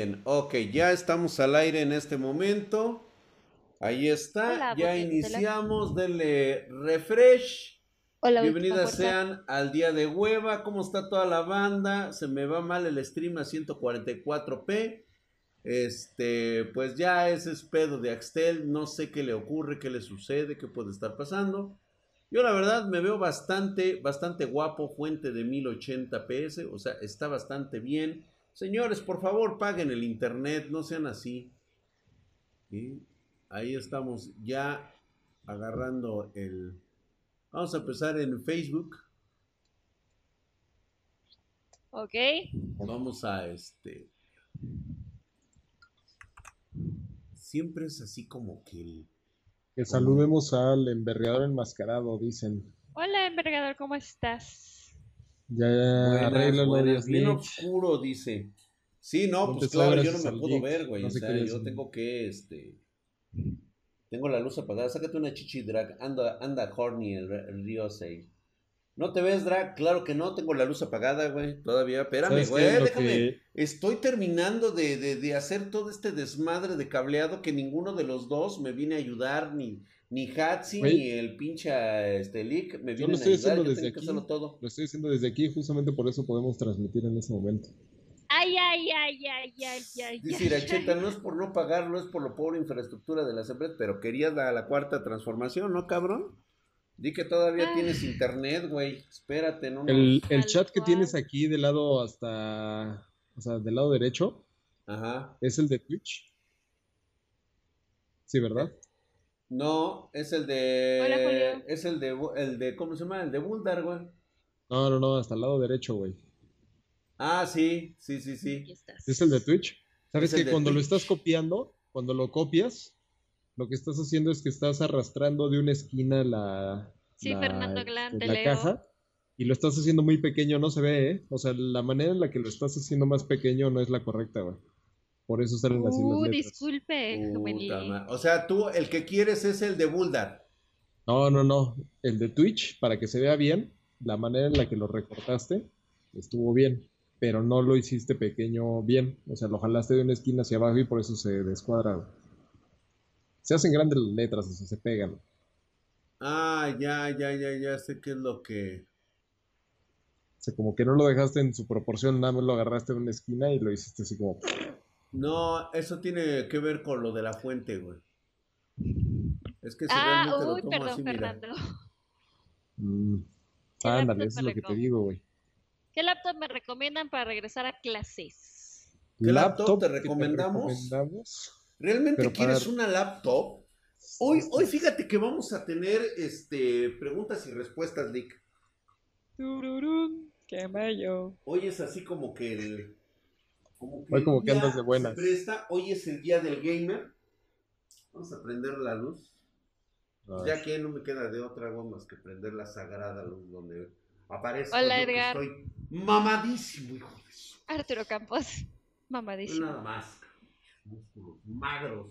Bien, ok, ya estamos al aire en este momento. Ahí está, Hola, ya iniciamos, denle refresh. Hola, Bienvenidas sean al día de hueva. ¿Cómo está toda la banda? Se me va mal el stream a 144p. Este, pues ya ese es pedo de Axtel. No sé qué le ocurre, qué le sucede, qué puede estar pasando. Yo la verdad me veo bastante, bastante guapo, fuente de 1080 ps, o sea, está bastante bien. Señores, por favor, paguen el internet, no sean así. Y ahí estamos ya agarrando el... Vamos a empezar en Facebook. Ok. Vamos a este... Siempre es así como que el... Que saludemos al envergador enmascarado, dicen. Hola, envergador, ¿cómo estás? Ya, Buenas, arréglalo, buenas, bien oscuro, dice. Sí, no, pues claro, yo no me puedo ver, güey. no o sea, yo tengo que, este. Tengo la luz apagada. Sácate una chichi drag. Anda, anda horny el, el río 6. ¿No te ves, drag? Claro que no, tengo la luz apagada, güey. Todavía. Espérame, ¿Sabes qué güey, déjame. que- Estoy terminando de, de, de hacer todo este desmadre de cableado que ninguno de los dos me viene a ayudar, ni, ni Hatsi, ni el pinche este, Lick me Yo vienen a ayudar. haciendo Yo desde tengo que aquí. hacerlo todo. Lo estoy diciendo desde aquí, justamente por eso podemos transmitir en ese momento. Ay, ay, ay, ay, ay, ay. Dice Iracheta, no es por no pagarlo, es por la pobre infraestructura de las empresas, pero querías la, la cuarta transformación, ¿no, cabrón? Di que todavía tienes internet, güey. Espérate, no. El, el chat que tienes aquí del lado hasta, o sea, del lado derecho, Ajá. es el de Twitch. Sí, ¿verdad? No, es el de. Hola, Julio. Es el de. El de ¿Cómo se llama? El de Buldar, güey. No, no, no, hasta el lado derecho, güey. Ah, sí, sí, sí, sí. Aquí estás. Es el de Twitch. ¿Sabes Es que cuando lo estás copiando, cuando lo copias, lo que estás haciendo es que estás arrastrando de una esquina la, Sí, la, Fernando este, te la leo. caja y lo estás haciendo muy pequeño, no se ve, ¿eh? O sea, la manera en la que lo estás haciendo más pequeño no es la correcta, güey. Por eso salen así Uh, las letras. disculpe, Puta O sea, tú, el que quieres es el de Buldar. No, no, no. El de Twitch, para que se vea bien, la manera en la que lo recortaste estuvo bien, pero no lo hiciste pequeño bien. O sea, lo jalaste de una esquina hacia abajo y por eso se descuadra. Se hacen grandes las letras, o sea, se pegan. Ah, ya, ya, ya, ya sé qué es lo que. O sea, como que no lo dejaste en su proporción, nada más lo agarraste de una esquina y lo hiciste así como... No, eso tiene que ver con lo de la fuente, güey. Es que si Ah, realmente lo uy, tomo perdón, así, mira. Fernando. mm, ¿Qué ándale, eso es lo que te digo, güey. ¿Qué laptop me recomiendan para regresar a clases? ¿Qué laptop te recomendamos? recomendamos? ¿Realmente Pero quieres para- una laptop? Hoy, hoy fíjate que vamos a tener este preguntas y respuestas, Lick. Tururum, qué bello. Hoy es así como que el. Como Hoy como que andas de buenas. se presta. Hoy es el día del gamer. Vamos a prender la luz. Ay, Ya que no me queda de otra agua más que prender la sagrada luz donde aparece. Hola, Edgar. Estoy mamadísimo, hijo de su. Arturo Campos, mamadísimo. nada más. Músculos magros.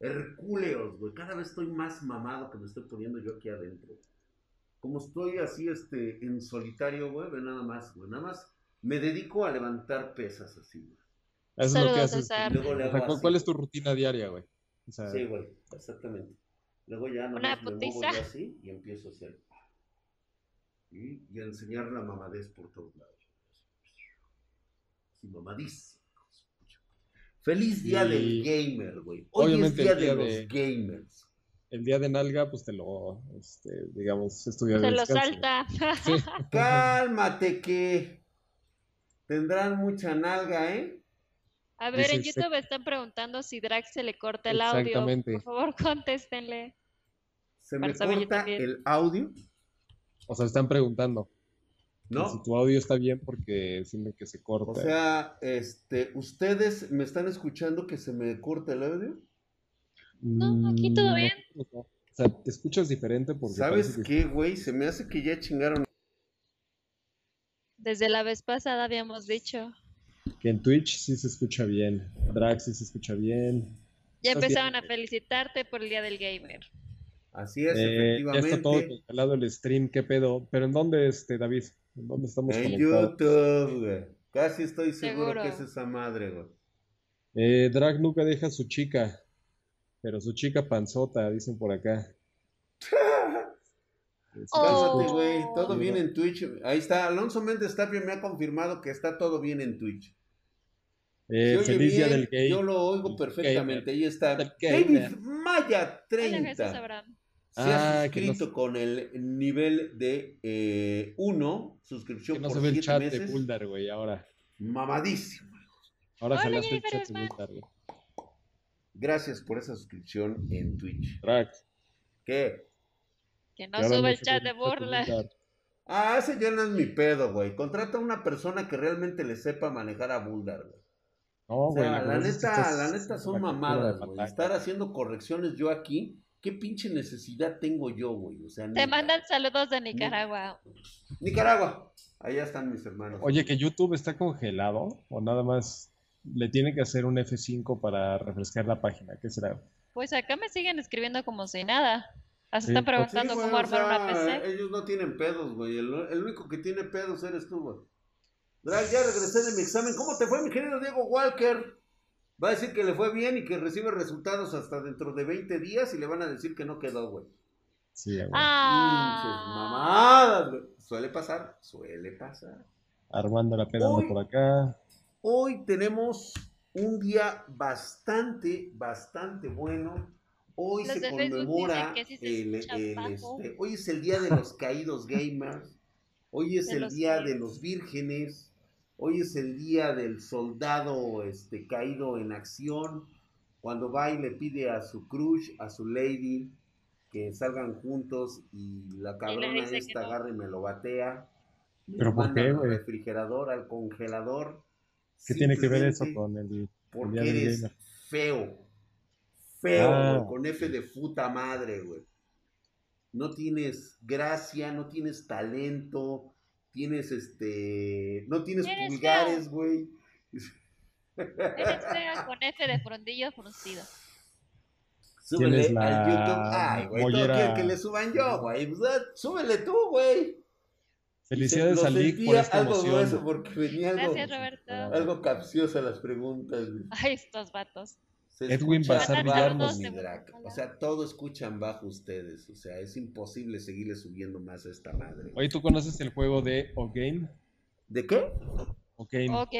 Hercúleos, güey. Cada vez estoy más mamado que me estoy poniendo yo aquí adentro. Como estoy así, este, en solitario, güey, ve nada más, güey. Nada más me dedico a levantar pesas así, güey. Eso es lo que haces. Y luego le O hago sea, ¿cu- así, ¿cuál es tu rutina diaria, güey? O sea, Sí, güey, exactamente. Luego ya nomás me muevo así y empiezo a hacer. Y, y a enseñar la mamadez por todos lados. Así mamadísimo. Feliz día Y- del gamer, güey. Hoy Obviamente es día el de los gamers. el día de nalga, pues te lo, este, digamos, estudiar Se de lo descanso. salta. Sí. Cálmate que tendrán mucha nalga, ¿eh? A ver, en Dice, se- YouTube están preguntando si Drag se le corta el audio. Exactamente. Por favor, contéstenle. Se me corta el audio, O sea, están preguntando ¿no? si tu audio está bien porque sienten que se corta. O sea, este, ¿ustedes me están escuchando que se me corta el audio? No, aquí todo Mm, bien. no. O sea, te escuchas diferente porque ¿Sabes qué, güey? Se me hace que ya chingaron. Desde la vez pasada habíamos dicho. que en Twitch sí se escucha bien. Drag sí se escucha bien. Ya bien. a felicitarte por el Día del Gamer. Así es, Eh, ya efectivamente. está todo cancelado el stream, qué pedo. Pero ¿en dónde, este, David? ¿En dónde estamos En conectados? YouTube, güey. Casi estoy seguro, Seguro. que es esa madre, güey. Eh, Drag nunca deja a su chica, pero su chica panzota, dicen por acá. Este, Oh. Cálmate, güey. Todo bien en Twitch. Ahí está. Alonso Méndez Tapia me ha confirmado que está todo bien en Twitch. eh, feliz día del gay. Yo lo oigo perfectamente. Ahí está. David gamer. Maya Hola, Jesús 30. Abraham. Se ha Ah, no suscrito con el nivel de 1. suscripción Que no por se ve el 7 chat meses. de Buldar, güey, ahora. Mamadísimo. Ahora Hola, jalaste el chat de güey. Gracias por esa suscripción en Twitch. ¿Qué? Que no sube el chat de burla. Ah, ese ya no es mi pedo, güey. Contrata a una persona que realmente le sepa manejar a Buldar, güey. No, O güey, sea, la, es que neta, la neta son la mamadas, güey. pantalla. Estar haciendo correcciones yo aquí, ¿qué pinche necesidad tengo yo, güey? O sea, Te neta. mandan saludos de Nicaragua. Nicaragua. Allá están mis hermanos. Oye, que YouTube está congelado o nada más le tiene que hacer un F5 para refrescar la página. ¿Qué será? Pues acá me siguen escribiendo como si nada. Están pues Sí, preguntando güey, cómo o armar una PC. Ellos no tienen pedos, güey. El, el único que tiene pedos eres tú, güey. Drag, ya regresé de mi examen. ¿Cómo te fue, mi querido Diego Walker? Va a decir que le fue bien y que recibe resultados hasta dentro de 20 días y le van a decir que no quedó, güey. Sí, güey. Pinches Ah. mamadas, güey. Suele pasar, suele pasar. Armando la pedando por acá. Hoy tenemos un día bastante, bastante bueno. Hoy Los se conmemora sí se el, este, hoy es el día de los caídos gamers. Hoy es De el día de los vírgenes. Hoy es el día del soldado este, caído en acción. Cuando va y le pide a su crush, a su lady, que salgan juntos y la cabrona esta no. agarra y me lo batea. ¿Pero lo por manda qué, al refrigerador, al congelador. ¿Qué tiene que ver eso con el, el Porque día del eres gamer? feo. Feo, Ah. güey, con F de puta madre, güey. No tienes gracia, no tienes talento, tienes este. No tienes pulgares, güey. Eres fea con F de frondillo fruncido. Súbele la al YouTube. Ay, güey, todo mollera- quiere que le suban yo, güey. Pues, ah, súbele tú, güey. Felicidades Lo a Lick por esta algo grueso porque venía algo, Gracias, Roberto. algo capciosa las preguntas, güey. Ay, estos vatos. Edwin Bazar mi drag. O sea, todo escuchan bajo ustedes. O sea, es imposible seguirle subiendo más a esta madre. Oye, ¿tú conoces el juego de O-Game? ¿De qué? O-Game. Ok.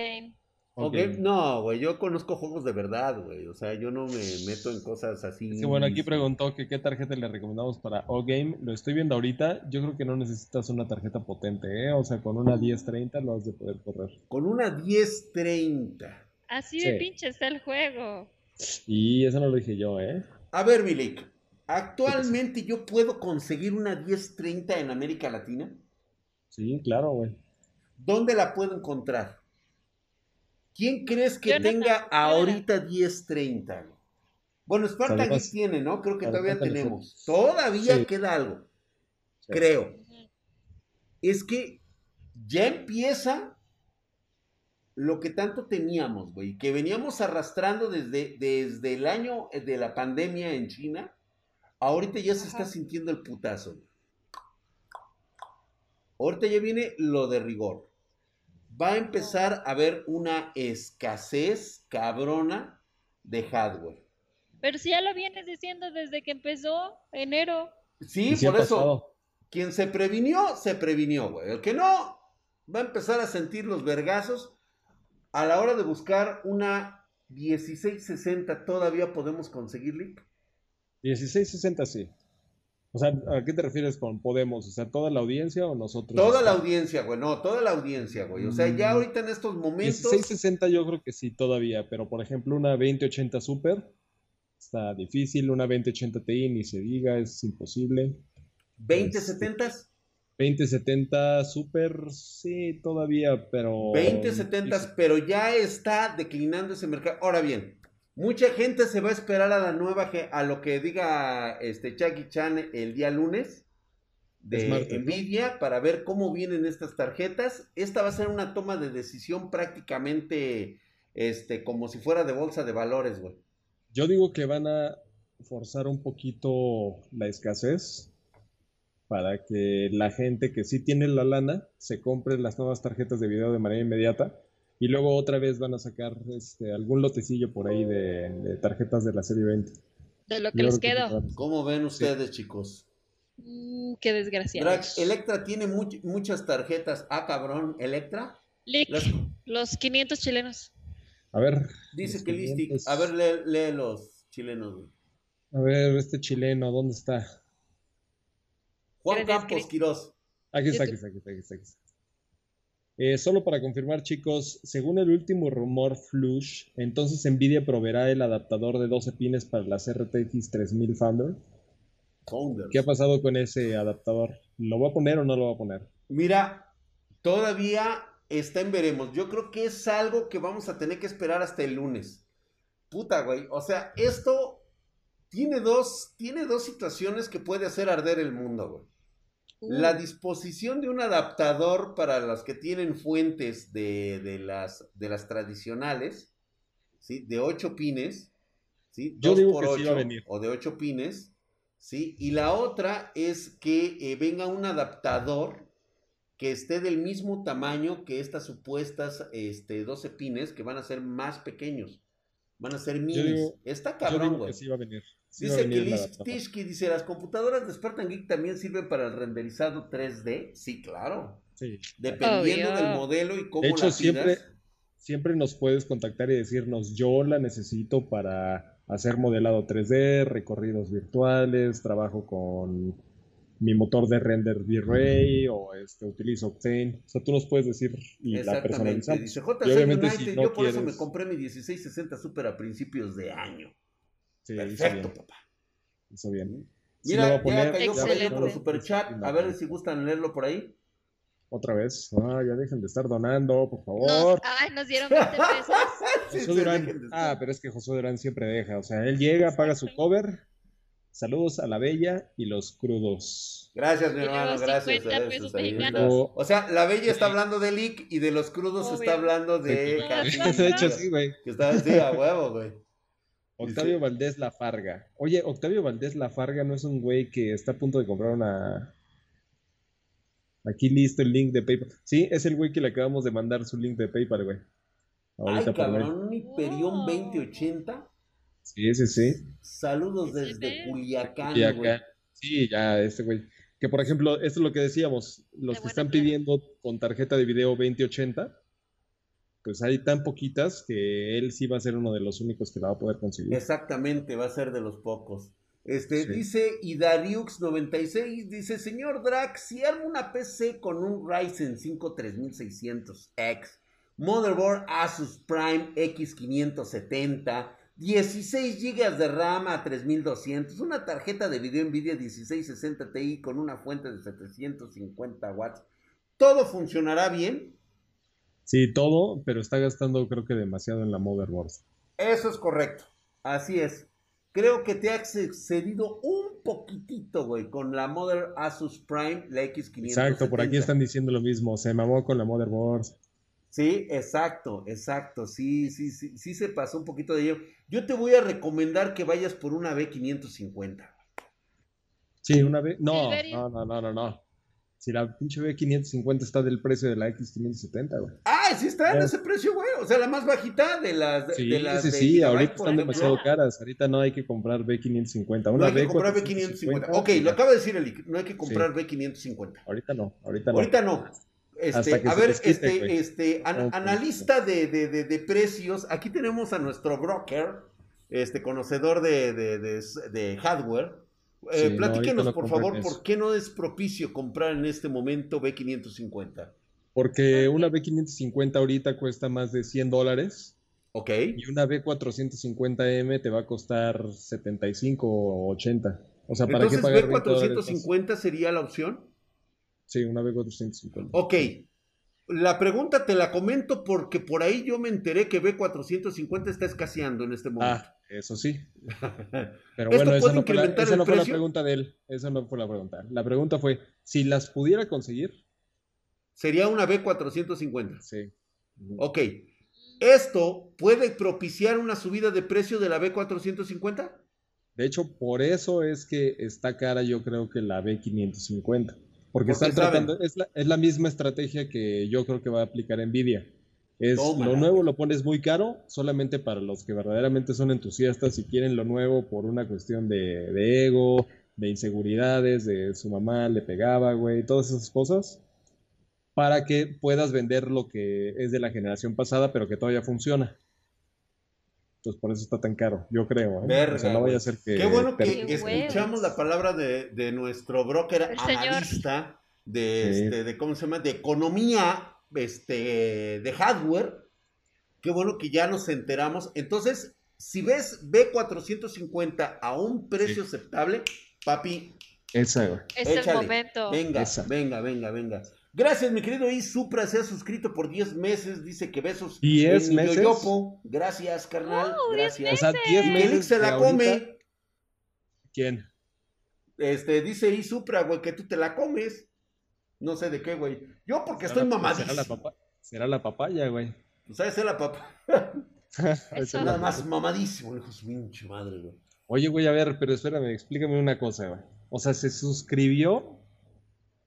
Ok, O-Game. No, güey, yo conozco juegos de verdad, güey. O sea, yo no me meto en cosas así. Es que bueno, aquí preguntó que qué tarjeta le recomendamos para O-Game. Lo estoy viendo ahorita. Yo creo que no necesitas una tarjeta potente, ¿eh? O sea, con una 1030 lo has de poder correr. Con una 1030. Así de Sí. pinche está el juego. Y eso no lo dije yo, ¿eh? A ver, Milik. ¿Actualmente yo puedo conseguir una 1030 en América Latina? Sí, claro, güey. ¿Dónde la puedo encontrar? ¿Quién crees que tenga ahorita 1030? güey? Bueno, Spartan. Geek tiene, ¿no? Creo que todavía tenemos. Todavía Sí. queda algo, Sí. creo. Es que ya empieza lo que tanto teníamos, güey, que veníamos arrastrando desde, desde el año de la pandemia en China. Ahorita ya se está sintiendo el putazo. güey. Ahorita ya viene lo de rigor. Va a empezar a haber una escasez cabrona de hardware. Pero si ya lo vienes diciendo desde que empezó enero. Sí, por eso. pasado. Quien se previnió, se previnió, güey. El que no, va a empezar a sentir los vergazos. A la hora de buscar una 1660, ¿todavía podemos conseguirle? 1660 sí. O sea, ¿a qué te refieres con Podemos? O sea, ¿toda la audiencia o nosotros? Toda la audiencia, güey. No, toda la audiencia, güey. O sea, ya Mm. ahorita en estos momentos... 1660 yo creo que sí todavía, pero por ejemplo una 2080 Super está difícil, una 2080 Ti ni se diga, es imposible. 2070, 2070 Super sí todavía, pero 2070, pero ya está declinando ese mercado. Ahora bien, mucha gente se va a esperar a la nueva, a lo que diga este Jackie Chan el día lunes de Smart, ¿no? Nvidia para ver cómo vienen estas tarjetas. Esta va a ser una toma de decisión prácticamente este como si fuera de bolsa de valores, güey. Yo digo que van a forzar un poquito la escasez para que la gente que sí tiene la lana se compre las nuevas tarjetas de video de manera inmediata Y luego otra vez van a sacar este, algún lotecillo por ahí de, de tarjetas de la serie 20. De lo que Yo les quedó. ¿Cómo ven ustedes, chicos? Mm, qué desgraciado. Drax, Electra tiene much- muchas tarjetas. Ah, cabrón, Electra. Lick, Las- los 500 chilenos. A ver. Dice los que Listic. 500. A ver, lee, lee los chilenos. güey. A ver, este chileno, ¿dónde está? Juan Campos. Quiroz. Aquí está, aquí está, aquí está, aquí está, aquí está. Eh, solo para confirmar, chicos, según el último rumor Flush, entonces Nvidia proveerá el adaptador de 12 pines para las RTX 3000 Founder. Founders. ¿Qué ha pasado con ese adaptador? ¿Lo va a poner o no lo va a poner? Mira, todavía está en veremos. Yo creo que es algo que vamos a tener que esperar hasta el lunes. Puta, güey. O sea, esto tiene dos, tiene dos situaciones que puede hacer arder el mundo, güey. La disposición de un adaptador para los que tienen fuentes de, de las, de las tradicionales, ¿sí? De 8 pines, ¿sí? Yo Dos digo por que sí va a ocho venir. O de 8 pines, ¿sí? Y la otra es que eh, venga un adaptador que esté del mismo tamaño que estas supuestas este, 12 pines, que van a ser más pequeños. Van a ser minis. digo- Está cabrón, güey. sí va a venir. Sí va a Dice venir que el Liz adaptador. Tishki dice, ¿las computadoras de Spartan Geek también sirven para el renderizado 3D? Sí, claro. Sí. Dependiendo del modelo y cómo De hecho, la siempre, siempre nos puedes contactar y decirnos, yo la necesito para hacer modelado 3D, recorridos virtuales, trabajo con mi motor de render V-Ray o este, utilizo Octane. O sea, tú nos puedes decir y la personalizamos. Dice Y JC obviamente United, si no yo por eso me quieres- compré mi 1660 Super a principios de año. Sí, hizo Perfecto, bien, papá. hizo bien. Sí Mira, lo va a ya cayó por otro superchat. A ver si gustan leerlo por ahí. Otra vez. Ah, ya dejen de estar donando, por nos, favor. ay, nos dieron 20 pesos. Sí, se Durán. Ah, pero es que Josué Durán siempre deja. O sea, él llega, paga su cover. Saludos a la bella y los crudos. Gracias, mi hermano, gracias. 50 Eso, pesos ahí mexicanos. está. O- O sea, la bella está hablando de Lick y de los crudos Obvio. está hablando de de hecho, sí, güey. Que está así a huevo, güey. Octavio Valdés Lafarga. Oye, Octavio Valdés Lafarga no es un güey que está a punto de comprar una. Aquí listo el link de PayPal. Sí, es el güey que le acabamos de mandar su link de PayPal, güey. Ay, Ahorita por mail. cabrón, un Hyperion 2080. Sí, sí, sí. Saludos desde. Culiacán, güey. Sí, ya, este güey. Que por ejemplo, esto es lo que decíamos. Los que están pidiendo con tarjeta de video 2080, pues hay tan poquitas que él sí va a ser uno de los únicos que la va a poder conseguir. Exactamente, va a ser de los pocos. Este, Sí. dice Idariux96, dice, señor Drax, si armo una PC con un Ryzen 5 3600X, motherboard Asus Prime X570, 16 GB de RAM a 3200, una tarjeta de video Nvidia 1660 Ti con una fuente de 750 watts, ¿todo funcionará bien? Sí, todo, pero está gastando creo que demasiado en la motherboard. Eso es correcto. Así es. Creo que te has excedido un poquitito, güey, con la Mother Asus Prime, la X570. Exacto, por aquí están diciendo lo mismo. Se mamó con la motherboard. Sí, exacto, exacto. Sí, sí, sí, sí se pasó un poquito de ello. Yo te voy a recomendar que vayas por una B550. Sí, una vez. No, no, no, no, no, no. Si la pinche B550 está del precio de la X570, güey. Ah, sí está en ese precio, güey. O sea, la más bajita de las Sí, de las sí, de sí, ahorita están demasiado caras. Ahorita no hay que comprar B550. No Una hay que comprar B450, B550. Ok, lo acaba de decir Eli. No hay que comprar B550. Ahorita no, ahorita no. Ahorita no. Este, a ver, este, este, an- pues, analista de, de- de- de precios. Aquí tenemos a nuestro broker, este, conocedor de, de- de- de hardware. Eh, Sí, no, platíquenos, no por favor, eso. por qué no es propicio comprar en este momento B550. Porque una B550 ahorita cuesta más de 100 dólares ¿Ok? y una B450M te va a costar 75 o 80. O sea, ¿para qué Entonces, pagar 20 dólares más? B450 sería la opción. Sí, una B450. Ok. La pregunta te la comento porque por ahí yo me enteré que B450 está escaseando en este momento. Ah, eso sí. Pero ¿Esto bueno, esa no fue la, esa no fue la pregunta de él. Esa no fue la pregunta. La pregunta fue, si las pudiera conseguir, Sería una B450. sí. Ok. ¿Esto puede propiciar una subida de precio de la B450? De hecho, por eso es que está cara yo creo que la B550. Porque Porque están tratando, es la, es la misma estrategia que yo creo que va a aplicar Nvidia. Es lo nuevo lo pones muy caro, solamente para los que verdaderamente son entusiastas y quieren lo nuevo por una cuestión de, de ego, de inseguridades, de su mamá le pegaba, güey, todas esas cosas, para que puedas vender lo que es de la generación pasada, pero que todavía funciona. Entonces por eso está tan caro, yo creo. ¿eh? Verga, o sea, no vaya a ser que... Qué bueno que Qué escuchamos huevos. la palabra de, de nuestro broker analista de, Sí. este, de, ¿cómo se llama? De economía este, de hardware. Qué bueno que ya nos enteramos. Entonces, si ves B450 a un precio aceptable, papi, Esa. Es Échale. el momento. venga, Esa. venga, venga, venga. Gracias, mi querido I Supra, se ha suscrito por 10 meses, dice que besos 10 en mi meses. yoyopo. Gracias, carnal. Oh, 10 gracias. O sea, 10 Y que meses. Elix se la ahorita- come. ¿Quién? Este, dice I Supra, güey, que tú te la comes. No sé de qué, güey. Yo porque estoy mamadísimo. Será la, papa- será la papaya, güey. Pues sabes ser la papá. Eso. Nada más mamadísimo, hijo de su pinche madre, güey. Oye, güey, a ver, pero espérame, explícame una cosa, güey. O sea, ¿se suscribió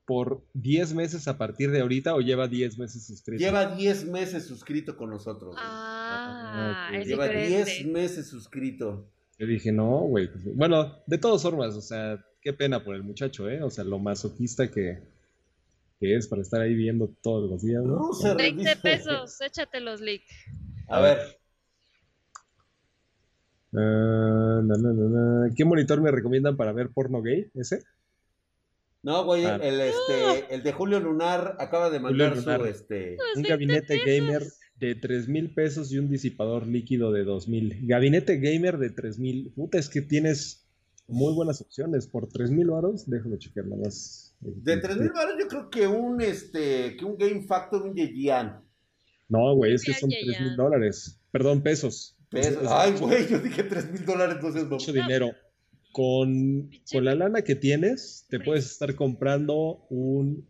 por 10 meses a partir de ahorita o lleva 10 meses suscrito? Lleva 10 meses suscrito con nosotros. güey. Ah, ok. es Lleva diferente. 10 meses suscrito. Yo dije, no, güey. pues, Bueno, de todas formas, o sea, qué pena por el muchacho, ¿eh? O sea, lo masoquista que, que es para estar ahí viendo todos los días, ¿no? Ruser 20 dice- pesos, échate los leaks. A ver, Ah, na, na, na, na. ¿Qué monitor me recomiendan para ver porno gay? ¿Ese? No, güey, Ah. el, este, el de Julio Lunar acaba de mandar su, este... Un gabinete gamer de 3 mil pesos y un disipador líquido de 2 mil. Gabinete gamer de 3 mil. Puta, es que tienes muy buenas opciones. Por 3 mil varos, déjame checar nada más. De 3000 baros yo creo que un, este, que un Game Factor, un Yeyan. No, güey, es que son ya, 3 ya. mil dólares. Perdón, pesos. Pesos. Es- es Ay, güey, yo dije 3000 dólares, entonces no. mucho dinero. Con, con la lana que tienes, te puedes estar comprando un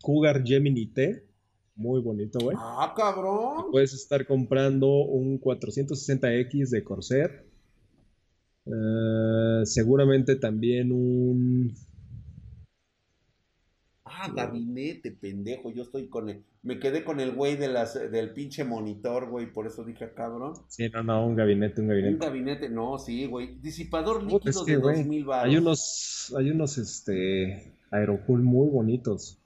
Cougar Gemini T. Muy bonito, güey. Ah, cabrón. Puedes estar comprando un 460X de Corsair. Eh, seguramente también un... Ah, gabinete, pendejo. Yo estoy con el. Me quedé con el güey de las, del pinche monitor, güey. Por eso dije, ah, cabrón. Sí, no, no, un gabinete, un Un gabinete. gabinete, no, sí, güey. Disipador líquido es que, de güey, 2000 baros. Hay unos, hay unos, este, Aerocool muy bonitos.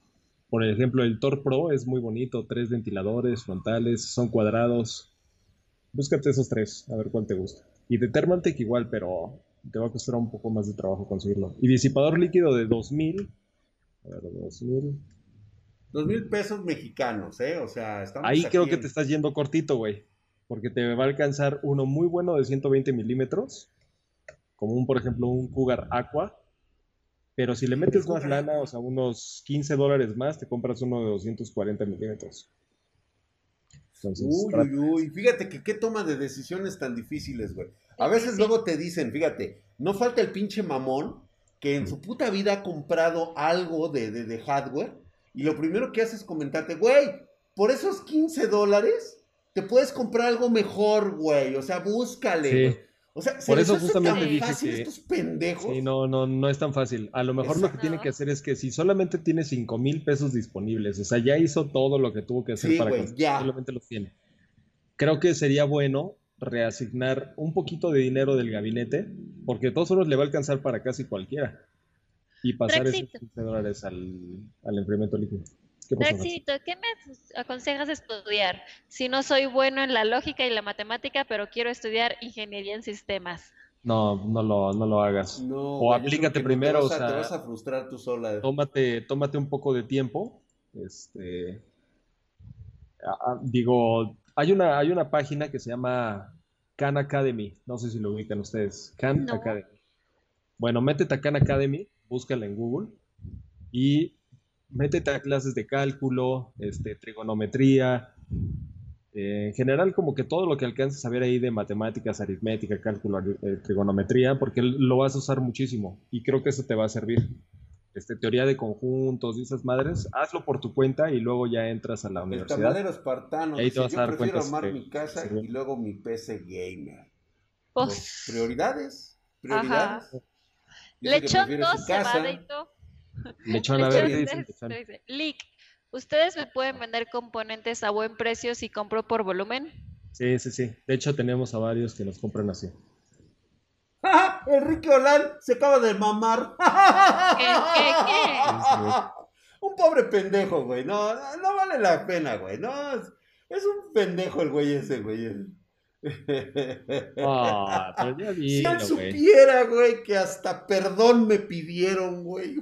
Por ejemplo, el Tor Pro es muy bonito. Tres ventiladores frontales, son cuadrados. Búscate esos tres, a ver cuál te gusta. Y de Thermaltake igual, pero te va a costar un poco más de trabajo conseguirlo. Y disipador líquido de 2000. A ver, 2000. Dos mil pesos mexicanos, ¿eh? O sea, estamos Ahí creo que te estás yendo cortito, güey. Porque te va a alcanzar uno muy bueno de 120 milímetros. Como un, por ejemplo, un Cougar Aqua. Pero si le metes más lana, o sea, unos 15 dólares más, te compras uno de 240 milímetros. Entonces, Uy, uy, uy. Fíjate que qué toma de decisiones tan difíciles, güey. A veces luego te dicen, fíjate, no falta el pinche mamón que en su puta vida ha comprado algo de, de, de hardware y lo primero que hace es comentarte, güey, por esos 15 dólares te puedes comprar algo mejor, güey. O sea, búscale, Sí. güey. O sea, se Por eso justamente tan dije fácil que- estos pendejos. Sí, no, no, no es tan fácil. A lo mejor lo que tiene que hacer es que si solamente tiene 5 mil pesos disponibles, o sea, ya hizo todo lo que tuvo que hacer Sí, para güey, ya. solamente los tiene. Creo que sería bueno reasignar un poquito de dinero del gabinete, porque todos modos le va a alcanzar para casi cualquiera. Y pasar esos Brexit. 15 dólares al, al enfriamiento líquido. ¿Qué me aconsejas estudiar? Si no soy bueno en la lógica y la matemática, pero quiero estudiar ingeniería en sistemas. No, no lo, no lo hagas. No, O aplícate primero, Te vas, a, o sea- te vas a frustrar tú sola. tómate, tómate un poco de tiempo. Este, digo, hay una, hay una página que se llama Khan Academy. No sé si lo ubican ustedes. Khan No. Academy. Bueno, métete a Khan Academy, búscala en Google y métete a clases de cálculo, este, trigonometría. eh, en general, como que todo lo que alcances a ver ahí de matemáticas, aritmética, cálculo, eh, trigonometría, porque lo vas a usar muchísimo y creo que eso te va a servir este, teoría de conjuntos y esas madres, hazlo por tu cuenta y luego ya entras a la El universidad. tablero espartano. Ahí te vas a yo dar prefiero cuenta armar te- mi casa y luego mi PC gamer. Pues, Pues, prioridades. Prioridades. Que lechón prefiere su 2 casa. cebadito. Lechón, a Lechón ver, ¿qué dice Lick, ¿Ustedes me pueden vender componentes a buen precio si compro por volumen? Sí, sí, sí. De hecho, tenemos a varios que nos compran así. Enrique Olan se acaba de mamar. ¿Qué, qué, qué? Sí, sí. Un pobre pendejo, güey. No, no, vale la pena, güey. No, es, es un pendejo el güey ese, güey. Ah, pero ya si él supiera, güey, que hasta perdón me pidieron, güey.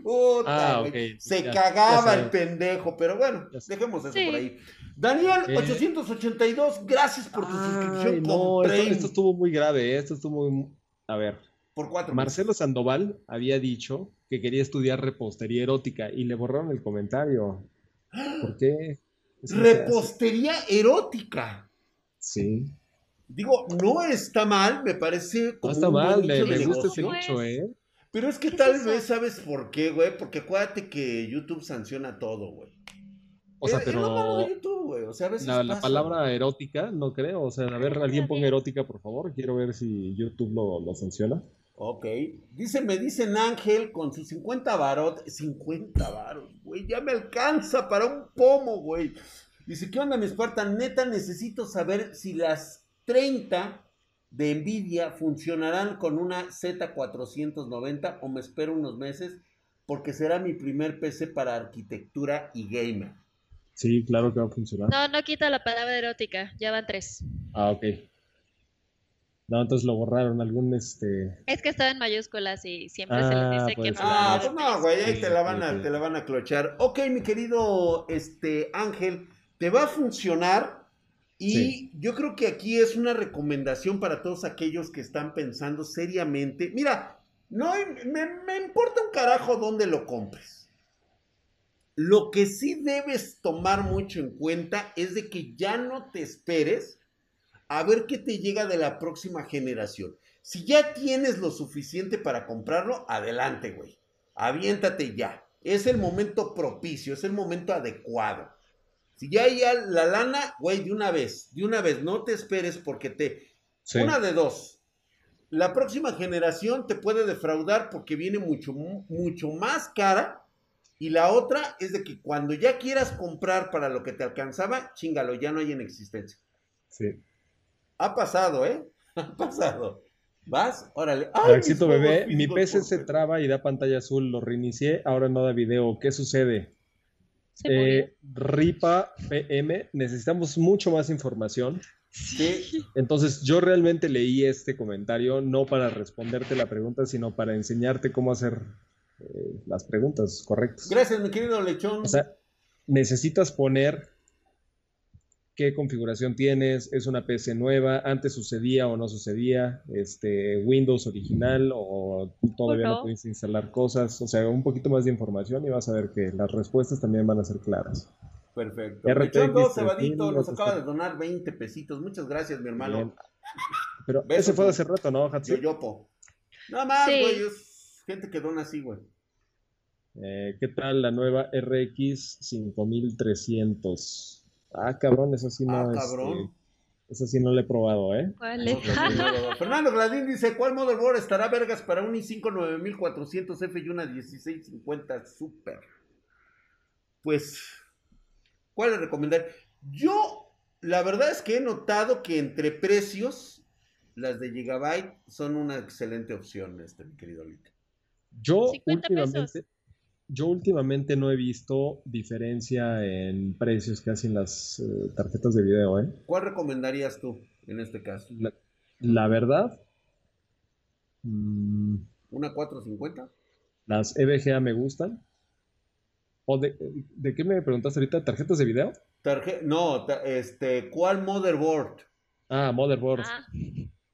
Ah, Se ya- cagaba ya el pendejo, pero bueno, dejemos eso Sí. por ahí. Daniel, ¿Qué? 882, gracias por tu suscripción Ay, no, esto, esto estuvo muy grave, ¿eh? esto estuvo muy... A ver, por cuatro Marcelo Sandoval había dicho que quería estudiar repostería erótica y le borraron el comentario. ¿Por qué? No. Repostería erótica. Sí, Digo, no está mal, me parece no como está un buen mal, me, me gusta ese nicho, ¿eh? Pero es que ¿Qué es tal vez sabes por qué, güey, porque acuérdate que YouTube sanciona todo, güey. O sea, Es- es lo malo de pero YouTube, güey. O sea, a veces la, la palabra erótica, no creo. O sea, a ver, alguien ponga erótica, por favor. Quiero ver si YouTube lo, lo sanciona. Ok. Dice, me dicen Ángel con sus 50 varot. 50 varos, güey. Ya me alcanza para un pomo, güey. Dice, ¿qué onda, mi Spartan? Neta, necesito saber si las 30 de Nvidia funcionarán con una Z490 o me espero unos meses porque será mi primer PC para arquitectura y gamer. Sí, claro que va a funcionar. No, no quita la palabra erótica, ya van tres. Ah, ok. No, entonces lo borraron. Algún, este... Es que estaba en mayúsculas y siempre se les Ah, dice que no. Ah, pues no, güey, ahí Sí, te la van a, ok. te la van a clochar. Ok, mi querido este, Ángel, te va a funcionar. Y Sí. yo creo que aquí es una recomendación para todos aquellos que están pensando seriamente. Mira, no me, me importa un carajo dónde lo compres. Lo que sí debes tomar mucho en cuenta es de que ya no te esperes a ver qué te llega de la próxima generación. Si ya tienes lo suficiente para comprarlo, adelante, güey. Aviéntate ya. Es el momento propicio, es el momento adecuado. Si ya hay la lana, güey, de una vez, de una vez, no te esperes porque te... Sí. Una de dos. La próxima generación te puede defraudar porque viene mucho, mu- mucho más cara. Y la otra es de que cuando ya quieras comprar para lo que te alcanzaba, chingalo, ya no hay en existencia. Sí. Ha pasado, ¿eh? Ha pasado. ¿Vas? Órale. ¡Ay, Maxito mis bebé, mi PC se traba y da pantalla azul. Lo reinicié, ahora no da video. ¿Qué sucede? Eh, RIPA PM, necesitamos mucho más información. Sí. Entonces, yo realmente leí este comentario no para responderte la pregunta, sino para enseñarte cómo hacer eh, las preguntas correctas. Gracias, mi querido lechón. O sea, necesitas poner qué configuración tienes, es una PC nueva, antes sucedía o no sucedía, este, Windows original o todavía no no. pudiste instalar cosas, o sea, un poquito más de información y vas a ver que las respuestas también van a ser claras. Perfecto. RTX Lechón 2 3000, Cebadito nos acaba de donar 20 pesitos. Muchas gracias, mi hermano. Bien. Pero Besos, ese fue hace rato, ¿no, Hatsi? Yoyopo. Nada más, Sí. güey. Es gente que dona así, güey. Eh, ¿qué tal la nueva RX 5300? Ah, cabrón, esa sí no, Ah, este, cabrón. esa sí no la he probado, ¿eh? ¿Cuál es? Fernando Gladín dice: ¿Cuál motherboard estará vergas para un i5 9400F y una 1650 Super? Pues, ¿cuál le recomendar? Yo, la verdad es que he notado que entre precios, las de Gigabyte son una excelente opción, este, mi querido Lito. Yo 50 pesos. Yo últimamente no he visto diferencia en precios casi en las eh, tarjetas de video, ¿eh? ¿Cuál recomendarías tú en este caso? La, la verdad, mm, ¿Una 450? las EVGA me gustan. ¿O de, de qué me preguntaste ahorita? ¿Tarjetas de video? Tarje- no, ta- este, ¿cuál motherboard? Ah, motherboard. Ah,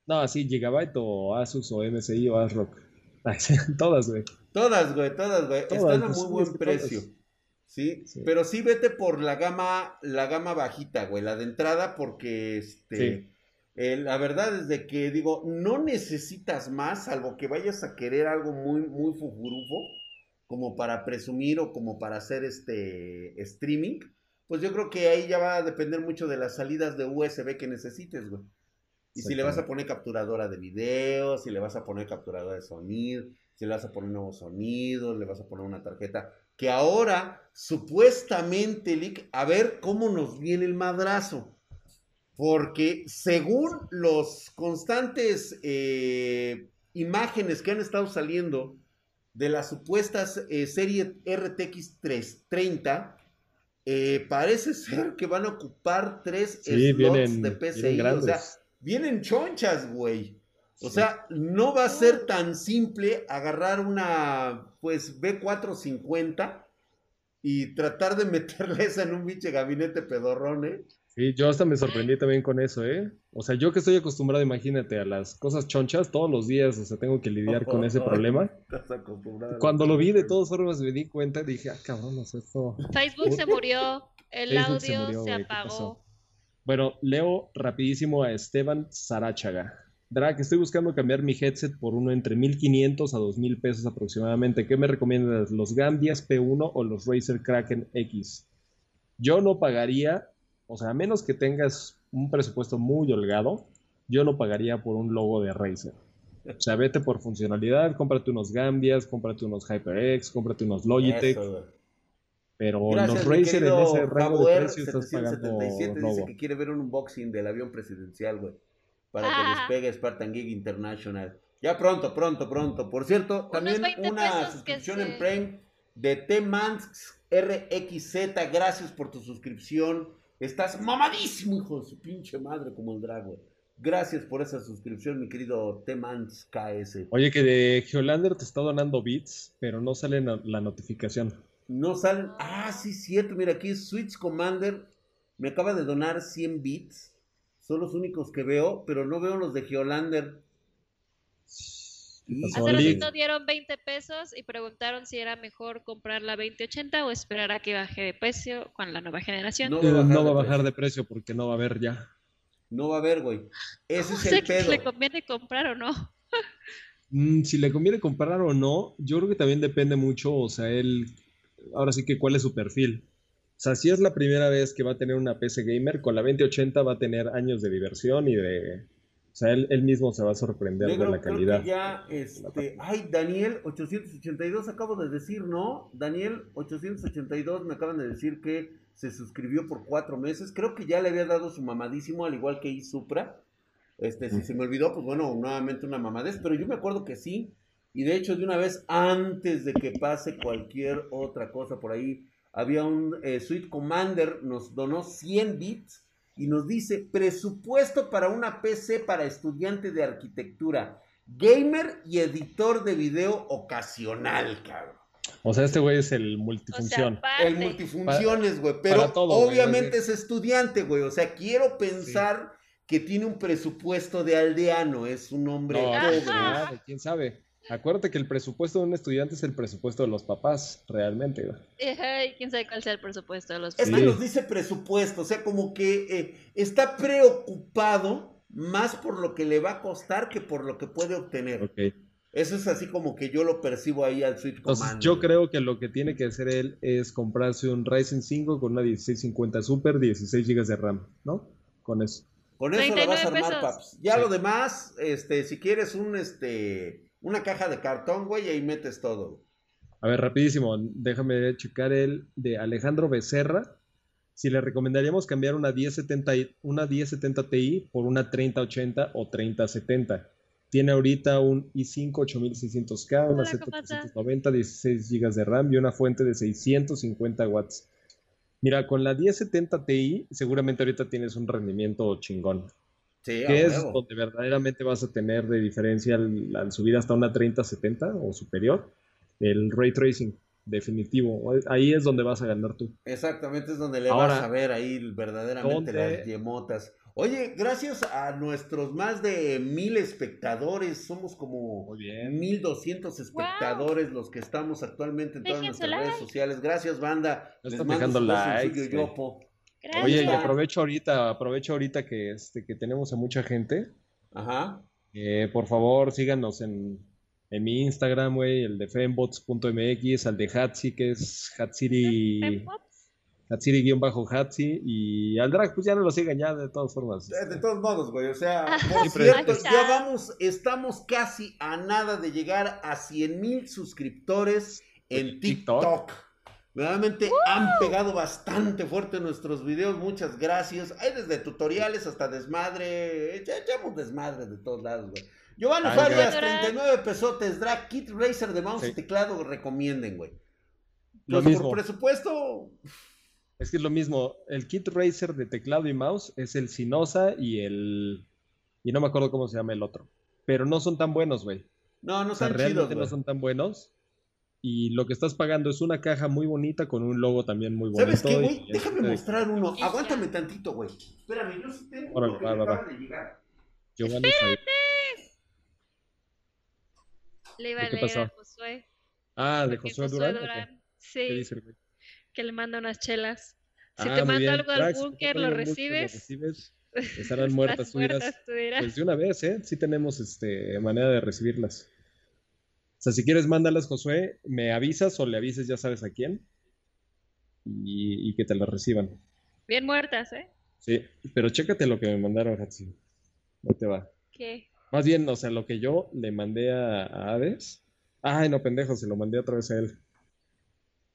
No, sí, Gigabyte o Asus o MSI o ASRock. Todas, güey. Todas, güey, todas, güey. Todas, Están a muy buen precio. todas. ¿Sí? Sí. Pero sí vete por la gama, la gama bajita, güey, la de entrada, porque este. Sí. eh, la verdad es de que digo, no necesitas más, salvo que vayas a querer algo muy, muy fujurufo, como para presumir o como para hacer este streaming. Pues yo creo que ahí ya va a depender mucho de las salidas de USB que necesites, güey. Y si le vas a poner capturadora de video, si le vas a poner capturadora de sonido, si le vas a poner nuevos sonidos, le vas a poner una tarjeta. Que ahora, supuestamente, Lick, a ver cómo nos viene el madrazo. Porque según los constantes eh, imágenes que han estado saliendo de las supuestas eh, serie RTX 330, eh, parece ser que van a ocupar tres slots de PCI. o sea, vienen chonchas, güey. O sea, no va a ser tan simple agarrar una, pues, B450 y tratar de meterle esa en un biche gabinete pedorrón, ¿eh? Sí, yo hasta me sorprendí también con eso, ¿eh? O sea, yo que estoy acostumbrado, imagínate, a las cosas chonchas todos los días, o sea, tengo que lidiar con ese problema. Cuando lo vi de todas formas me di cuenta y dije, ah, cabrón, esto... Facebook se murió, el audio se, apagó. Bueno, leo rapidísimo a Esteban Sarachaga. Drag, estoy buscando cambiar mi headset por uno entre 1500 a 2000 pesos aproximadamente. ¿Qué me recomiendas? ¿Los Gambias P1 o los Razer Kraken X? Yo no pagaría o sea, a menos que tengas un presupuesto muy holgado, yo no pagaría por un logo de Razer. O sea, vete por funcionalidad, cómprate unos Gambias, cómprate unos HyperX, cómprate unos Logitech. pero los Razer en ese rango de precios estás pagando dice que quiere ver un unboxing del avión presidencial, güey. Para que les pegue Spartan Gig International. Ya pronto, pronto, pronto. Por cierto, también una suscripción en Prime de T-Mans RXZ. Gracias por tu suscripción. Estás mamadísimo, hijo de su pinche madre, como el dragón. Gracias por esa suscripción, mi querido Temans KS. Oye, que de Geolander te está donando bits, pero no sale la notificación. No salen. Ah, sí, cierto. Mira, aquí Switch Commander me acaba de donar 100 bits. Son los únicos que veo, pero no veo los de Geolander. Hace ratito dieron 20 pesos y preguntaron si era mejor comprar la 2080 o esperar a que baje de precio con la nueva generación. No va a bajar, de, precio porque no va a haber ya. No va a haber, güey. Ese es el pedo. Si le conviene comprar o no. Mm, si le conviene comprar o no, yo creo que también depende mucho, o sea, él, ahora sí que cuál es su perfil. O sea, si es la primera vez que va a tener una PC gamer, con la 2080 va a tener años de diversión y de, o sea, él, mismo se va a sorprender de la calidad. ya, este, ay, Daniel 882 acabo de decir, ¿no? Daniel 882 me acaban de decir que se suscribió por cuatro meses. Creo que ya le había dado su mamadísimo, al igual que Isupra. Este, si se me olvidó, pues bueno, nuevamente una mamadez, pero yo me acuerdo que sí. Y de hecho, de una vez antes de que pase cualquier otra cosa por ahí, había un eh, Sweet Commander, nos donó 100 bits y nos dice presupuesto para una PC para estudiante de arquitectura, gamer y editor de video ocasional, cabrón. O sea, este güey es el multifunción. el multifunciones, güey. Pero obviamente es estudiante, güey. O sea, quiero pensar que tiene un presupuesto de aldeano. Es un hombre pobre. ¿Quién sabe? Acuérdate que el presupuesto de un estudiante es el presupuesto de los papás, realmente. ¿Quién sabe cuál sea el presupuesto de los papás? Es que nos dice presupuesto, o sea, como que eh, está preocupado más por lo que le va a costar que por lo que puede obtener. Eso es así como que yo lo percibo ahí al Switch Entonces, Yo creo que lo que tiene que hacer él es comprarse un Ryzen 5 con una 1650 Super, 16 GB de RAM, ¿no? Con eso. Con eso le vas a armar, paps. Ya lo demás, este, si quieres un, este una caja de cartón, güey, y ahí metes todo. A ver, rapidísimo, déjame checar el de Alejandro Becerra. Si le recomendaríamos cambiar una 1070, una 1070 Ti por una 3080 o 3070. Tiene ahorita un i5 8600K, una 790, 16 GB de RAM y una fuente de 650 watts. Mira, con la 1070 Ti seguramente ahorita tienes un rendimiento chingón. ¿Qué es donde verdaderamente vas a tener de diferencia al, subir hasta una 3070 o superior? El ray tracing, definitivo. Ahí es donde vas a ganar tú. Exactamente, es donde le vas a ver ahí verdaderamente las yemotas. Oye, gracias a nuestros más de mil espectadores, somos como mil doscientos espectadores los que estamos actualmente en todas nuestras redes sociales. Gracias, banda. Les mando likes. Oye, y aprovecho ahorita, aprovecho ahorita que, este, que tenemos a mucha gente. Ajá. Eh, por favor, síganos en, en mi Instagram, güey, el de fembots.mx, al de Hatsi, que es Hatsiri. Hatsiri-Hatsi y al drag, pues ya no lo sigan ya de todas formas. De todos modos, güey, o sea, por cierto, ya vamos, estamos casi a nada de llegar a 100 mil suscriptores en TikTok. TikTok. Realmente han pegado bastante fuerte nuestros videos, muchas gracias. Hay desde tutoriales hasta desmadre, ya echamos desmadre de todos lados, güey. Giovanni Farias, gracias. 39 pesotes, drag, kit racer de mouse Sí. y teclado, recomienden, güey. Lo Pues mismo. por presupuesto, Es que es lo mismo. El kit racer de teclado y mouse es el Sinosa y el. Y no me acuerdo cómo se llama el otro. Pero no son tan buenos, güey. no, no O sea, chidos, realmente no son tan buenos. Y lo que estás pagando es una caja muy bonita con un logo también muy bonito. ¿Sabes qué, güey? Déjame mostrar uno. Aguántame tantito, güey. Espérame, yo sí tengo Órale, va, va, va. de llegar. Giovanni. Le iba a ¿Qué leer pasó? a Josué. Ah, de porque Josué Durán. ¿Qué Sí, dice el güey? que le manda unas chelas. Si Ah, te bien. algo al búnker, ¿lo recibes? Estarán muertas muertas, dirás. Pues de una vez, ¿eh? Sí tenemos este, manera de recibirlas. O sea, si quieres, mándalas, Josué, me avisas o le avises, ya sabes a quién, y, y que te las reciban. Bien muertas, ¿eh? Sí, pero chécate lo que me mandaron, Hatsi. Ahí te va. ¿Qué? Más bien, o sea, lo que yo le mandé a, a Hades. Ay, no, pendejo, se lo mandé otra vez a él.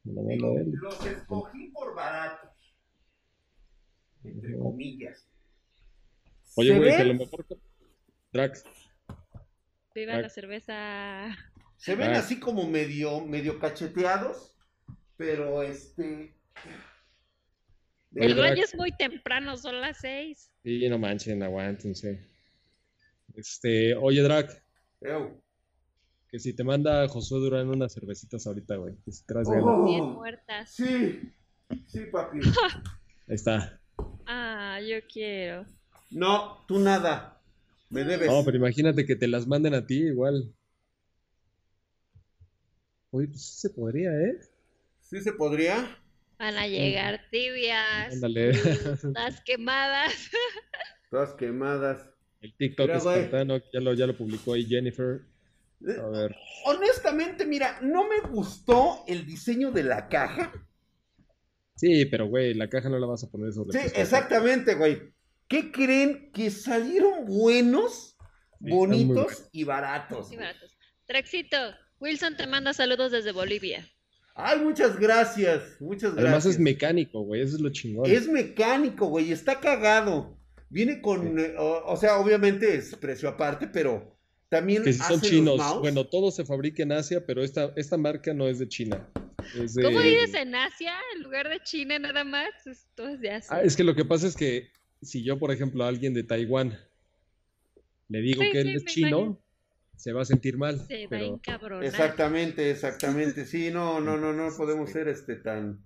Me lo mandó a él. Los escogí por baratos. Entre comillas. Oye, ¿Se güey, que lo mejor. Drax, Viva la cerveza. Se ven así como medio, medio cacheteados, pero este... El baño es muy temprano, son las seis. sí, no manchen, aguántense. Este, oye, Drac, Ew. que si te manda Josué Durán unas cervecitas ahorita, güey. Que si traes Oh. Bien muertas. Sí, sí, papi. Ahí está. Ah, yo quiero. No, tú nada. Me debes. No, pero imagínate que te las manden a ti igual. Oye, pues sí se podría, ¿eh? ¿Sí se podría? Van a llegar tibias. Ándale. Las quemadas. Todas quemadas. El TikTok Mira, espartano, ya lo, ya lo publicó ahí Jennifer. Eh, A ver. Honestamente, mira, no me gustó el diseño de la caja. Sí, pero güey, la caja no la vas a poner sobre Sí, exactamente, güey. ¿Qué creen? Que salieron buenos, Sí, bonitos y baratos. Güey. baratos. Traxito, Wilson te manda saludos desde Bolivia. Ay, muchas gracias, muchas Además gracias. es mecánico, güey, eso es lo chingón. Es mecánico, güey, está cagado. Viene con, eh, o, o sea, obviamente es precio aparte, pero también Que si son chinos, mouse. bueno, todo se fabrica en Asia, pero esta, esta marca no es de China. Es de... ¿Cómo dices en Asia? En lugar de China nada más. Esto es de Asia. Ah, es que lo que pasa es que si yo, por ejemplo, a alguien de Taiwán le digo Sí, que él sí, es chino, imagino. Se va a sentir mal. Se va a encabronar. Exactamente, exactamente. Sí, no, no, no, no podemos ser este tan.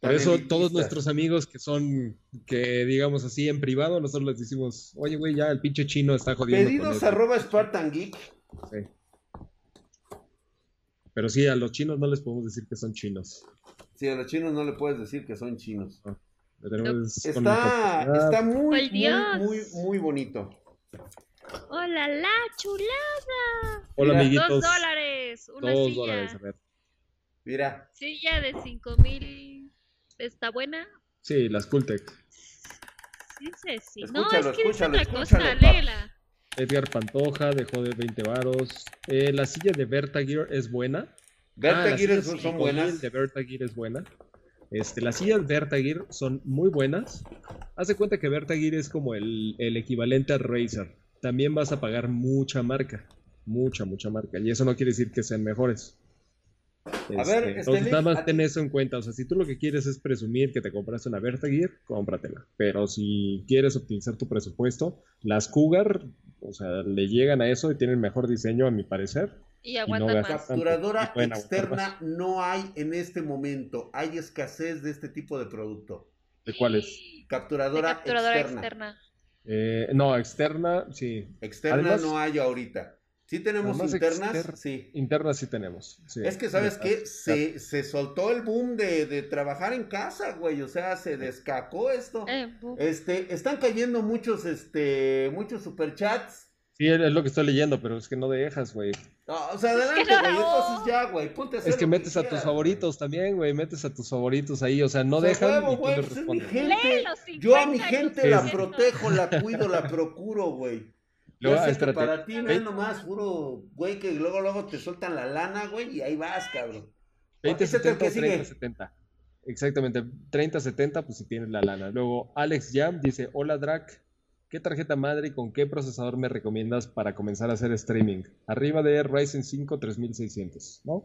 por eso todos nuestros amigos que son, que digamos así en privado, nosotros les decimos, oye, güey, ya el pinche chino está jodiendo. Pedidos esto". arroba Spartan Geek. Sí. Pero sí, a los chinos no les podemos decir que son chinos. Sí, a los chinos no le puedes decir que son chinos. Está, está muy, ¡Ay, Dios! muy, muy, muy bonito. ¡Hola, la chulada! Hola, Mira. amiguitos. Dos dólares. Una Dos silla. dólares, a ver. Mira, Silla de cinco mil. ¿Está buena? Sí, las Cultec. Sí, sí, sí. No, es que dice escúchalo, otra cosa, léela. Edgar Pantoja dejó de 20 varos. Eh, la silla de Vertagir es buena. Ah, Berta las Gears sillas son 5000 buenas. de Vertagir es buena. Este, las sillas Vertagir son muy buenas. Haz de cuenta que Vertagir es como el, el equivalente a Razer. También vas a pagar mucha marca. Mucha, mucha marca. Y eso no quiere decir que sean mejores. ver, Este, entonces nada más ten eso en cuenta. O sea, si tú lo que quieres es presumir que te compraste una Vertagir, cómpratela. Pero si quieres optimizar tu presupuesto, las Cougar, o sea, le llegan a eso y tienen mejor diseño, a mi parecer. Y aguantan gastan. más. Capturadora Y externa no hay en este momento. Hay escasez de este tipo de producto. ¿De cuáles? De Capturadora, capturadora externa. externa. Eh, no, externa, sí. Externa Además- no hay ahorita. Sí tenemos internas, exter- sí. Interna sí tenemos. sí. Es que, ¿sabes qué? Ah, Se, se soltó el boom de, de trabajar en casa, güey. O sea, se descacó esto. Eh, Este, están cayendo muchos, este, muchos superchats. Sí, es lo que estoy leyendo, pero es que no dejas, güey. No, o sea, adelante, no. güey. Entonces ya, güey. Ponte a hacer Es que metes a tus favoritos también, güey. Metes a tus favoritos ahí, o sea, no O sea, dejan huevo, y tú güey, les pues es mi respondes. gente. Yo a mi 50 gente la protejo, la cuido, la procuro, güey. Luego, que espérate. para ti no Ve- es nomás puro, güey, que luego luego te sueltan la lana, güey, y ahí vas, cabrón. 20, Ese es el 70 que o 30, sigue. 70. Exactamente, 30, 70, pues si tienes la lana. Luego, Alex Jam dice, hola Drac, ¿qué tarjeta madre y con qué procesador me recomiendas para comenzar a hacer streaming? Arriba de Ryzen 5 3600, ¿no?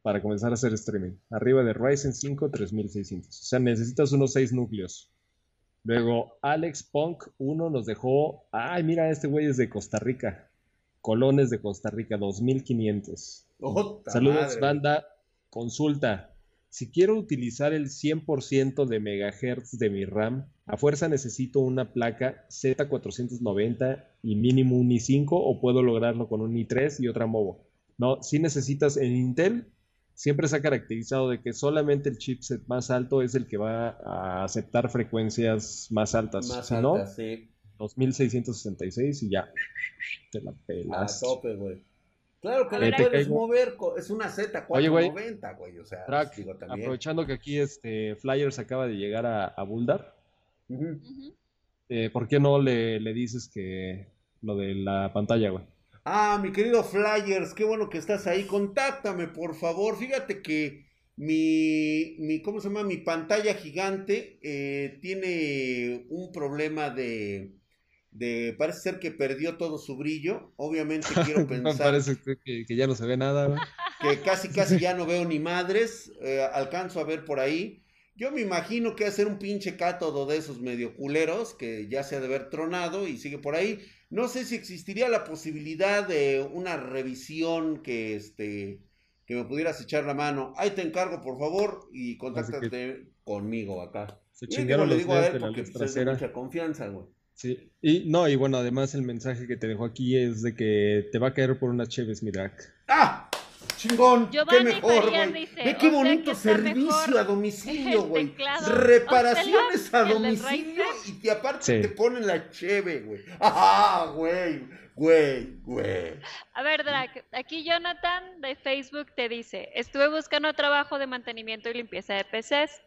Para comenzar a hacer streaming. Arriba de Ryzen 5 3600. O sea, necesitas unos 6 núcleos. Luego, Alex Punk 1 nos dejó, ay, mira, este güey es de Costa Rica. Colones de Costa Rica, 2500. Ota Saludos, madre, banda. Consulta. Si quiero utilizar el 100% de megahertz de mi RAM, a fuerza necesito una placa Z490 y mínimo un i5 o puedo lograrlo con un i3 y otra MOVO. No, si necesitas en Intel, siempre se ha caracterizado de que solamente el chipset más alto es el que va a aceptar frecuencias más altas. Más no, sí. 2666 y ya. Te la A pelas. tope, güey. Claro que le puedes caigo. mover, es una Z490, Oye, güey. güey, o sea, digo también. aprovechando que aquí este Flyers acaba de llegar a, a Buldar, eh, ¿por qué no le, le dices que lo de la pantalla, güey? Ah, mi querido Flyers, qué bueno que estás ahí. Contáctame, por favor. Fíjate que mi, mi ¿cómo se llama? Mi pantalla gigante eh, tiene un problema de, de, parece ser que perdió todo su brillo. Obviamente quiero pensar Parece que, que ya no se ve nada, güey. que casi casi ya no veo ni madres, eh, alcanzo a ver por ahí. Yo me imagino que hacer un pinche cátodo de esos medio culeros que ya se ha de haber tronado y sigue por ahí. No sé si existiría la posibilidad de una revisión que este que me pudieras echar la mano. Ahí te encargo, por favor, y contáctate conmigo acá. Se Y digo, chingaron le los digo a él porque pues, es de mucha confianza, güey. Sí. Y no, y bueno, además el mensaje que te dejó aquí es de que te va a caer por una Cheves, mi Drac. ¡Ah! ¡Chingón! ¡Qué Giovanni mejor, Farías güey! dice, Ve qué bonito servicio mejor a domicilio, güey. Reparaciones a domicilio y te aparte Sí. te ponen la cheve, güey. ¡Ah, güey! Güey, güey. A ver, Drac, aquí Jonathan de Facebook te dice, estuve buscando trabajo de mantenimiento y limpieza de PCs.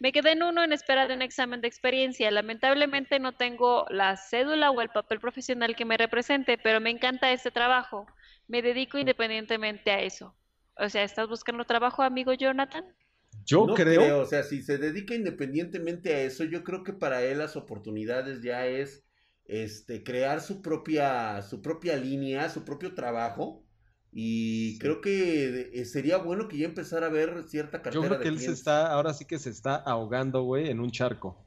Me quedé en uno en espera de un examen de experiencia. Lamentablemente no tengo la cédula o el papel profesional que me represente, pero me encanta este trabajo. Me dedico independientemente a eso. O sea, ¿estás buscando trabajo, amigo Jonathan? Yo no creo, o sea, si se dedica independientemente a eso, yo creo que para él las oportunidades ya es este crear su propia su propia línea, su propio trabajo y creo que eh, sería bueno que ya empezara a ver cierta yo cartera creo que de él se está, ahora sí que se está ahogando, güey, en un charco.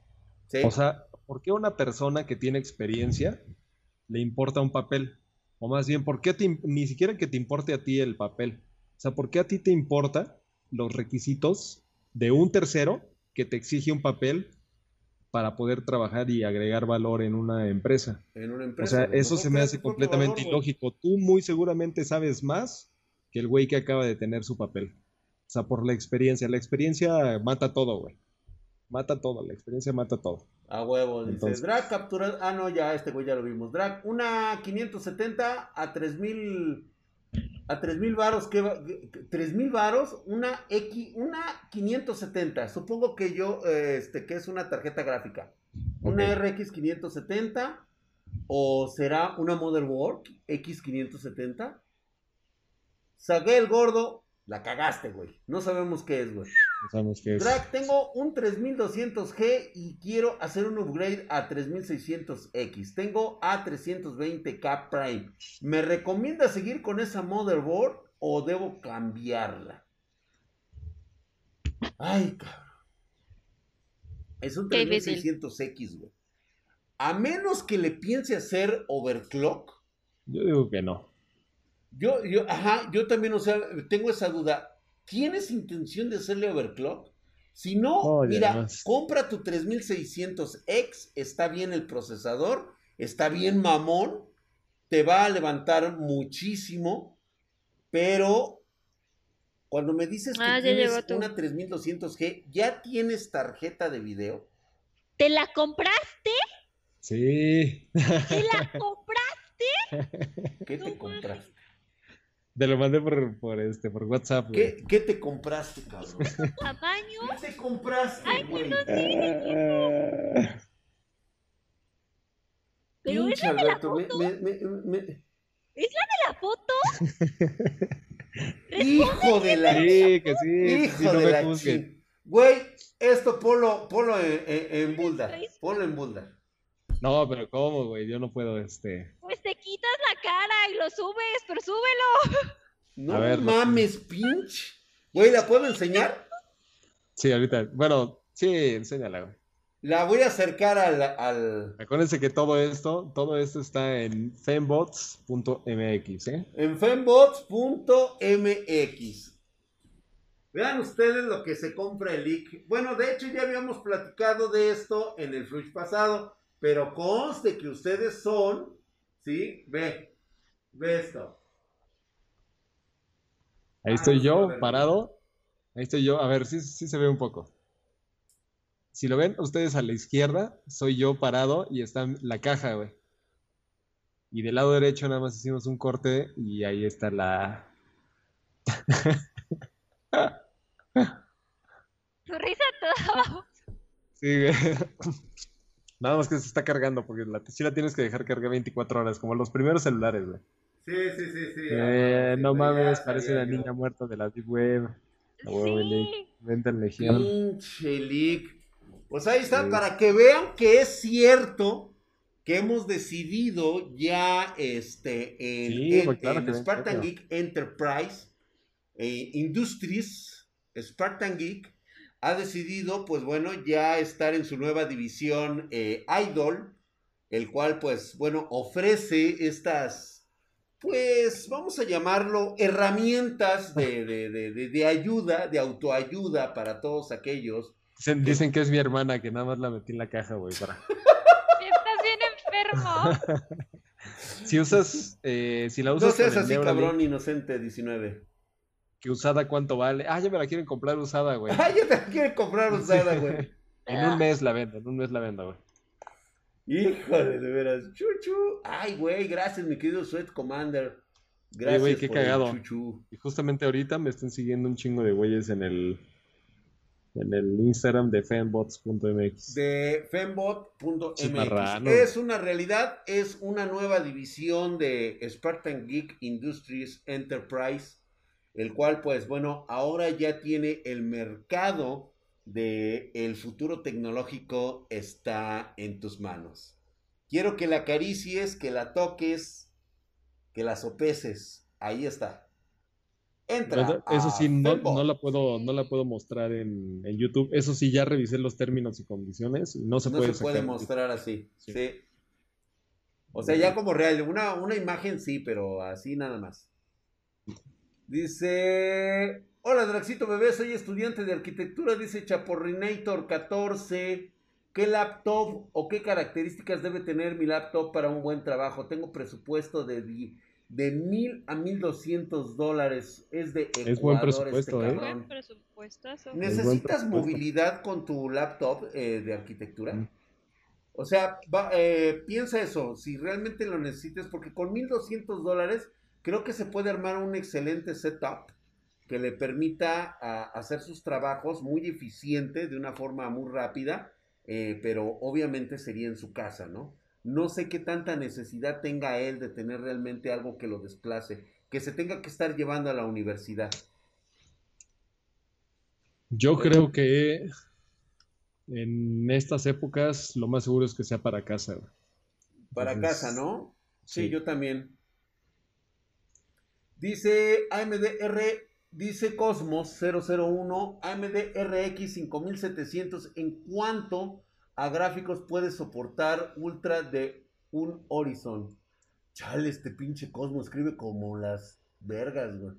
Sí. O sea, ¿por qué a una persona que tiene experiencia le importa un papel? O más bien, ¿por qué te ni siquiera que te importe a ti el papel? O sea, ¿por qué a ti te importa los requisitos de un tercero que te exige un papel para poder trabajar y agregar valor en una empresa? en una O empresa. sea, güey. eso se me hace completamente valor, ilógico. Tú muy seguramente sabes más que el güey que acaba de tener su papel. O sea, por la experiencia. La experiencia mata todo, güey. Mata todo, la experiencia mata todo. A huevo, dice. Entonces- Drag captura. Ah, no, ya, este güey ya lo vimos. Drag, una 570 a 3000. A 3000 varos, ¿qué va? 3000 varos, una X, una 570. Supongo que yo, este, que es una tarjeta gráfica. Una. RX 570 o será una Motherboard X 570. Sagué el gordo, la cagaste, güey. No sabemos qué es, güey. Es. Drag, tengo un 3200G y quiero hacer un upgrade a 3600X. Tengo A320K Prime. ¿Me recomienda seguir con esa motherboard o debo cambiarla? Ay, cabrón. Es un Qué difícil. 3600X, güey. A menos que le piense hacer overclock. Yo digo que no. Yo, yo, ajá, yo también, o sea, tengo esa duda. ¿Tienes intención de hacerle overclock? Si no, mira, compra tu 3600X, está bien el procesador, está bien mamón, te va a levantar muchísimo, pero cuando me dices que Ah, ya tienes una 3200G, ¿ya tienes tarjeta de video? ¿Te la compraste? Sí. ¿Y la compraste? ¿Qué No te compraste? Te lo mandé por, por, este, por WhatsApp, güey. ¿Qué, qué te compraste, cabrón? ¿Tamaño? ¿Qué te compraste, Ay, güey? Ah, Pero Pinche esa de la Alberto, me- foto, me- me- me- ¿es la de la foto? Hijo de la Sí, que sí. Hijo sí, no de me la Güey, esto ponlo, ponlo en, en, en Boulder. Ponlo en Boulder. No, pero ¿cómo, güey? Yo no puedo, este. Pues te quitas la cara y lo subes, pero súbelo. No A ver, mames, pinche. Güey, ¿la puedo enseñar? Sí, ahorita. Bueno, sí, enséñala, güey. La voy a acercar al, al Acuérdense que todo esto, todo esto está en fembots.mx, ¿eh? en fembots.mx. Vean ustedes lo que se compra el leak. Bueno, de hecho ya habíamos platicado de esto en el flush pasado, pero conste que ustedes son, ¿sí? Ve, ve esto. Ahí Ah, estoy se yo, parado. Ahí estoy yo. A ver, sí, sí se ve un poco. Si lo ven ustedes a la izquierda, soy yo parado y está la caja, güey. Y del lado derecho nada más hicimos un corte y ahí está la... Tu risa toda. Sí, güey. Nada más que se está cargando porque la, sí la tienes que dejar cargar 24 horas, como los primeros celulares, güey. Sí, sí, sí, sí. Eh, sí, no ya mames, parece yo. niña muerta de la Deep Web. A huevo, el leak. Sí. Venta en Legión. Pinche leak. Pues ahí está, Sí. para que vean que es cierto que hemos decidido ya este en, Sí, en- pues claro en Spartan. Geek Enterprise eh, Industries, Spartan Geek ha decidido, pues bueno, ya estar en su nueva división eh, Idol, el cual, pues bueno, ofrece estas, pues vamos a llamarlo, herramientas de, de- de- de- de ayuda, de autoayuda para todos aquellos. Dicen, dicen que es mi hermana, que nada más la metí en la caja, güey, para... Estás bien enfermo. Si usas, eh, si la No usas seas con el así, cabrón, inocente 19. Que usada cuánto vale. Ah, ya me la quieren comprar usada, güey. Ay, ya te la quiere comprar usada, güey. En un mes la vendo, en un mes la vendo, güey. Híjole, de veras. Chuchu. Ay, güey, gracias, mi querido Sweat Commander. Gracias güey, qué por el cagado. chuchu. Y justamente ahorita me están siguiendo un chingo de güeyes en el en el Instagram de fanbots.mx. de fembot.mx. Es una realidad, es una nueva división de Spartan Geek Industries Enterprise, el cual pues bueno, ahora ya tiene el mercado de el futuro tecnológico está en tus manos. Quiero que la acaricies, que la toques, que la sopeses. Ahí está. Entra. Eso sí, no, no la puedo, no la puedo mostrar en, en YouTube. Eso sí, ya revisé los términos y condiciones no se no puede se puede mostrar así. Sí. Sí. O sea, ya como real, una, una imagen sí, pero así nada más. Dice, hola Draxito bebé, soy estudiante de arquitectura, dice Chaporrinator 14. ¿Qué laptop o qué características debe tener mi laptop para un buen trabajo? Tengo presupuesto de, de mil a mil doscientos dólares. Es de Ecuador Es buen este presupuesto, ¿eh? cabrón. Buen presupuestazo. buen ¿Necesitas presupuesto. movilidad con tu laptop eh, de arquitectura? Mm. O sea, va- eh, piensa eso, si realmente lo necesitas, porque con 1200 dólares creo que se puede armar un excelente setup que le permita a- hacer sus trabajos muy eficiente, de una forma muy rápida, eh, pero obviamente sería en su casa, ¿no? No sé qué tanta necesidad tenga él de tener realmente algo que lo desplace, que se tenga que estar llevando a la universidad. Yo creo que en estas épocas lo más seguro es que sea para casa. Para casa, ¿no? Sí, sí. yo también. Dice AMDR, dice Cosmos 001, AMD RX 5700, ¿en cuánto a gráficos puede soportar Ultra de un Horizon? Chale, este pinche Cosmos escribe como las vergas, güey.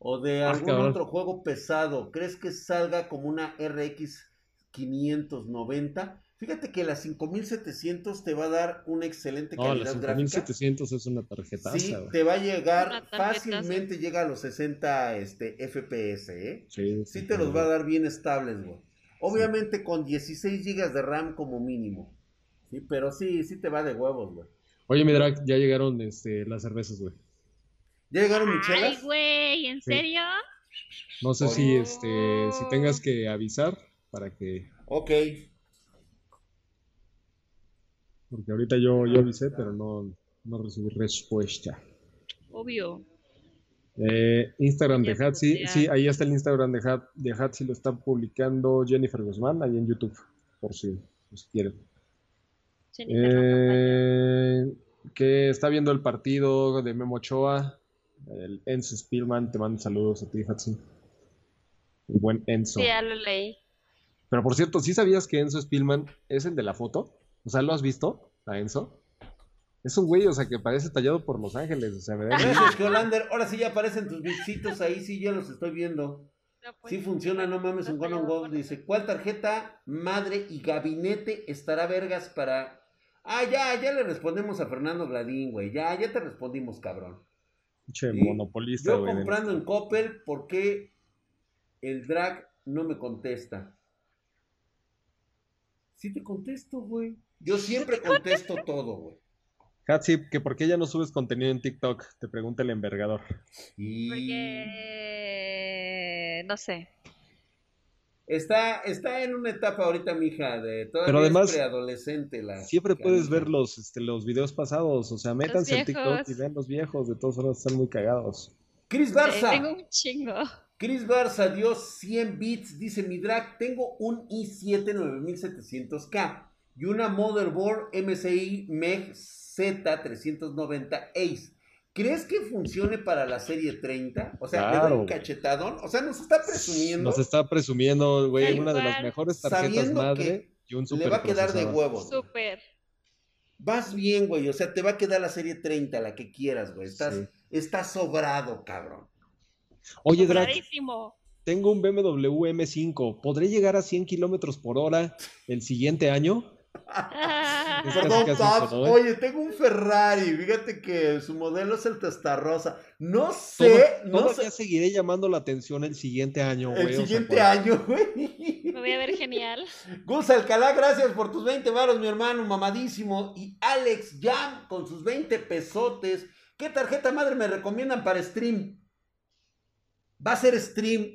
O de algún otro juego pesado. ¿Crees que salga como una RX 590? Fíjate que la 5700 te va a dar una excelente No, la calidad gráfica. 5700 es una tarjetaza, Sí, güey. te va a llegar fácilmente, llega a los 60 este, FPS, ¿eh? Sí, Sí te los va a dar bien estables, güey. Obviamente con 16 GB de RAM como mínimo. Sí, pero sí, sí te va de huevos, güey. Oye, mi drag, ya llegaron este, las cervezas, güey. ¿Ya llegaron Ay, michelas? güey, ¿en Sí. serio? No sé si, este, si tengas que avisar para que, Ok. Porque ahorita yo, yo avisé, pero no, no recibí respuesta. Obvio. Eh, Instagram de Hatsi, sí, ahí está el Instagram de, Hat, de Hatsi, lo está publicando Jennifer Guzmán, ahí en YouTube, por si, quieren. Eh, que está viendo el partido de Memo Ochoa, el Enzo Spielman, te mando saludos a ti, Hatsi. El buen Enzo. Sí, ya lo leí. Pero por cierto, ¿sí sabías que Enzo Spielman es el de la foto? O sea, ¿lo has visto a Enzo? Es un güey, o sea, que parece tallado por Los Ángeles, o sea, me da Gracias, que Hollander. Ahora sí ya aparecen tus bichitos ahí, sí, ya los estoy viendo. No, pues, Sí funciona, no mames, un Gone on Go. Dice, ¿cuál tarjeta, madre y gabinete estará vergas para...? Ah, ya, ya le respondemos a Fernando Gladín, güey. Ya, ya te respondimos, cabrón. pinche Sí. monopolista, Yo güey. comprando en Coppel, ¿por qué el drag no me contesta? Sí te contesto, güey. Yo siempre contesto todo, güey. Hatsi, que por qué ya no subes contenido en TikTok, te pregunta el envergador. Y Porque... No sé. está, está en una etapa ahorita, mija, de todavía Pero además, es preadolescente la Siempre puedes ver los, este, los videos pasados, o sea, métanse en TikTok y vean los viejos, de todos modos están muy cagados. Cris Eh, Barza. tengo un chingo. Chris Barza dio 100 bits, dice mi drag, tengo un i7 9700K y una motherboard MSI MEG Z390 Ace. ¿Crees que funcione para la serie 30? O sea, ¿le Claro, un güey. cachetadón? O sea, nos está presumiendo. Nos está presumiendo, güey, una de las mejores tarjetas Sabiendo madre y un Le super va a quedar de huevos. güey. Súper. Vas bien, güey. O sea, te va a quedar la serie 30, la que quieras, güey. Estás, Sí. estás sobrado, cabrón. Oye, Drac, tengo un BMW M5. ¿Podré llegar a 100 kilómetros por hora el siguiente año? Oye, tengo un Ferrari. Fíjate que su modelo es el Testarrosa. No sé, no sé. seguiré llamando la atención el siguiente año, güey. El o sea, siguiente año, güey. Me voy a ver genial. Gus Alcalá, gracias por tus 20 varos, mi hermano, mamadísimo. Y Alex Jam con sus 20 pesotes. ¿Qué tarjeta madre me recomiendan para stream? Va a ser stream.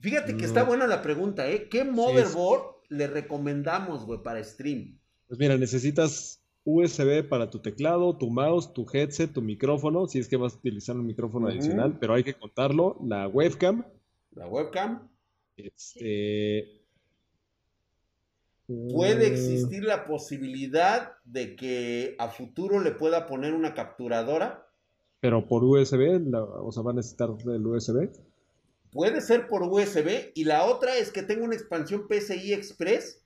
Fíjate que No. está buena la pregunta, ¿eh? ¿Qué motherboard le recomendamos, güey, para stream? Pues mira, necesitas USB para tu teclado, tu mouse, tu headset, tu micrófono, si es que vas a utilizar un micrófono adicional, pero hay que contarlo, la webcam, La webcam. este... ¿Puede mm, existir la posibilidad de que a futuro le pueda poner una capturadora? Pero por USB, la- o sea, va a necesitar el USB. Puede ser por USB. Y la otra es que tenga una expansión PCI Express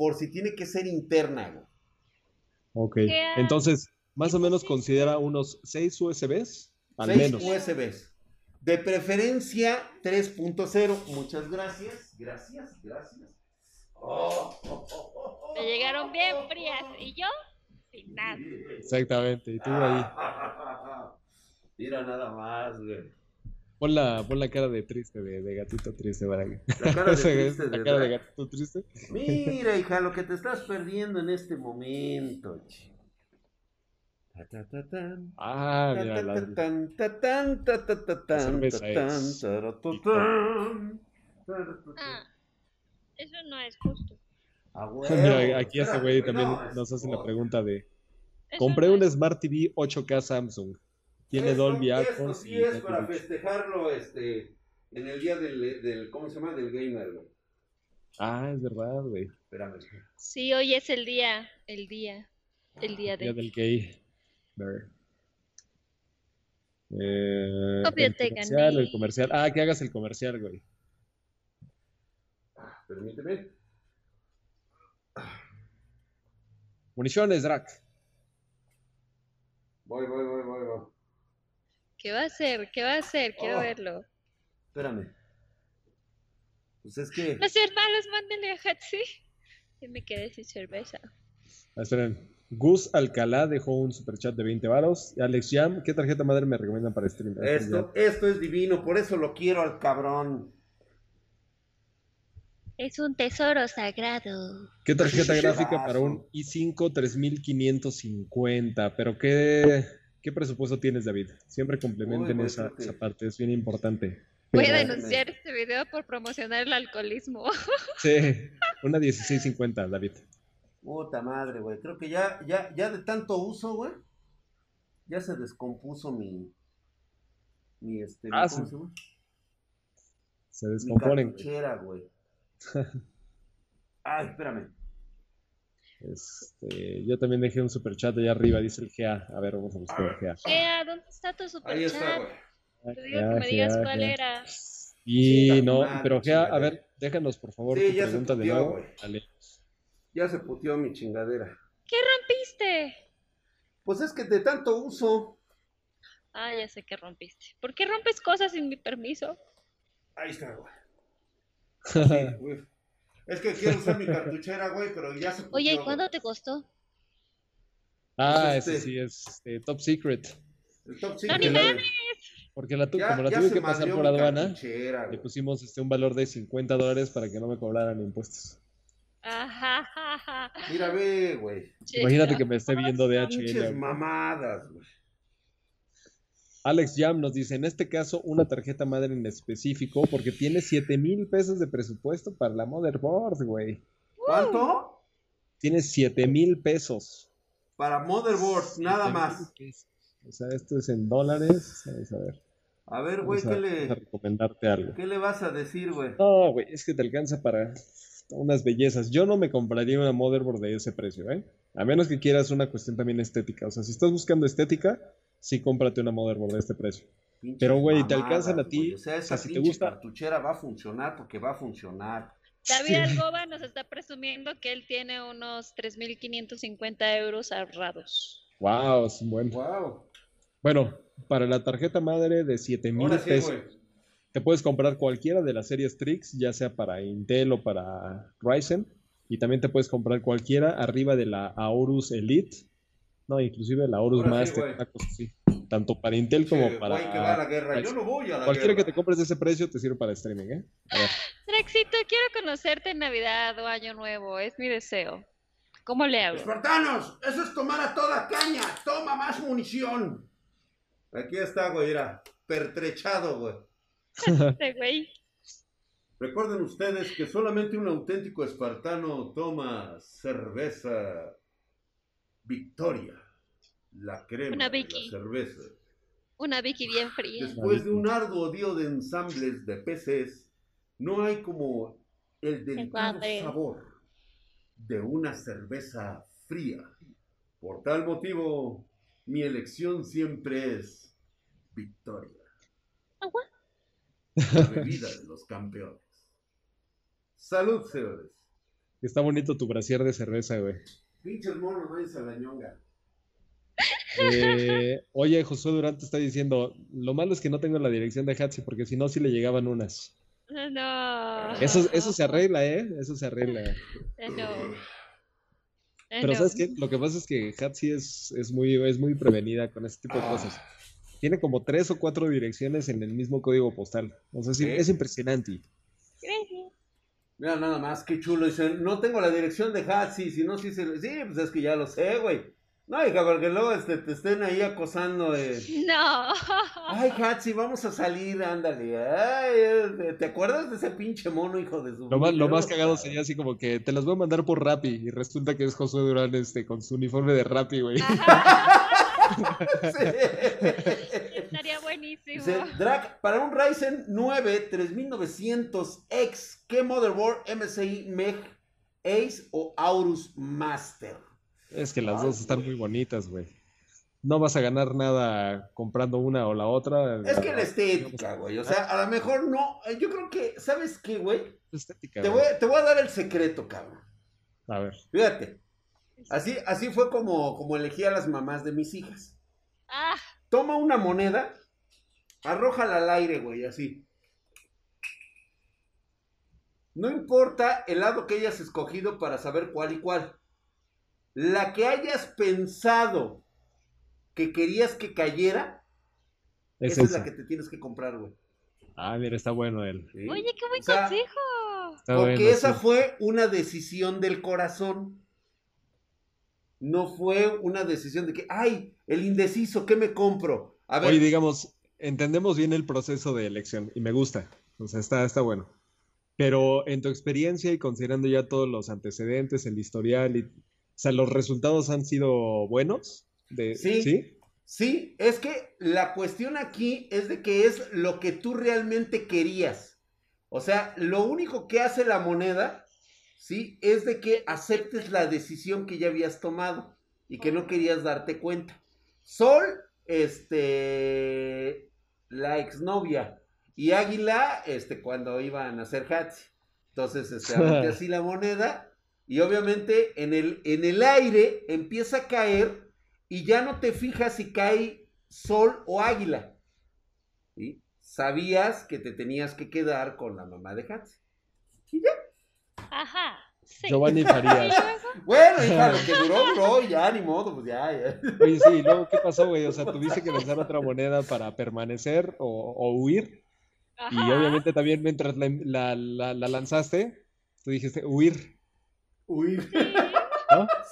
por si tiene que ser interna, güey. Ok, entonces, más o menos considera unos 6 USBs, al Seis menos. USBs. De preferencia 3.0. Muchas gracias. Gracias, gracias. Oh, oh, oh, oh, Me llegaron bien frías. ¿Y yo? Sin nada. Exactamente, y tú ahí. Mira nada más, güey. Pon la, pon la cara de triste, de, de gatito triste, para que... La cara de triste la de cara de gatito triste. Mira, hija, lo que te estás perdiendo en este momento. Ah, mira, la- tan. Ah, eso no es justo. A Mira, huevo, aquí este güey también no, nos hace la pregunta de... Compré no un Smart TV 8K Samsung. Tiene Esto- Dolby esto Atmos sí y es para festejarlo este, en el día del, del, ¿cómo se llama? Del gamer, güey. Ah, es verdad, güey. Espérame. Sí, hoy es el día. El día. El día Día de. del gay. Ver. Eh, Obvio el te comercial, el comercial. Ah, que hagas el comercial, güey. Permíteme. Municiones, Drac. Voy, voy, voy, voy, voy. ¿Qué va a hacer? ¿Qué va a hacer? Quiero Oh. verlo. Espérame. Pues es que... No sean malos, mándenle a Hatsi. Y me quedé sin cerveza. Ah, esperen. Gus Alcalá dejó un superchat de 20 varos. Alex Jam, ¿qué tarjeta madre me recomiendan para stream? Ah, Esto, esto es divino, por eso lo quiero al cabrón. Es un tesoro sagrado. ¿Qué tarjeta gráfica para un i5 3550? Pero ¿qué, qué presupuesto tienes, David? Siempre complementen esa, esa, parte, es bien importante. Voy a denunciar este video por promocionar el alcoholismo. Sí, una 1650, David. Puta madre, güey. Creo que ya, ya, ya de tanto uso, güey. Ya se descompuso mi. Mi este. Ah, ¿cómo sí. se llama? Se Mi descomponen. güey. cartuchera, güey. Ay, espérame. Este, yo también dejé un super chat allá arriba, dice el GA. A ver, vamos a buscar el GA. Ea, ¿dónde está tu Ahí está, superchat? güey. Te digo que me digas cuál era. Y no, pero GA, a ver, déjanos por favor Sí, tu ya se pregunta de nuevo. Dale. Ya se puteó mi chingadera. ¿Qué rompiste? Pues es que de tanto uso. Ah, ya sé que rompiste. ¿Por qué rompes cosas sin mi permiso? Ahí está, güey. Sí, güey. Es que quiero usar mi cartuchera, güey, pero ya se. Oye, ¿y cuánto te costó? Ah, Este- ese sí es este, top secret. El top No, secret, ni güey. mames. Porque la tu- Ya- como la tuve que pasar por aduana, le pusimos este, un valor de 50 dólares para que no me cobraran impuestos. Ajá, ajá, ajá. Mira, ve, güey. Imagínate que me esté viendo de HL. mamadas, güey. Alex Jam nos dice, en este caso, una tarjeta madre en específico, porque tiene 7 mil pesos de presupuesto para la motherboard, güey. ¿Cuánto? Tiene 7 mil pesos. Para motherboard, nada 7,000 más. pesos. O sea, esto es en dólares. Vamos a ver. A ver, güey, ¿qué vamos a le, recomendarte algo. ¿qué le vas a decir, güey? No, güey, es que te alcanza para unas bellezas. Yo no me compraría una motherboard de ese precio, ¿eh? A menos que quieras una cuestión también estética. O sea, si estás buscando estética, sí cómprate una motherboard de este precio. Pero, güey, te alcanzan a ti. O sea, o esa sea, si te gusta- cartuchera va a funcionar porque va a funcionar. David Algoba nos está presumiendo que él tiene unos 3.550 euros ahorrados. Wow, es un buen. Wow. Bueno, para la tarjeta madre de 7 mil Ahora sí, pesos, te puedes comprar cualquiera de las series Strix, ya sea para Intel o para Ryzen, y también te puedes comprar cualquiera arriba de la Aorus Elite, no, inclusive la sí, Master, una cosa así, tanto para Intel como para güey, que va a la guerra. Yo Ryzen. no voy a la Cualquiera que te compres de ese precio te sirve para streaming, ¿eh? Trexito, quiero conocerte en Navidad o Año Nuevo, es mi deseo. ¿Cómo le hago? Espartanos, eso es tomar a toda caña. Toma más munición. Aquí está, güey, era pertrechado, güey. Este güey. Recuerden ustedes que solamente un auténtico espartano toma cerveza Victoria, la crema Una de la Vicky. cerveza. Una Vicky bien fría. Después de un arduo día de ensambles de PCs, no hay como el delicado padre. sabor de una cerveza fría. Por tal motivo, mi elección siempre es Victoria. Agua. La bebida de los campeones. Salud, señores. está bonito tu brasier de cerveza, güey. Pinches monos, no a la ñonga. Eh, oye, Josué Durante está diciendo, lo malo es que no tengo la dirección de Hatsi, porque si no, sí le llegaban unas. No. Eso, eso se arregla, ¿eh? Eso se arregla. Eh, No. Eh, Pero. ¿sabes qué? Lo que pasa es que Hatsi es, es, muy, es muy prevenida con este tipo de cosas. Tiene como tres o cuatro direcciones en el mismo código postal. O sea, es impresionante. Mira, nada más, qué chulo. Dicen, no tengo la dirección de Hatsi, si no, sí se... Sí, pues es que ya lo sé, güey. No, hija, porque luego este, te estén ahí acosando. eh. No. Ay, Hatsi, vamos a salir, ándale. Ay, eh, ¿te acuerdas de ese pinche mono, hijo de su... Lo más, lo más cagado sería así como que te las voy a mandar por Rappi y resulta que es Josué Durán este, con su uniforme de Rappi, güey. Sí. Estaría buenísimo. Dice, Drag, para un Ryzen 9 3900X, ¿qué motherboard MSI MEG Ace o Aorus Master? Es que las dos están muy bonitas, güey. No vas a ganar nada comprando una o la otra. Es que la estética, güey. O sea, a lo mejor no. eh, Yo creo que, ¿sabes qué, güey? Estética, Te güey. voy, te voy a dar el secreto, cabrón. A ver. Fíjate. Así, así fue como, como elegí a las mamás de mis hijas. Ah, Toma una moneda, arrójala al aire, güey, así. No importa el lado que hayas escogido para saber cuál y cuál. La que hayas pensado que querías que cayera, Es esa es la que te tienes que comprar, güey. Ah, mira, está bueno él. ¿Sí? oye, qué buen O sea, consejo. Está porque bueno, esa sí. fue una decisión del corazón. No fue una decisión de que, ay, el indeciso, ¿qué me compro? A ver, Oye, digamos, entendemos bien el proceso de elección y me gusta. O sea, está, está bueno. Pero en tu experiencia y considerando ya todos los antecedentes, el historial y, o sea, los resultados han sido buenos. De, Sí. ¿sí? Sí, es que la cuestión aquí es de que es lo que tú realmente querías. O sea, lo único que hace la moneda, ¿sí? Es de que aceptes la decisión que ya habías tomado y que no querías darte cuenta. Sol, este, la exnovia y Águila, este, cuando iban a hacer hats. Entonces, este, así la moneda y obviamente en el, en el aire empieza a caer y ya no te fijas si cae sol o águila. ¿sí? Sabías que te tenías que quedar con la mamá de Hats. Y ya. Ajá. Sí. Giovanni Farías. Bueno, hija, lo que duró, duró, ya, ni modo, pues ya, ya. Oye, sí, ¿y luego qué pasó, güey? O sea, tuviste que lanzar otra moneda para permanecer o, o huir. Y obviamente también mientras la, la- la- la lanzaste, tú dijiste huir.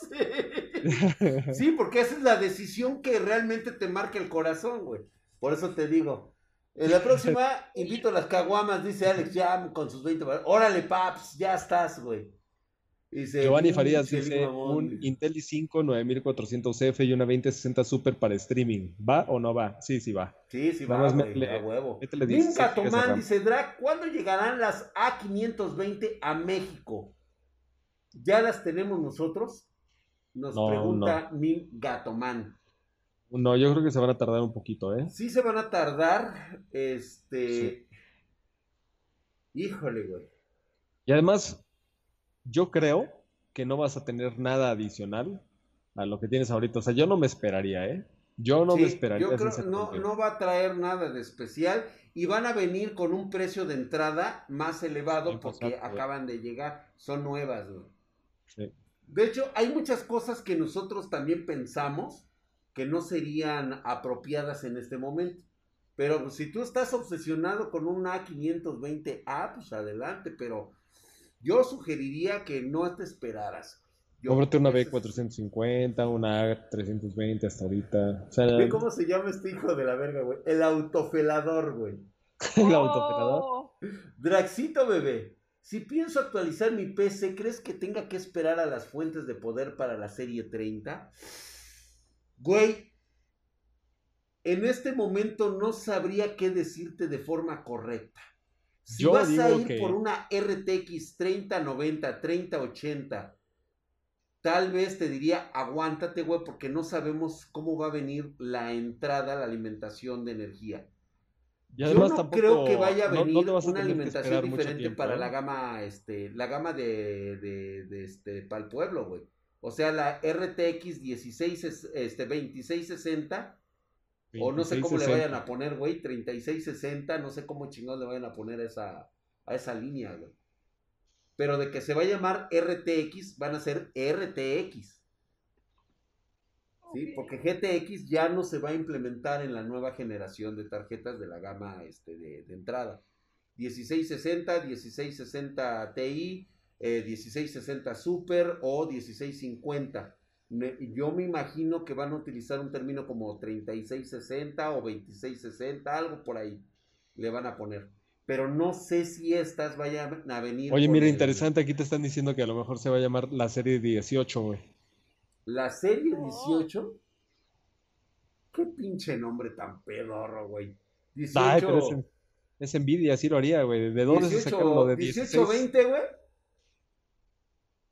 Sí. Sí, porque esa es la decisión que realmente te marca el corazón, güey. Por eso te digo. En la próxima, invito a las caguamas, dice Alex Jam con sus 20 bar- Órale, paps, ya estás, güey. Dice, Giovanni Farías "Pinche dice mamón", un. Intel i5 9400F y una 2060 Super para streaming. ¿Va o no va? Sí, sí va. Sí, sí, Nada va, güey, métele- a huevo. métele 16 Minka gigas de Tomán dice, Drac, ¿cuándo llegarán las A520 a México? ¿Ya las tenemos nosotros? Nos No, pregunta Min Gatomán. No, yo creo que se van a tardar un poquito, ¿eh? Sí se van a tardar, este... Híjole, güey. Y además, yo creo que no vas a tener nada adicional a lo que tienes ahorita. O sea, yo no me esperaría, ¿eh? Yo no me Sí, esperaría. yo creo no, no va a traer nada de especial y van a venir con un precio de entrada más elevado Sí, porque acaban de llegar, son nuevas, güey. Sí. De hecho, hay muchas cosas que nosotros también pensamos que no serían apropiadas en este momento. Pero pues, si tú estás obsesionado con un A520A, pues adelante, pero yo sugeriría que no te esperaras. Yo- Cómprate una ese es- B450, una A320 hasta ahorita. O sea, Ve cómo se llama este hijo de la verga, güey. El autofelador, güey. el. Oh, Draxito bebé, si pienso actualizar mi PC, ¿crees que tenga que esperar a las fuentes de poder para la serie 30? Güey, en este momento no sabría qué decirte de forma correcta. Si Yo vas a ir que- por una RTX 3090, 3080, tal vez te diría aguántate, güey, porque no sabemos cómo va a venir la entrada, la alimentación de energía. Y además Yo no tampoco- creo que vaya a no- no venir te vas a una alimentación diferente tiempo, para ¿eh? la gama, este, la gama de, de, de, este, para el pueblo, güey. O sea, la RTX 16, es- este, 2660, o no sé cómo le 2660. vayan a poner, güey, 3660, no sé cómo chingados le vayan a poner a esa, a esa línea, güey. Pero de que se va a llamar RTX, van a ser RTX. ¿sí? Porque GTX ya no se va a implementar en la nueva generación de tarjetas de la gama este, de, de entrada. 1660, 1660 Ti, eh, 1660 Super o 1650. Me- yo me imagino que van a utilizar un término como 3660 o 2660, algo por ahí le van a poner. Pero no sé si estas vayan a venir. Oye, mira, el- interesante, aquí te están diciendo que a lo mejor se va a llamar la serie 18, güey. La serie Oh. 18. Qué pinche nombre tan pedorro, güey. 18. Ay, pero es, es envidia, sí lo haría, güey. ¿De dónde se sacaron lo de 18, 16? 20, güey.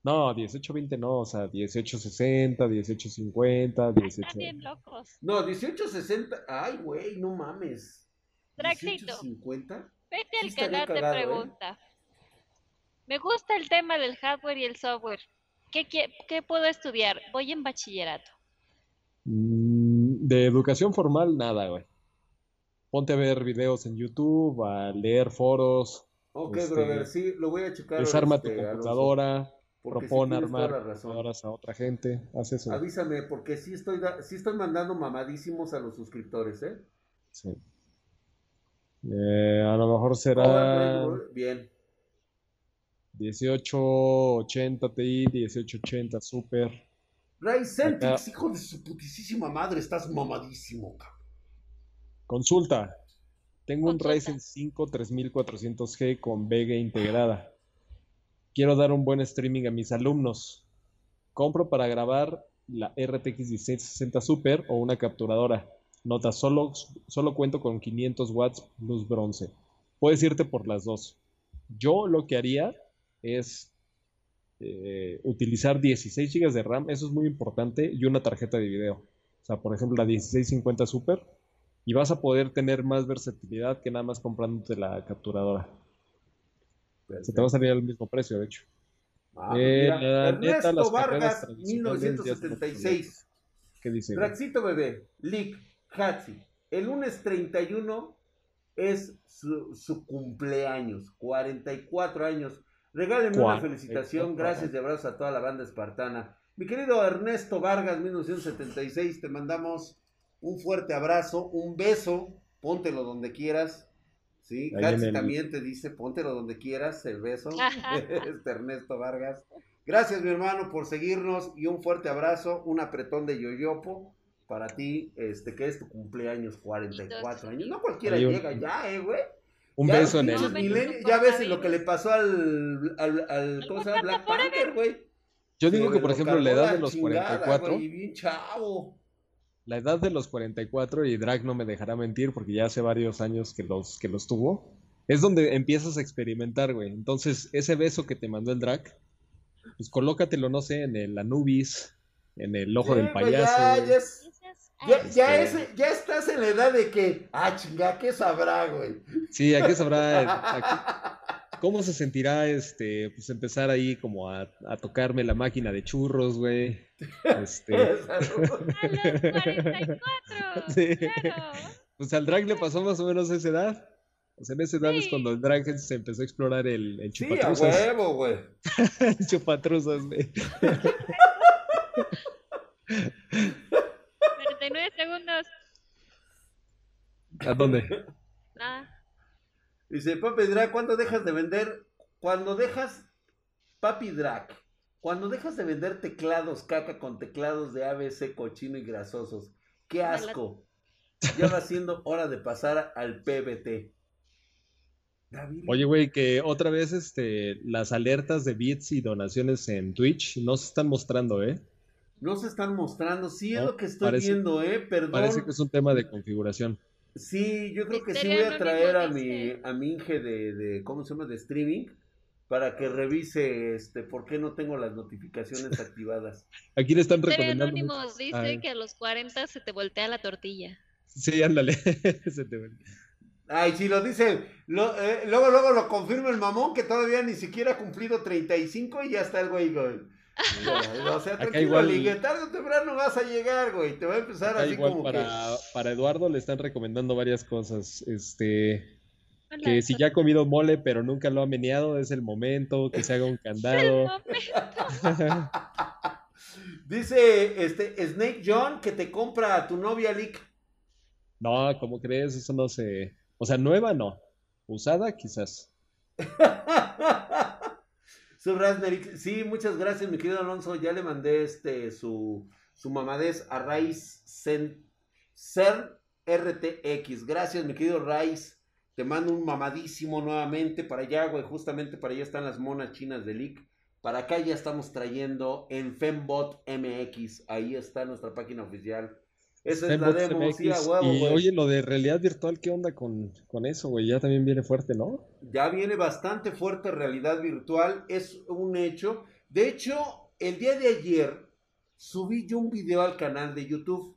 No, 1820 no, o sea, 1860, 1850, 18... Están bien locos. No, 1860. Ay, güey, no mames. Draxito. 1850. Vete al canal de ¿eh? pregunta. Me gusta el tema del hardware y el software. ¿Qué, qué, qué puedo estudiar? Voy en bachillerato. Mm, De educación formal, nada, güey. Ponte a ver videos en YouTube, a leer foros, Ok, Este, brother, sí, lo voy a checar. desarma tu este, Alonso, computadora, porque sí propon tienes armar toda la razón. computadoras a otra gente, haz eso. Avísame, porque sí estoy, da- sí estoy mandando mamadísimos a los suscriptores, ¿eh? Sí. Eh, a lo mejor será... Bien. 1880 Ti, 1880 Super. Ryzen, Acá. hijo de su putisísima madre, estás mamadísimo, cabrón. Consulta. Tengo un. Ryzen 5 3400G con Vega integrada. Quiero dar un buen streaming a mis alumnos. Compro para grabar la RTX 1660 Super o una capturadora. Nota, solo, solo cuento con 500 watts luz bronce. Puedes irte por las dos. Yo lo que haría es eh, utilizar 16 GB de RAM, eso es muy importante, y una tarjeta de video. O sea, por ejemplo, la 1650 Super, y vas a poder tener más versatilidad que nada más comprándote la capturadora. Se te va a salir al mismo precio, de hecho. Ah, pues Eh, mira, la neta, Ernesto Vargas, tradicionales ya están 1976. ¿Qué dice? güey? Raxito Bebé, Lick, Hatsi. El lunes 31 es su, su cumpleaños, 44 años. Regálenme una 44 felicitación, gracias y abrazos a toda la banda espartana. Mi querido Ernesto Vargas, 1976, te mandamos un fuerte abrazo, un beso, póntelo donde quieras. Sí, el- también te dice, póntelo donde quieras, el beso. Este Ernesto Vargas. Gracias, mi hermano, por seguirnos y un fuerte abrazo, un apretón de yoyopo para ti, este, que es tu cumpleaños, 44 años. No cualquiera un- llega ya, eh, güey. Un Ya beso en el... me ya ves lo que le pasó al, al, al ¿cómo se llama? Black Panther, güey. Yo digo que, por lo ejemplo, la edad de los chingada, 44, güey, bien chavo. La edad de los 44, y Drag no me dejará mentir porque ya hace varios años que los, que los tuvo, es donde empiezas a experimentar, güey. Entonces, ese beso que te mandó el Drag, pues colócatelo, no sé, en el Anubis, en el ojo Sí, del payaso. ya, güey. ya es- ya, Ay, ya, Este- es- ya estás en la edad de que, ah, chinga, ¿qué sabrá, güey? Sí, aquí sabrá aquí- cómo se sentirá este, pues empezar ahí como a, a tocarme la máquina de churros, güey. Este, A los 44. Sí. Claro. pues al drag le pasó más o menos esa edad. O sea, en esa edad es Sí. cuando el drag se empezó a explorar el, el Sí, a chupatruzas. huevo, güey. El chupatruzas, güey. 49 segundos. ¿A dónde? Ah, Dice, Papi Drag, ¿cuándo dejas de vender? Cuando dejas, Papi Drag, cuando dejas de vender teclados caca con teclados de ABC cochino y grasosos, qué asco. Ya va siendo hora de pasar al PBT. David, Oye, güey, que otra vez este, las alertas de bits y donaciones en Twitch no se están mostrando, ¿eh? no se están mostrando, sí es No, lo que estoy parece- viendo, eh, perdón. Parece que es un tema de configuración. Sí, yo creo que sí voy a traer a mi, a mi Inge de, de, ¿cómo se llama? De streaming, para que revise, este, por qué no tengo las notificaciones activadas. Aquí le están recomendando. Anónimo mucho. dice que a los 40 se te voltea la tortilla. Sí, ándale. Se te ve. Ay, si lo dice, lo- eh, luego, luego lo confirma el mamón que todavía ni siquiera ha cumplido 35 y ya está el güey, güey. O sea, Acá tranquilo, igual- ligue, tarde o temprano vas a llegar, güey. Te va a empezar así igual como para, para Eduardo le están recomendando varias cosas. Este, Hola, que si ya ha comido mole pero nunca lo ha meneado, es el momento, que se haga un candado. que... Dice, este, Snake John que te compra a tu novia, Lick. No, ¿cómo crees? Eso no se... O sea, nueva no. Usada quizás. Sí, muchas gracias, mi querido Alonso. Ya le mandé este su, su mamadez a Raiz Ser RTX. Gracias, mi querido Raiz. Te mando un mamadísimo nuevamente para allá, güey. Justamente para allá están las monas chinas de Leak. Para acá ya estamos trayendo en Fembot MX. Ahí está nuestra página oficial. Esa es la demo, sí, a huevo, Y oye, lo de realidad virtual, ¿qué onda con, con eso, güey? Ya también viene fuerte, ¿no? Ya viene bastante fuerte realidad virtual, es un hecho. De hecho, el día de ayer subí yo un video al canal de YouTube.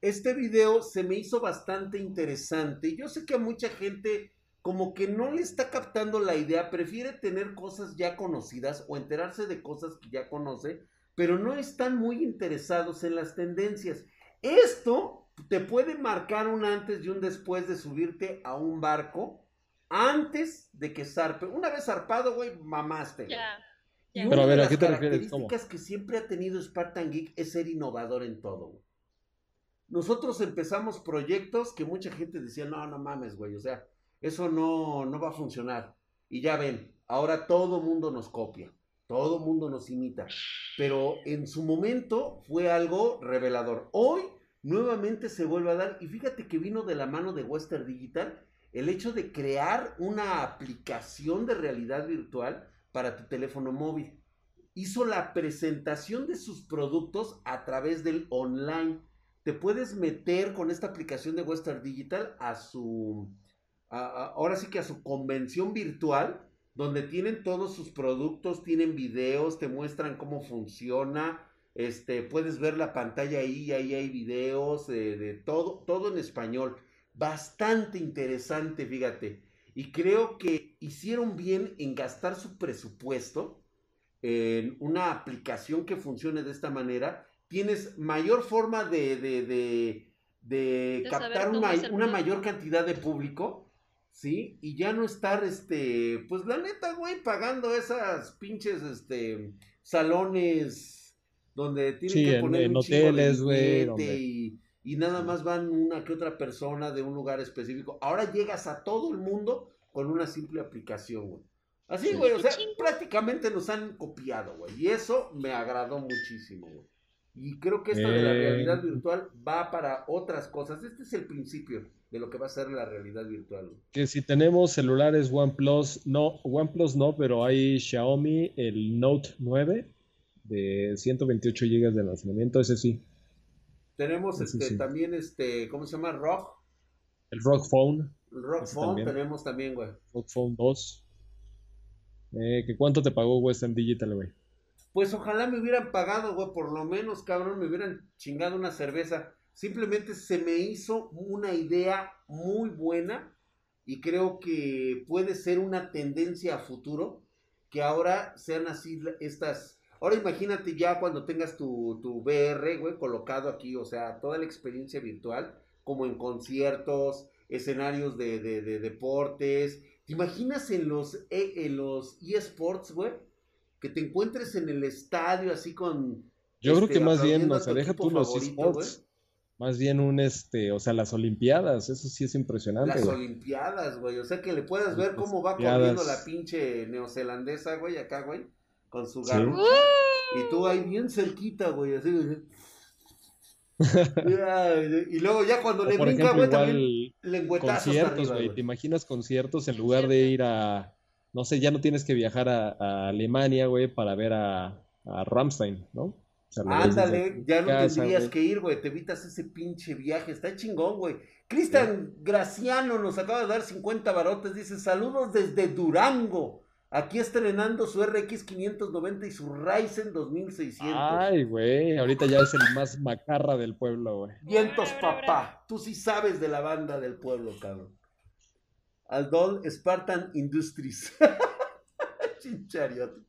Este video se me hizo bastante interesante. Yo sé que a mucha gente como que no le está captando la idea, prefiere tener cosas ya conocidas o enterarse de cosas que ya conoce, pero no están muy interesados en las tendencias. Esto te puede marcar un antes y un después de subirte a un barco antes de que zarpe. Una vez zarpado, güey, mamaste. Ya. Y ya. una Pero a de ver, ¿a las qué te refieres? Que siempre ha tenido Spartan Geek es ser innovador en todo. güey. Nosotros empezamos proyectos que mucha gente decía, no, no mames, güey, o sea, eso no, no va a funcionar. Y ya ven, ahora todo mundo nos copia, todo mundo nos imita. Pero en su momento fue algo revelador. Hoy nuevamente se vuelve a dar, y fíjate que vino de la mano de Western Digital el hecho de crear una aplicación de realidad virtual para tu teléfono móvil. Hizo la presentación de sus productos a través del online. Te puedes meter con esta aplicación de Western Digital a su, ahora sí que a su convención virtual, donde tienen todos sus productos, tienen videos, te muestran cómo funciona, este, puedes ver la pantalla ahí, ahí hay videos de todo, todo en español bastante interesante, fíjate. Y creo que hicieron bien en gastar su presupuesto en una aplicación que funcione de esta manera. Tienes mayor forma de, de, de, captar una, una mayor cantidad de público, ¿sí? Y ya no estar, este, pues la neta, güey, pagando esas pinches, este, salones donde tienen que poner un hoteles, güey, y y nada más van una que otra persona de un lugar específico. Ahora llegas a todo el mundo con una simple aplicación, güey. Así, güey, o sea, prácticamente nos han copiado, güey. Y eso me agradó muchísimo, güey. Y creo que esto de la realidad eh. virtual va para otras cosas. Este es el principio de lo que va a ser la realidad virtual. Que si tenemos celulares OnePlus, no, OnePlus no, pero hay Xiaomi, el Note 9 de 128 GB de almacenamiento, ese sí. Tenemos este, también este, ¿cómo se llama? Rock. El Rock Phone. El Rock Phone tenemos también, güey. Rock Phone 2. Eh, ¿que ¿Cuánto te pagó Western Digital, güey? Pues ojalá me hubieran pagado, güey, por lo menos, cabrón, me hubieran chingado una cerveza. Simplemente se me hizo una idea muy buena y creo que puede ser una tendencia a futuro que ahora sean así estas Ahora imagínate ya cuando tengas tu, tu VR, güey, colocado aquí, o sea, toda la experiencia virtual, como en conciertos, escenarios de, deportes. ¿Te imaginas en los, e, en los eSports, güey? Que te encuentres en el estadio así con... Yo creo que este, más bien, o sea, deja tú los eSports. Más bien un, este, o sea, las Olimpiadas, eso sí es impresionante. Las Olimpiadas, güey, o sea, que le puedas ver cómo va corriendo la pinche neozelandesa, güey, acá, güey con su garro. Y tú ahí bien cerquita, güey, así, y luego ya cuando le brinca, güey, también le Conciertos, güey. ¿Te imaginas conciertos en lugar de ir a. No sé, ya no tienes que viajar a, Alemania, güey, para ver a, a Rammstein, ¿no? Ándale, ya no tendrías que ir, güey. Te evitas ese pinche viaje. Está chingón, güey. Cristian Graciano nos acaba de dar 50 barotes. Dice: Saludos desde Durango. Aquí estrenando su RX 590 y su Ryzen 2600. Ay, güey, ahorita ya es el más macarra del pueblo, güey. Vientos, papá. Tú sí sabes de la banda del pueblo, cabrón. Aldol Spartan Industries. Chinchariot.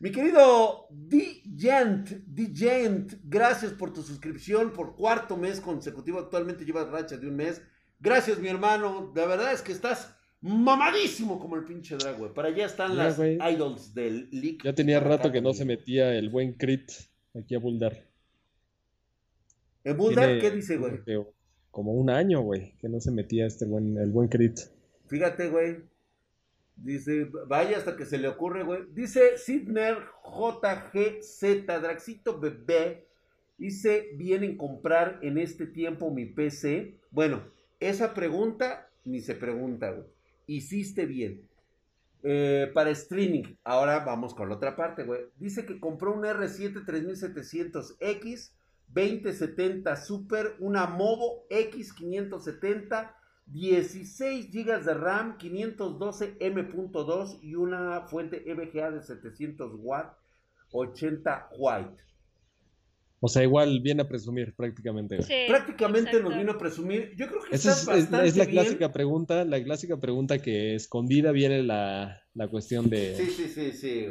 Mi querido D-Gent, gracias por tu suscripción por cuarto mes consecutivo. Actualmente llevas racha de un mes. Gracias, mi hermano. La verdad es que estás mamadísimo como el pinche drag, güey. Para allá están las idols del leak. Ya tenía rato que no se metía el buen crit aquí a Buldar. ¿El Buldar qué dice, güey? Como un año, güey, que no se metía este buen, el buen crit. Fíjate, güey. Dice, vaya hasta que se le ocurre, güey. Dice Sidner JGZ, Draxito Bebé. Dice, ¿vienen comprar en este tiempo mi PC? Bueno, esa pregunta ni se pregunta, güey hiciste bien. Eh, para streaming, ahora vamos con la otra parte, güey. Dice que compró un R7 3700X, 2070 Super, una Movo X570, 16 GB de RAM, 512 M.2 y una fuente EVGA de 700 w 80 White. O sea, igual viene a presumir prácticamente. prácticamente nos vino a presumir. Yo creo que Esa es, es, la clásica pregunta, la clásica pregunta que escondida viene la, la cuestión de. Sí, sí, sí, sí,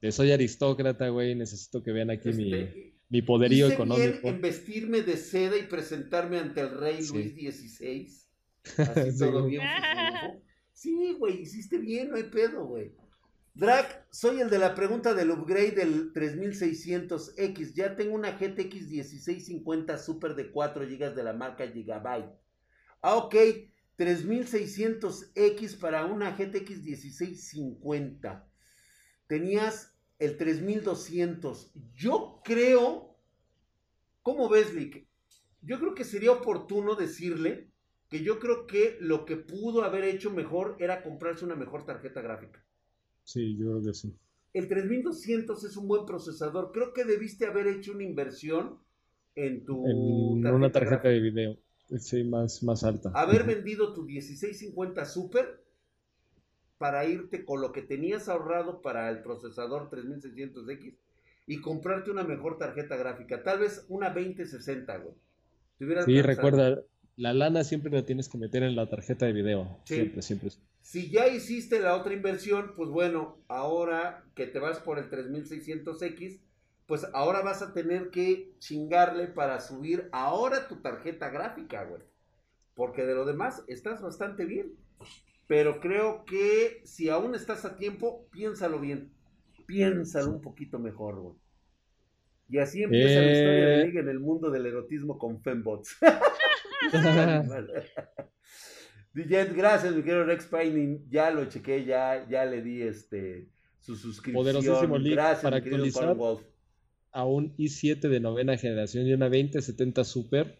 De soy aristócrata, güey, necesito que vean aquí mi, este, mi poderío económico. Bien en vestirme de seda y presentarme ante el rey Luis XVI. Así todo bien. Sí, güey, hiciste bien, no hay pedo, güey. Drag, soy el de la pregunta del upgrade del 3600X. Ya tengo una GTX 1650 Super de 4 GB de la marca Gigabyte. Ah, ok. 3600X para una GTX 1650. Tenías el 3200. Yo creo, ¿cómo ves, Lick? Yo creo que sería oportuno decirle que yo creo que lo que pudo haber hecho mejor era comprarse una mejor tarjeta gráfica. Sí, yo creo que sí. El 3200 es un buen procesador. Creo que debiste haber hecho una inversión en tu en una tarjeta de video. Sí, más, más alta. Haber vendido tu 1650 Super para irte con lo que tenías ahorrado para el procesador 3600X y comprarte una mejor tarjeta gráfica. Tal vez una 2060, güey. Sí, recuerda, la lana siempre la tienes que meter en la tarjeta de video. Siempre, siempre. Si ya hiciste la otra inversión, pues bueno, ahora que te vas por el 3600X, pues ahora vas a tener que chingarle para subir ahora tu tarjeta gráfica, güey. Porque de lo demás estás bastante bien. Pero creo que si aún estás a tiempo, piénsalo bien. Piénsalo un poquito mejor, güey. Y así empieza la historia de Liga eh. en el mundo del erotismo con fembots. DJ, gracias, mi querido Rex Pining. Ya lo chequé, ya, ya le di este su suscripción. Poderosísimo link gracias, para actualizar a un i7 de novena generación y una 2070 Super.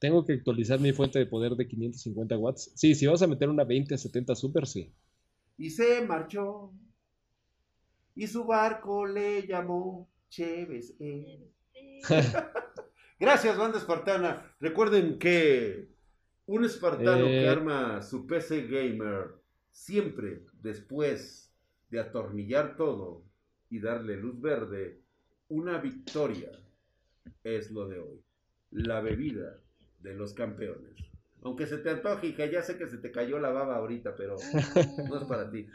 Tengo que actualizar mi fuente de poder de 550 watts. Sí, si vas a meter una 2070 Super, sí. Y se marchó. Y su barco le llamó Chévez. Gracias, banda espartana. Recuerden que un espartano que eh. arma su PC gamer siempre después de atornillar todo y darle luz verde, una victoria es lo de hoy. La bebida de los campeones. Aunque se te antoje, hija, ya sé que se te cayó la baba ahorita, pero no es para ti.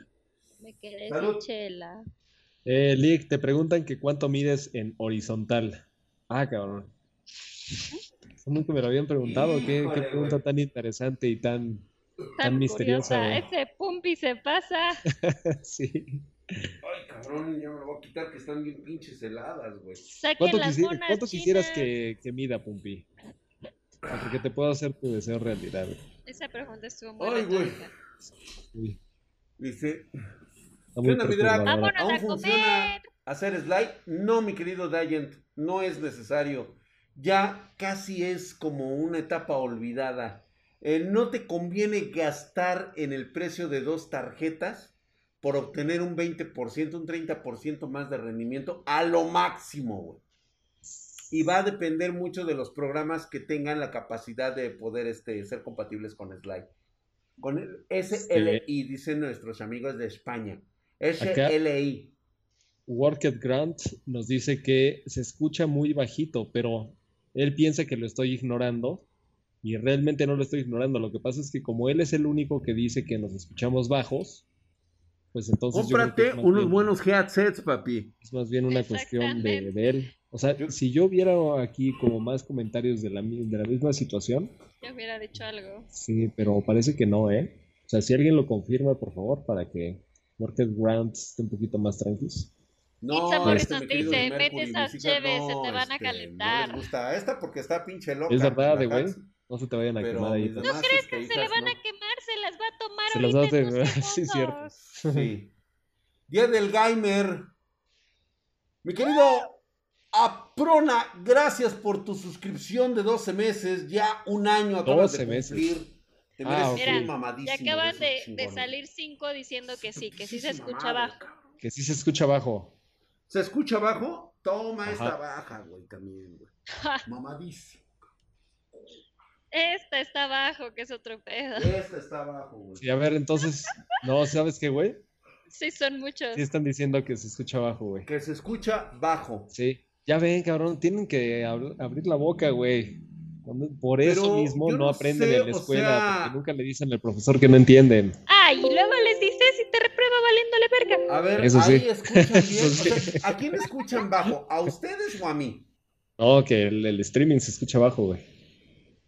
Me quedé sin chela. Eh, Lick, te preguntan que cuánto mides en horizontal. Ah, cabrón. Nunca me lo habían preguntado. ¿Qué, pregunta tan interesante y tan, tan, misteriosa. Ese Pumpi se pasa. sí. Ay, cabrón, ya me lo voy a quitar que están bien pinches heladas, güey. ¿Cuánto, ¿cuánto quisieras que, que, mida, Pumpi? Porque te puedo hacer tu deseo realidad. Esa pregunta estuvo muy Ay, güey. Dice, ¿Qué onda, mi drag? ¿Aún funciona hacer slide? No, mi querido Diant, no es necesario. Ya casi es como una etapa olvidada. Eh, no te conviene gastar en el precio de dos tarjetas por obtener un 20%, un 30% más de rendimiento a lo máximo, güey. Y va a depender mucho de los programas que tengan la capacidad de poder este, ser compatibles con Slide. Con el SLI, dicen nuestros amigos de España. SLI. Worked Grant nos dice que se escucha muy bajito, pero él piensa que lo estoy ignorando y realmente no lo estoy ignorando. Lo que pasa es que como él es el único que dice que nos escuchamos bajos, pues entonces... Cómprate unos buenos headsets, papi. Es más bien una cuestión de, él. O sea, si yo viera aquí como más comentarios de la, de la misma situación... Yo hubiera dicho algo. Sí, pero parece que no, ¿eh? O sea, si alguien lo confirma, por favor, para que Market Ground esté un poquito más tranquilos. No, Pizza este, te dice, mete esas cheves, se te van a este, calentar. No les gusta esta porque está pinche loca. Es verdad, güey. No se te vayan a quemar ahí. ¿No crees que se le van a quemar? Se las va a tomar se las va a Sí, cierto. Sí. Día del Gamer. Mi querido Aprona, gracias por tu suscripción de 12 meses. Ya un año acabas 12 de cumplir. Meses. Te ah, Mira, ya acaban de, de, salir cinco diciendo que sí, que sí se escucha bajo. Que sí se escucha bajo. ¿Se escucha bajo? Toma esta baja, güey, también, güey. Mamadísimo. Esta está abajo, que es otro pedo. Esta está abajo, güey. Sí, a ver, entonces, no, ¿sabes qué, güey? Sí, son muchos. Sí, están diciendo que se escucha bajo, güey. Que se escucha bajo. Sí. Ya ven, cabrón, tienen que abrir la boca, güey. Por eso mismo no, aprenden en la escuela, porque nunca le dicen al profesor que no entienden. Ah, y luego verga. A ver, ahí escuchan bien. ¿A quién escuchan bajo? ¿A ustedes o a mí? No, que el, streaming se escucha bajo, güey.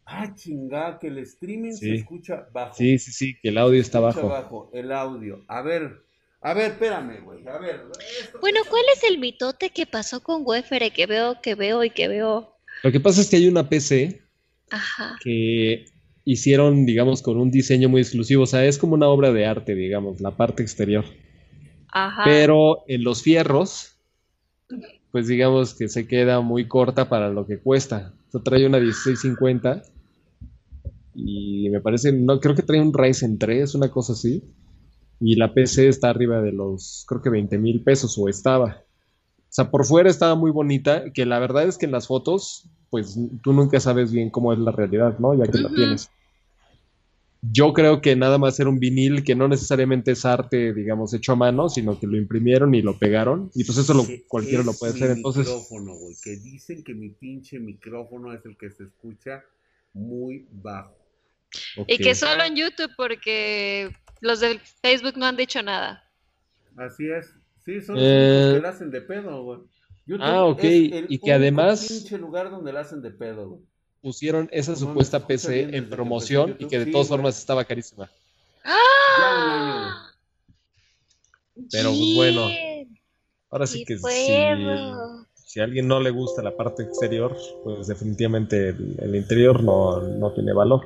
Ah, chingada, que el streaming se escucha bajo. Sí, sí, sí, que el audio está bajo. bajo. El audio. A ver, a ver, espérame, güey. A ver. bueno, ¿cuál es el mitote que pasó con Wefere que veo, que veo y que veo? Lo que pasa es que hay una PC que hicieron, digamos, con un diseño muy exclusivo. O sea, es como una obra de arte, digamos, la parte exterior. Ajá. Pero en los fierros, pues digamos que se queda muy corta para lo que cuesta. O sea, trae una 1650 y me parece, no, creo que trae un Ryzen 3, una cosa así. Y la PC está arriba de los, creo que 20 mil pesos o estaba. O sea, por fuera estaba muy bonita, que la verdad es que en las fotos, pues tú nunca sabes bien cómo es la realidad, ¿no? Ya que la tienes. Yo creo que nada más era un vinil que no necesariamente es arte, digamos, hecho a mano, sino que lo imprimieron y lo pegaron. Y pues eso lo, cualquiera lo puede mi hacer. Entonces, micrófono, güey, que dicen que mi pinche micrófono es el que se escucha muy bajo. Y que solo en YouTube porque los de Facebook no han dicho nada. Así es. Sí, son los Eh, que la hacen de pedo, güey. YouTube Ah, ok, es el y que además- pinche lugar donde la hacen de pedo, güey. Pusieron esa supuesta PC en promoción y que de Sí, todas formas estaba carísima. Güey. Pero, pues, bueno, Ahora sí que si, fuego. si a alguien no le gusta la parte exterior, pues definitivamente el, el interior no, no tiene valor.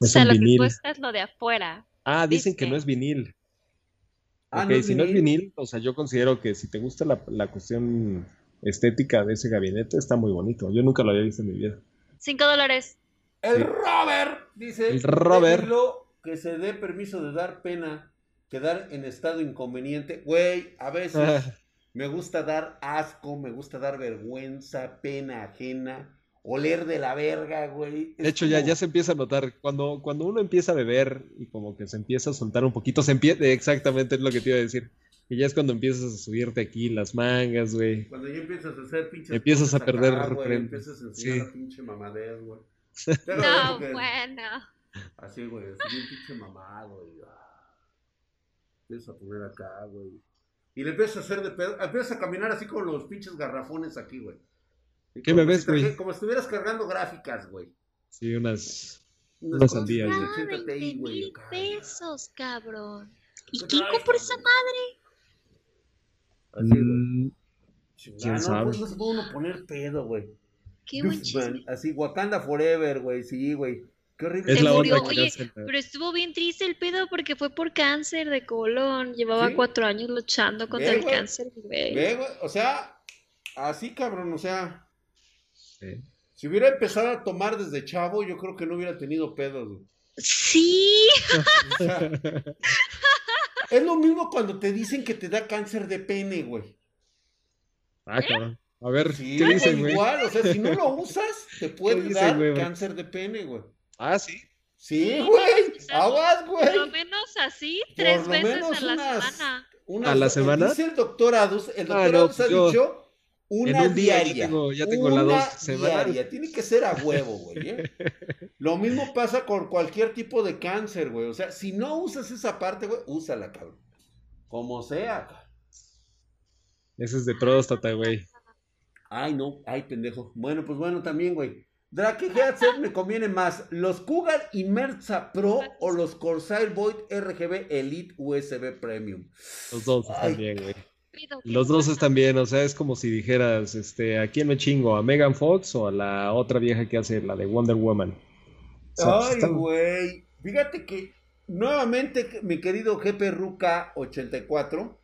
O sea, un lo que cuesta es lo de afuera. Ah, dicen que no es vinil. Ah, Ok, ¿no es si no es vinil? vinil, o sea, yo considero que si te gusta la, la cuestión estética de ese gabinete, está muy bonito. Yo nunca lo había visto en mi vida. Cinco dólares. El Sí. Robert dice: El Robert. "Déjenlo que se dé permiso de dar pena, quedar en estado inconveniente. Güey, a veces me gusta dar asco, me gusta dar vergüenza, pena ajena, oler de la verga, güey. De hecho, ya, ya se empieza a notar. Cuando, cuando uno empieza a beber y como que se empieza a soltar un poquito, se empieza, exactamente es lo que te iba a decir. Que ya es cuando empiezas a subirte aquí las mangas, güey. Cuando ya empiezas a hacer pinches Empiezas a perder acá, güey, empiezas a enseñar sí. la pinche mamadez, güey. No, Que- bueno. Así, güey, así bien pinche mamado, y ah, empiezas a poner acá, güey. Y le empiezas a hacer de pedo, empiezas a caminar así con los pinches garrafones aquí, güey. Y ¿Qué como me ves, si güey? Como si estuvieras cargando gráficas, güey. Sí, unas. Unas Unas sandías, güey. 80 Ti, güey, mil pesos, cabrón. ¿Y ¿Qué quién traes, compró esa madre? Así, güey. mm, quién no, sabe. pues, no se puede uno poner pedo, güey. Qué buen chisme. Así, Wakanda Forever, güey, sí, güey. Qué horrible. es Se la murió, onda que oye. Pero estuvo bien triste el pedo porque fue por cáncer de colon. Llevaba ¿Sí? cuatro años luchando contra Ve, el güey. cáncer, güey. Ve, güey, o sea, así, cabrón, o sea, Sí. si hubiera empezado a tomar desde chavo, yo creo que no hubiera tenido pedos, güey. Sí. Es lo mismo cuando te dicen que te da cáncer de pene, güey. Ah, cabrón. A ver, Sí, ¿qué güey, dicen, güey? igual, o sea, si no lo usas, te puede dicen, dar güey? cáncer de pene, güey. Ah, sí. Sí, Sí, güey, aguas, Por lo güey. menos así, tres veces a la unas- semana. Unas- ¿A la semana? Dice el doctor Adus, el Ah, doctor no, Adus ha pues yo- dicho una en un día ya diaria. tengo- ya tengo la una dos semanal. diaria. Tiene que ser a huevo, güey. ¿eh? Lo mismo pasa con cualquier tipo de cáncer, güey. O sea, si no usas esa parte, güey, úsala, cabrón. Como sea, cabrón. Ese es de próstata, güey. Ay, no, ay, pendejo. Bueno, pues bueno, también, güey. Drake headset me conviene más, los Cougar Immersa Pro o los Corsair Void RGB Elite USB Premium. Los dos están Ay. bien, güey. Los dos están bien, o sea, es como si dijeras, este, ¿a quién me chingo? ¿A Megan Fox o a la otra vieja que hace la de Wonder Woman? O sea, pues, Ay, están- güey. Fíjate que nuevamente, mi querido GP Ruca 84,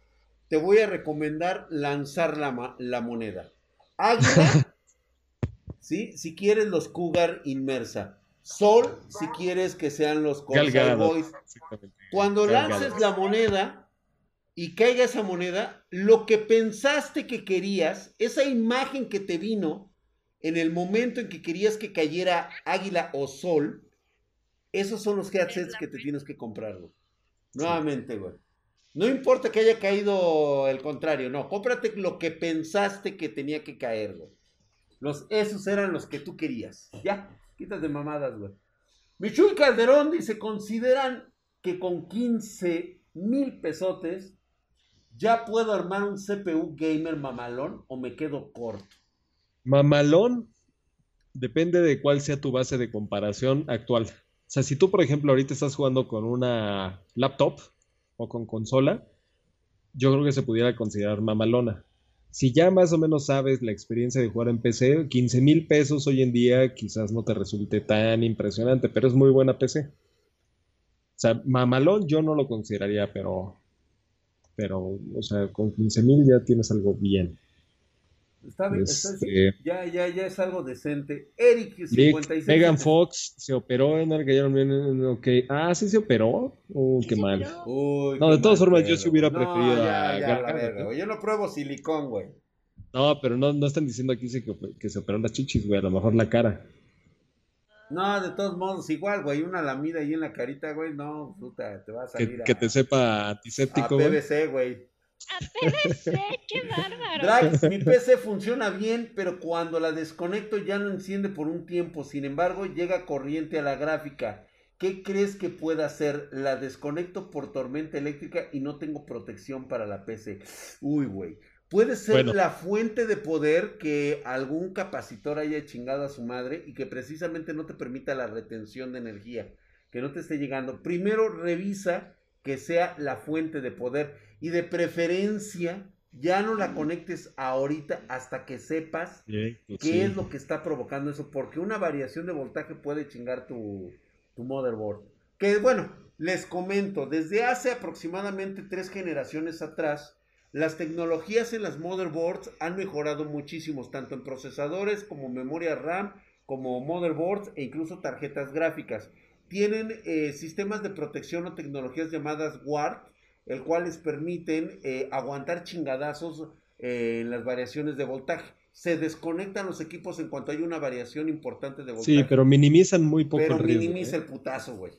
te voy a recomendar lanzar la, la moneda. Águila, ¿sí? Si quieres los Cougar Inmersa. Sol, si quieres que sean los Gal Corsair Gadot, Boys. exactamente. Cuando lances la moneda y caiga esa moneda, lo que pensaste que querías, esa imagen que te vino en el momento en que querías que cayera águila o sol, esos son los headsets que te tienes que comprar, güey. Nuevamente, güey. No importa que haya caído el contrario, no, cómprate lo que pensaste que tenía que caer, güey. Los, esos eran los que tú querías. Ya, quítate mamadas, güey. Michuy Calderón dice, ¿consideran que con 15 mil pesotes ya puedo armar un CPU gamer mamalón o me quedo corto? Mamalón, depende de cuál sea tu base de comparación actual. O sea, si tú, por ejemplo, ahorita estás jugando con una laptop o con consola, yo creo que se pudiera considerar mamalona. si ya más o menos sabes la experiencia de jugar en PC, 15 mil pesos hoy en día quizás no te resulte tan impresionante, pero es muy buena PC. O sea, mamalón yo no lo consideraría, pero, pero, o sea, con 15 mil ya tienes algo bien. Está bien, está bien. Este, ya, ya, ya es algo decente. Eric, 56. Megan Fox se operó en el que okay. Ah, sí se operó. Uy, qué mal. no, de todas formas, yo sí hubiera preferido ya, a ya, la verga, Yo no pruebo silicón, güey. No, pero no, no están diciendo aquí que, que se operó las chichis, güey. A lo mejor la cara. No, de todos modos, igual, güey, una lamida ahí en la carita, güey, no, puta, te va a salir que, que te sepa antiséptico, güey. PVC, güey. A PVC, qué bárbaro. Drax, mi PC funciona bien, pero cuando la desconecto ya no enciende por un tiempo. Sin embargo, llega corriente a la gráfica. ¿Qué crees que pueda hacer? La desconecto por tormenta eléctrica y no tengo protección para la PC. Uy, güey. Puede ser la fuente de poder que algún capacitor haya chingado a su madre y que precisamente no te permita la retención de energía, que no te esté llegando. Primero revisa que sea la fuente de poder y de preferencia ya no la conectes ahorita hasta que sepas pues qué es lo que está provocando eso, porque una variación de voltaje puede chingar tu, tu motherboard. Que bueno, les comento, desde hace aproximadamente tres generaciones atrás, las tecnologías en las motherboards han mejorado muchísimo, tanto en procesadores como memoria RAM, como motherboards e incluso tarjetas gráficas. Tienen eh, sistemas de protección o tecnologías llamadas WART, el cual les permiten eh, aguantar chingadazos eh, en las variaciones de voltaje. Se desconectan los equipos en cuanto hay una variación importante de voltaje. Sí, pero minimizan muy poco pero el riesgo. minimiza el putazo, güey.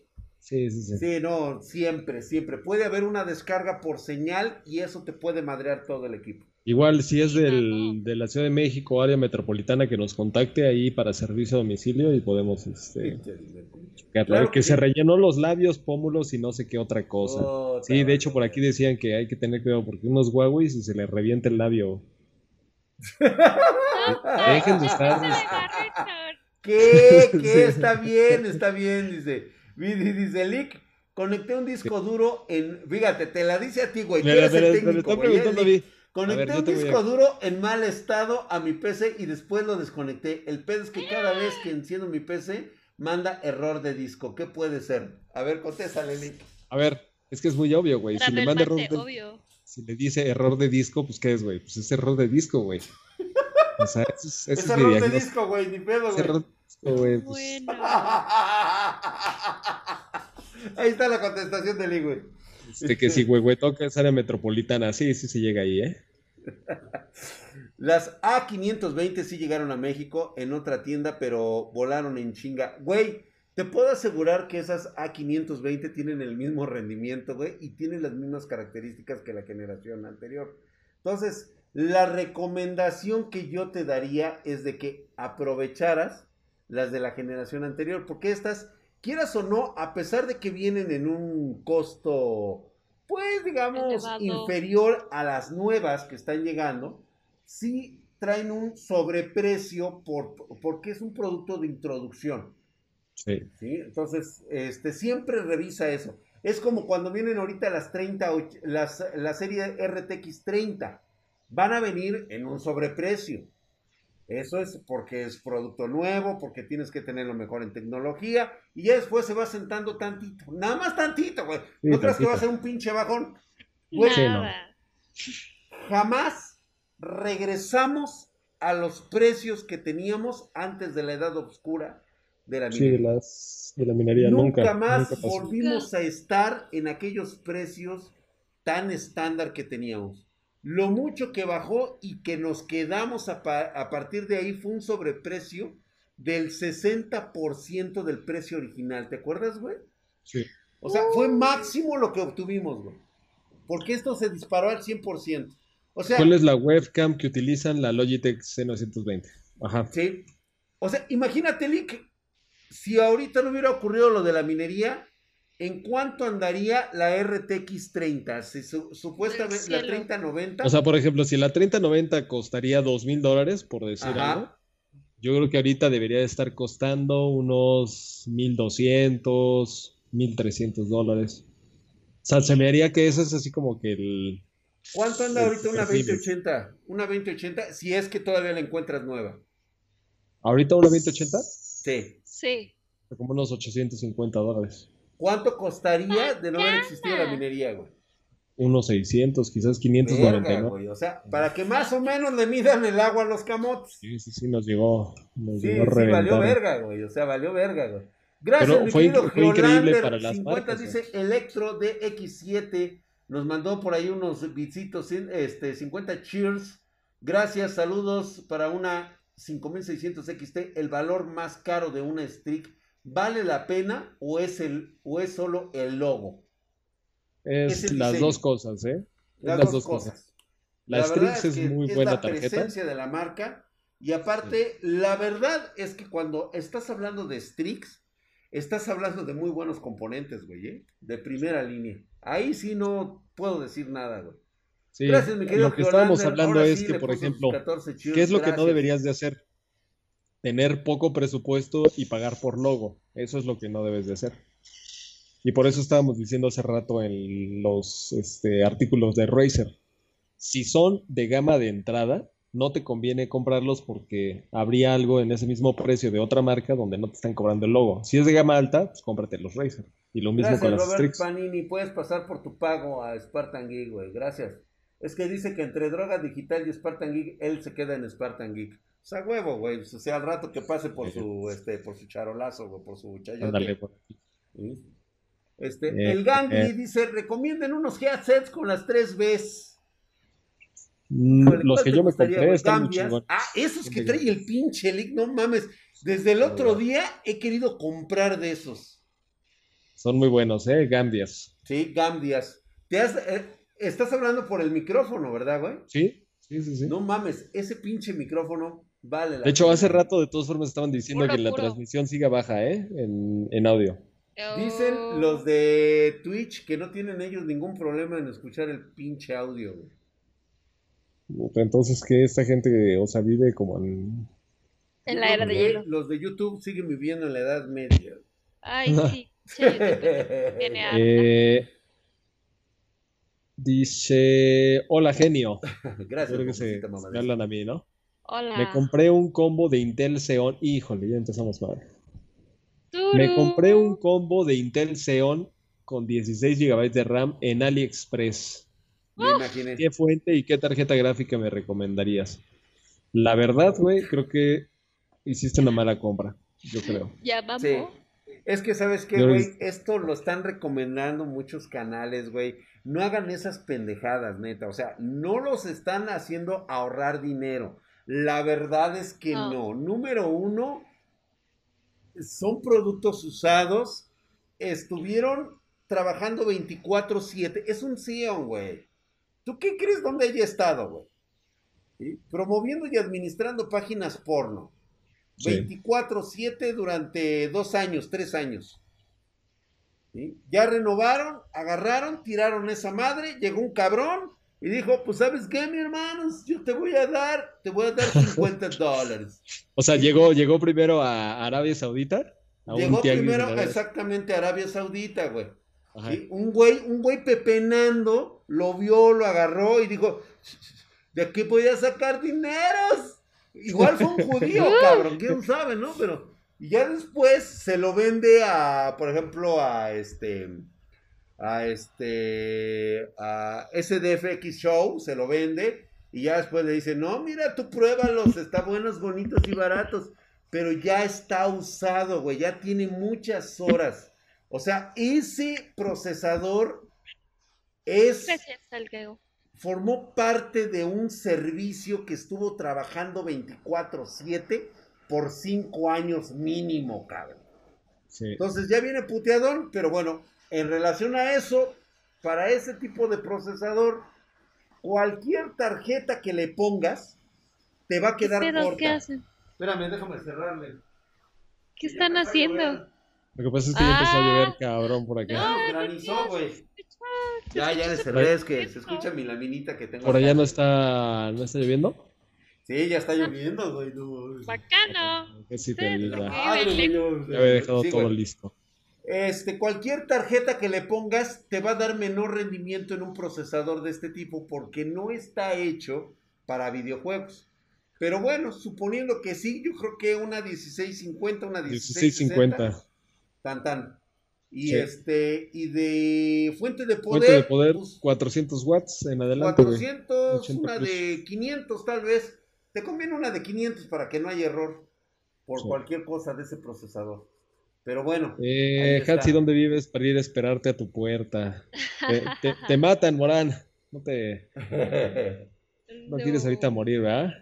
Sí, sí, sí. Sí, no, siempre, siempre. Puede haber una descarga por señal y eso te puede madrear todo el equipo. Igual, si es del, de la Ciudad de México, área metropolitana, que nos contacte ahí para servicio a domicilio y podemos, este, que, se rellenó los labios, pómulos y no sé qué otra cosa. sí, de hecho, por aquí decían que hay que tener cuidado porque unos Huawei y se le revienta el labio. Dejen de estar. ¿Qué? ¿Qué? Está bien, está bien, dice. Dice Lick. Conecté un disco duro en. Fíjate, te la dice a ti, güey. Tú eres el técnico, güey. Conecté un disco duro en mal estado a mi PC y después lo desconecté. El pedo es que cada vez que enciendo mi PC manda error de disco. ¿Qué puede ser? A ver, contéstale, Link. A ver, es que es muy obvio, güey. Si le manda error de... Si le dice error de disco, pues ¿qué es, güey? Pues es error de disco, güey. O sea, es, es, es error de disco, güey, ni pedo, güey. error de disco, güey. Pues. Bueno. Ahí está la contestación del güey. Este, que si toca es área metropolitana, sí, sí se llega ahí, ¿eh? Las A520 sí llegaron a México en otra tienda, pero volaron en chinga. Güey, te puedo asegurar que esas A520 tienen el mismo rendimiento, güey, y tienen las mismas características que la generación anterior. Entonces, la recomendación que yo te daría es de que aprovecharas las de la generación anterior, porque estas quieras o no, a pesar de que vienen en un costo, pues digamos, inferior a las nuevas que están llegando, sí traen un sobreprecio por, porque es un producto de introducción. Sí. Entonces, este, siempre revisa eso. Es como cuando vienen ahorita las 30, las, la serie RTX 30. Van a venir en un sobreprecio. Eso es porque es producto nuevo, porque tienes que tenerlo mejor en tecnología y ya después se va sentando tantito. Nada más tantito, güey. no creas que va a ser un pinche bajón. Jamás regresamos a los precios que teníamos antes de la edad oscura de la minería. Sí, de, la minería nunca, nunca más volvimos a estar en aquellos precios tan estándar que teníamos. Lo mucho que bajó y que nos quedamos a, partir de ahí fue un sobreprecio del 60% del precio original. ¿Te acuerdas, güey? Sí. O sea, fue máximo lo que obtuvimos, güey. Porque esto se disparó al 100%. O sea, ¿Cuál es la webcam que utilizan la Logitech C920? Ajá. Sí. O sea, imagínate, Lick, si ahorita no hubiera ocurrido lo de la minería, ¿En cuánto andaría la RTX 30? supuestamente la 3090. O sea, por ejemplo, si la 3090 costaría dos mil dólares, por decir algo, yo creo que ahorita debería de estar costando unos 1200, 1300 dólares. O sea, se me haría que eso es así como que el, ¿Cuánto anda El ahorita una perfil. 2080? Una 2080, si es que todavía la encuentras nueva. Ahorita una 2080, Sí. Sí. como unos 850 dólares. ¿Cuánto costaría de no haber existido la minería, güey? Unos 600, quizás Verga, 599. güey. O sea, para que más o menos le midan el agua a los camotes. Sí, sí, sí, nos llegó, nos Sí, llegó sí, valió verga, güey. O sea, valió verga, güey. Gracias, Pero mi fue fue increíble para las 50 marcas, dice Electro de X7. Nos mandó por ahí unos bitsitos, este, 50 cheers. Gracias, saludos para una 5600 XT. El valor más caro de una Streak, ¿vale la pena o es, el, o es solo el logo? Es las dos cosas, ¿eh? Es Las, dos, cosas. La, Strix es, que muy es buena la tarjeta. presencia de la marca. Y aparte, la verdad es que cuando estás hablando de Strix, estás hablando de muy buenos componentes, güey, ¿eh? De primera línea. Ahí sí no puedo decir nada, güey. Sí, Gracias, mi querido lo que estábamos Geolander. hablando Ahora es sí que, por ejemplo, 14 cheers, ¿qué es lo que no deberías de hacer? Tener poco presupuesto y pagar por logo. Eso es lo que no debes de hacer. Y por eso estábamos diciendo hace rato en los este, artículos de Razer. Si son de gama de entrada, no te conviene comprarlos porque habría algo en ese mismo precio de otra marca donde no te están cobrando el logo. Si es de gama alta, pues cómprate los Razer. Y lo mismo Gracias, con las Robert Strix. Panini. Puedes pasar por tu pago a Spartan Geek, güey. Gracias. Es que dice que entre droga digital y Spartan Geek, él se queda en Spartan Geek. O sea, huevo, güey. O sea, al rato que pase por su, este, por su charolazo, güey, por su chayote. Ándale, por. Este, Eh, el Gandhi eh. dice, recomienden unos headsets con las tres Bs. Mm, Los ¿cuál que yo me compré están muy. Ah, esos que trae el pinche Lick, no mames. Desde el otro día he querido comprar de esos. Son muy buenos, ¿eh? Gambias. Sí, Gambias. Te has, eh, estás hablando por el micrófono, ¿verdad, güey? ¿Sí? Sí, sí, sí. No mames, ese pinche micrófono vale la De hecho, pena. hace rato de todas formas estaban diciendo Puro, que la puro. transmisión siga baja, ¿eh? En, en audio. Dicen los de Twitch que no tienen ellos ningún problema en escuchar el pinche audio, güey. Entonces, que esta gente, o sea, vive como en... En la era de Los hielo. Los de YouTube siguen viviendo en la Edad Media. Ay, sí. harta. Eh, dice, hola genio. Gracias, Creo que se, me Mamadera. hablan a mí, ¿no? Hola. Me compré un combo de Intel Xeon. Híjole, ya empezamos mal. Turu. Me compré un combo de Intel Xeon con 16 GB de RAM en AliExpress. Me imaginé. ¿Qué fuente y qué tarjeta gráfica me recomendarías? La verdad, güey, creo que hiciste una mala compra, yo creo. Ya vamos. Sí. Es que, ¿sabes qué, güey? es- Esto lo están recomendando muchos canales, güey. No hagan esas pendejadas, neta. O sea, no los están haciendo ahorrar dinero. La verdad es que No. no. Número uno, son productos usados. Estuvieron trabajando 24-7. Es un Xeon, güey. ¿Tú qué crees dónde haya estado, güey? ¿Sí? Promoviendo y administrando páginas porno. Sí. 24-7 durante dos años, tres años. ¿Sí? Ya renovaron, agarraron, tiraron esa madre, llegó un cabrón y dijo, pues sabes qué, mi hermanos, yo te voy a dar, te voy a dar 50 dólares. O sea, llegó, llegó primero a Arabia Saudita, a Llegó primero Arabia- exactamente a Arabia Saudita, güey. ¿sí? Un güey, un güey pepenando, lo vio, lo agarró y dijo, ¿de aquí voy a sacar dineros? Igual fue un judío, cabrón, quién sabe, ¿no? Pero, y ya después se lo vende a, por ejemplo, a este, a este, a SDFX Show, se lo vende, y ya después le dice, no, mira, tú pruébalos, está buenos, bonitos y baratos, pero ya está usado, güey, ya tiene muchas horas. O sea, ese procesador es Gracias, Salgueo. formó parte de un servicio que estuvo trabajando 24/7 por 5 años mínimo, cabrón. Sí. Entonces ya viene puteadón, pero bueno, en relación a eso, para ese tipo de procesador, cualquier tarjeta que le pongas te va a ¿Qué quedar pedo? corta. ¿Qué hacen? Espérame, déjame cerrarle. ¿Qué están haciendo? Lo que pasa es que ya empezó a llover Ah. cabrón por acá. Ya, Ay, granizó, güey. Ya, ya le cerré, es que se escucha mi laminita que tengo. Por allá no está, no está lloviendo. Sí, ya está lloviendo, güey. no. Bacano. Que sí te no. Ya había dejado Sí, todo listo. Este, cualquier tarjeta que le pongas te va a dar menor rendimiento en un procesador de este tipo porque no está hecho para videojuegos. Pero bueno, suponiendo que sí, yo creo que una 1650, una 1650. 1650. Tan tan. Y este, y de fuente de poder. Fuente de poder, 400 pues, watts en adelante. 400, una de 500 tal vez. Te conviene una de 500 para que no haya error por cualquier cosa de ese procesador. Pero bueno. Eh, Hatsi, ¿dónde vives para ir a esperarte a tu puerta? te, matan, Morán. No te. No, quieres ahorita morir, ¿verdad?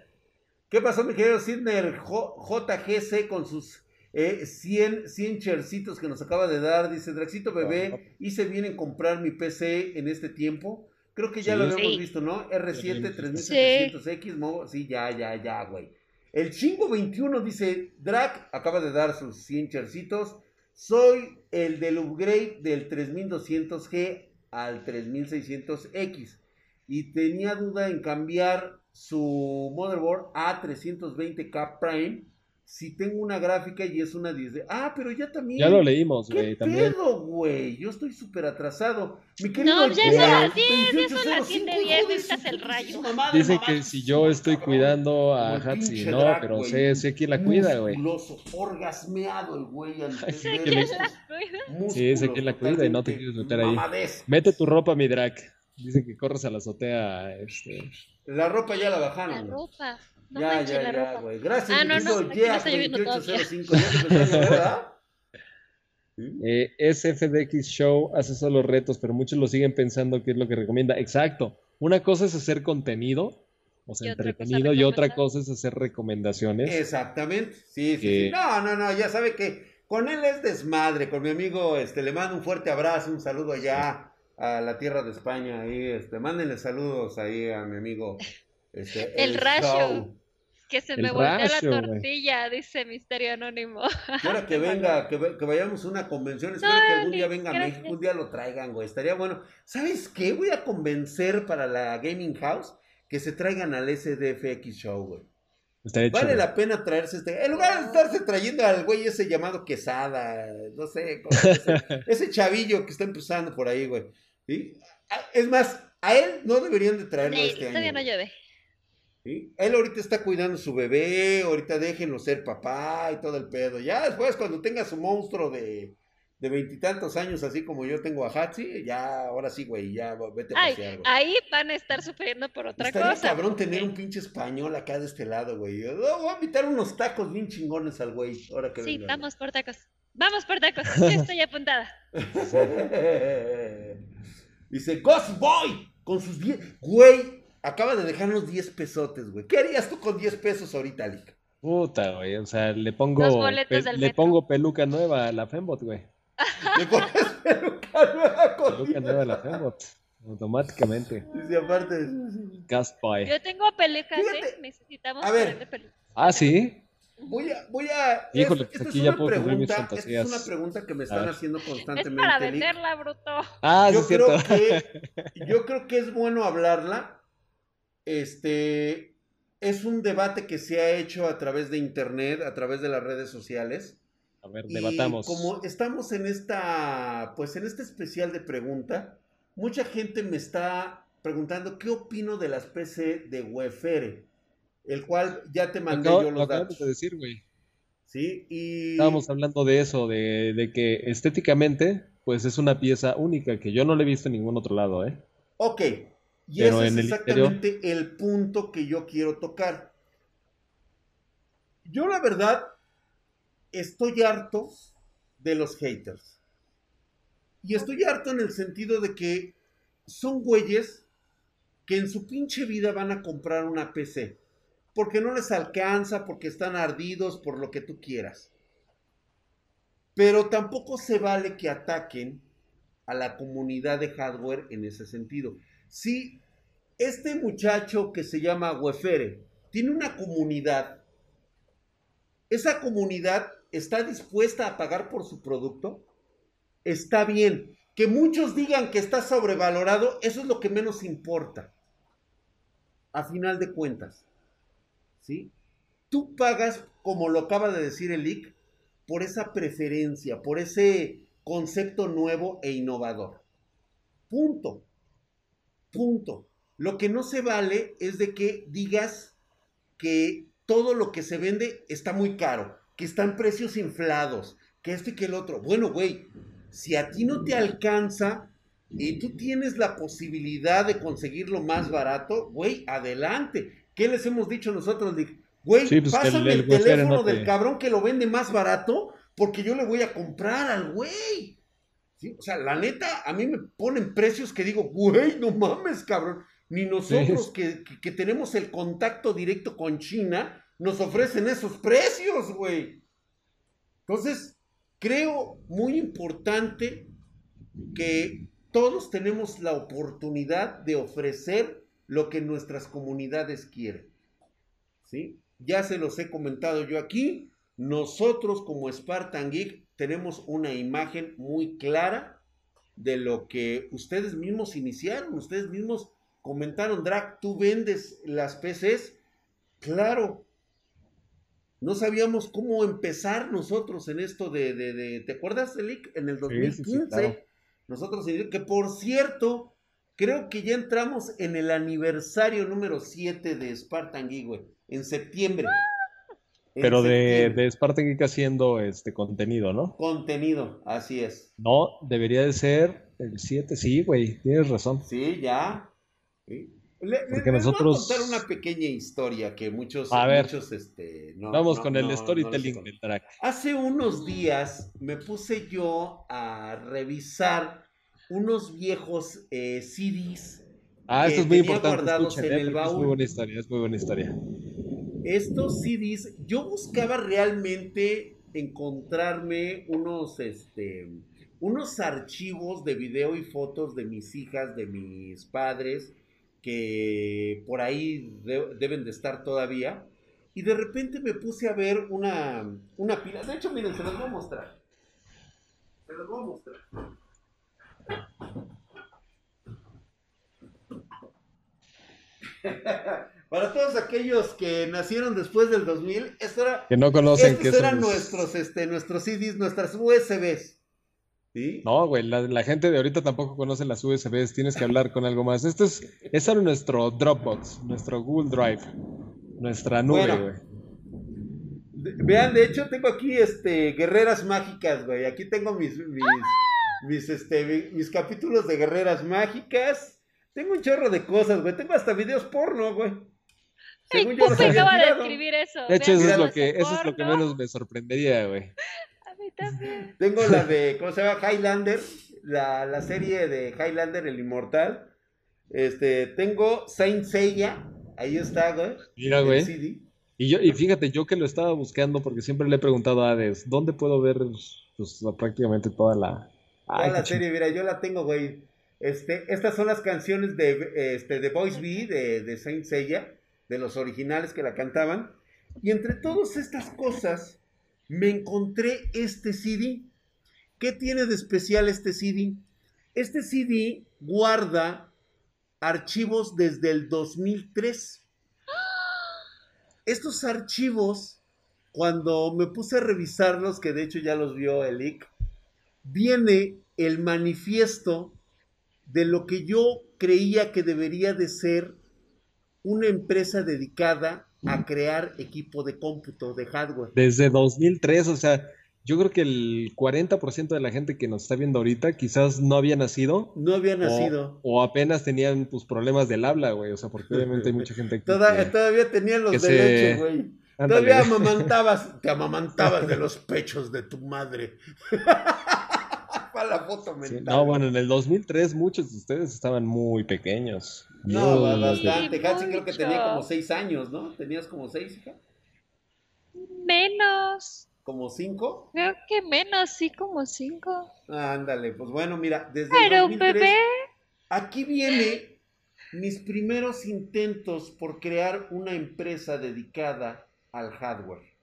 ¿Qué pasó, mi querido Sidner JGC con sus 100, eh, 100 chercitos que nos acaba de dar? Dice Draxito Bebé, hice bien en comprar mi PC en este tiempo. Creo que ya lo habíamos visto, ¿no? R7 3700X, sí, ya, ya, ya, güey. El Chingo 21 dice, Drac acaba de dar sus 100 chercitos. Soy el del upgrade del 3200G al 3600X. Y tenía duda en cambiar su motherboard a 320K Prime si tengo una gráfica y es una 10 de... Ah, pero ya también... Ya lo leímos, güey, también. pedo, güey? Yo estoy súper atrasado. Mi querido no, ya son las 10, ya son las 7 de 10, necesitas el rayo. Dice que si yo estoy cuidando a Hatsi, no, pero sé, sé quién la cuida, güey. Musculoso, orgasmeado el güey. Sé quién la cuida. Sí, sé quién la cuida y no te quieres meter ahí. Mete tu ropa, mi drag. Dice que corres a la azotea, este... La ropa ya la bajaron. La ropa ya, ya, ya, güey. Gracias, ah, no, no, no eh, SFDX Show hace solo retos, pero muchos lo siguen pensando que es lo que recomienda. Exacto. Una cosa es hacer contenido, o sea, entretenido, y otra cosa es hacer recomendaciones. Exactamente. Sí, sí, sí. No, no, no, ya sabe que con él es desmadre. Con mi amigo, este, le mando un fuerte abrazo, un saludo allá a la tierra de España. Ahí, este, mándenle saludos ahí a mi amigo este, el, rayo. Que se me voltea la tortilla, dice Misterio Anónimo. Quiero que venga, que, vayamos a una convención. Espero que algún día venga a México, un día lo traigan, güey. Estaría bueno. ¿Sabes qué? Voy a convencer para la Gaming House que se traigan al SDFX Show, güey. vale la pena traerse este. En lugar de estarse trayendo al güey ese llamado Quesada, no sé, ese, chavillo que está empezando por ahí, güey. Es más, a él no deberían de traerlo este año. Todavía no llueve. Él ahorita está cuidando su bebé, ahorita déjenlo ser papá y todo el pedo. Ya después, cuando tenga su monstruo de veintitantos años, así como yo tengo a Hatsi, ya, ahora sí, güey, ya vete a pasear, Ahí van a estar sufriendo por otra Estaría cosa. cabrón tener un pinche español acá de este lado, güey. voy a invitar unos tacos bien chingones al güey, ahora que Sí, vamos por tacos. Vamos por tacos, yo estoy apuntada. Dice, Ghost Boy, con sus 10, güey, acaba de dejarnos 10 pesotes, güey. ¿Qué harías tú con 10 pesos ahorita, Lick? Puta, güey. O sea, le pongo, le pongo peluca nueva a la Fembot, güey. Le pones peluca nueva con Peluca nueva a la Fembot. Automáticamente. Sí, aparte. Gaspy. Yo tengo pelucas, ¿eh? Necesitamos a ver. Ah, sí. Voy a, voy a. Híjole, pues aquí ya puedo pregunta, mis fantasías. Esta es una pregunta que me están haciendo constantemente. Es para venderla, bruto. Ah, yo sí, creo que, yo creo que es bueno hablarla este, es un debate que se ha hecho a través de internet, a través de las redes sociales. A ver, debatamos. como estamos en esta, pues en este especial de pregunta, mucha gente me está preguntando qué opino de las PC de Wefere, el cual ya te mandé yo los datos. De decir, güey. Sí, y... Estábamos hablando de eso, de, de, que estéticamente, pues es una pieza única que yo no le he visto en ningún otro lado, ¿eh? Ok, y ese es exactamente el punto que yo quiero tocar. Yo la verdad estoy harto de los haters. Y estoy harto en el sentido de que son güeyes que en su pinche vida van a comprar una PC. Porque no les alcanza, porque están ardidos, por lo que tú quieras. Pero tampoco se vale que ataquen a la comunidad de hardware en ese sentido. Si este muchacho que se llama Wefere tiene una comunidad, esa comunidad está dispuesta a pagar por su producto, está bien. Que muchos digan que está sobrevalorado, eso es lo que menos importa. A final de cuentas. ¿Sí? Tú pagas, como lo acaba de decir el por esa preferencia, por ese concepto nuevo e innovador. Punto. Punto. Lo que no se vale es de que digas que todo lo que se vende está muy caro, que están precios inflados, que esto y que el otro. Bueno, güey, si a ti no te alcanza y tú tienes la posibilidad de conseguirlo más barato, güey, adelante. ¿Qué les hemos dicho nosotros? Güey, pues pásame el, teléfono del cabrón que lo vende más barato porque yo le voy a comprar al güey. O sea, la neta, a mí me ponen precios que digo, güey, no mames, cabrón. Ni nosotros que, que, tenemos el contacto directo con China, nos ofrecen esos precios, güey. Entonces, creo muy importante que todos tenemos la oportunidad de ofrecer lo que nuestras comunidades quieren. ¿Sí? Ya se los he comentado yo aquí. Nosotros como Spartan Geek tenemos una imagen muy clara de lo que ustedes mismos iniciaron, ustedes mismos comentaron, Drac, tú vendes las PCs. Claro, no sabíamos cómo empezar nosotros en esto de, de, ¿te acuerdas, Elic? En el 2015, nosotros, que por cierto, creo que ya entramos en el aniversario número 7 de Spartan Geek, en septiembre. Pero de, de, Spartan Geek haciendo este contenido, ¿no? Contenido, así es. No, debería de ser el 7, sí, güey, tienes razón. Sí, ya. Porque nosotros... Voy a contar una pequeña historia que muchos, a ver, este, vamos con el storytelling del track. Hace unos días me puse yo a revisar unos viejos eh, CDs. Ah, esto es muy importante. Guardados en eh, el baúl. Es muy buena historia, es muy buena historia. Estos CDs, yo buscaba realmente encontrarme unos, este, unos archivos de video y fotos de mis hijas, de mis padres, que por ahí deben de estar todavía. Y de repente me puse a ver una, una pila. De hecho, miren, se los voy a mostrar. Se los voy a mostrar. Para todos aquellos que nacieron después del 2000, esto era, que no conocen estos eran nuestros, este, nuestros CDs, nuestras USBs. No, güey, la, gente de ahorita tampoco conoce las USBs, tienes que hablar con algo más. Esto es, es nuestro Dropbox, nuestro Google Drive, nuestra nube, güey. Vean, de hecho tengo aquí este guerreras mágicas, güey. Aquí tengo mis mis, este, mis capítulos de guerreras mágicas. Tengo un chorro de cosas, güey. Tengo hasta videos porno, güey. Según yo acaba de escribir eso. De hecho, eso es, lo que, eso es lo que menos me sorprendería, güey. Tengo la de, ¿cómo se llama? Highlander, la, serie de Highlander, el inmortal. Este, tengo Saint Seiya, ahí está, güey. Mira, güey. Y, yo, y fíjate, yo que lo estaba buscando porque siempre le he preguntado a Hades, ¿dónde puedo ver pues, prácticamente toda la... La serie, mira, yo la tengo, güey. Este, estas son las canciones de, este, de Voice B, de, de Saint Seiya, de los originales que la cantaban. Y entre todas estas cosas, me encontré este CD. ¿Qué tiene de especial este CD? Este CD guarda archivos desde el 2003. Estos archivos, cuando me puse a revisarlos, que de hecho ya los vio Elic, viene el manifiesto de lo que yo creía que debería de ser una empresa dedicada a crear equipo de cómputo, de hardware. Desde 2003, o sea, yo creo que el 40% de la gente que nos está viendo ahorita quizás no había nacido. No había nacido. O, apenas tenían pues problemas del habla, güey. O sea, porque obviamente hay mucha gente que... todavía tenían los de leche, güey. Todavía amamantabas, te amamantabas de los pechos de tu madre. Para la foto mental. no, bueno, en el 2003 muchos de ustedes estaban muy pequeños. No, bastante. Casi creo que tenía como seis años, ¿no? ¿Tenías como seis, hija? Menos. ¿Como cinco? Creo que menos, sí, como cinco. ándale, pues bueno, mira, desde Pero, el 2003, bebé. Aquí viene mis primeros intentos por crear una empresa dedicada al hardware.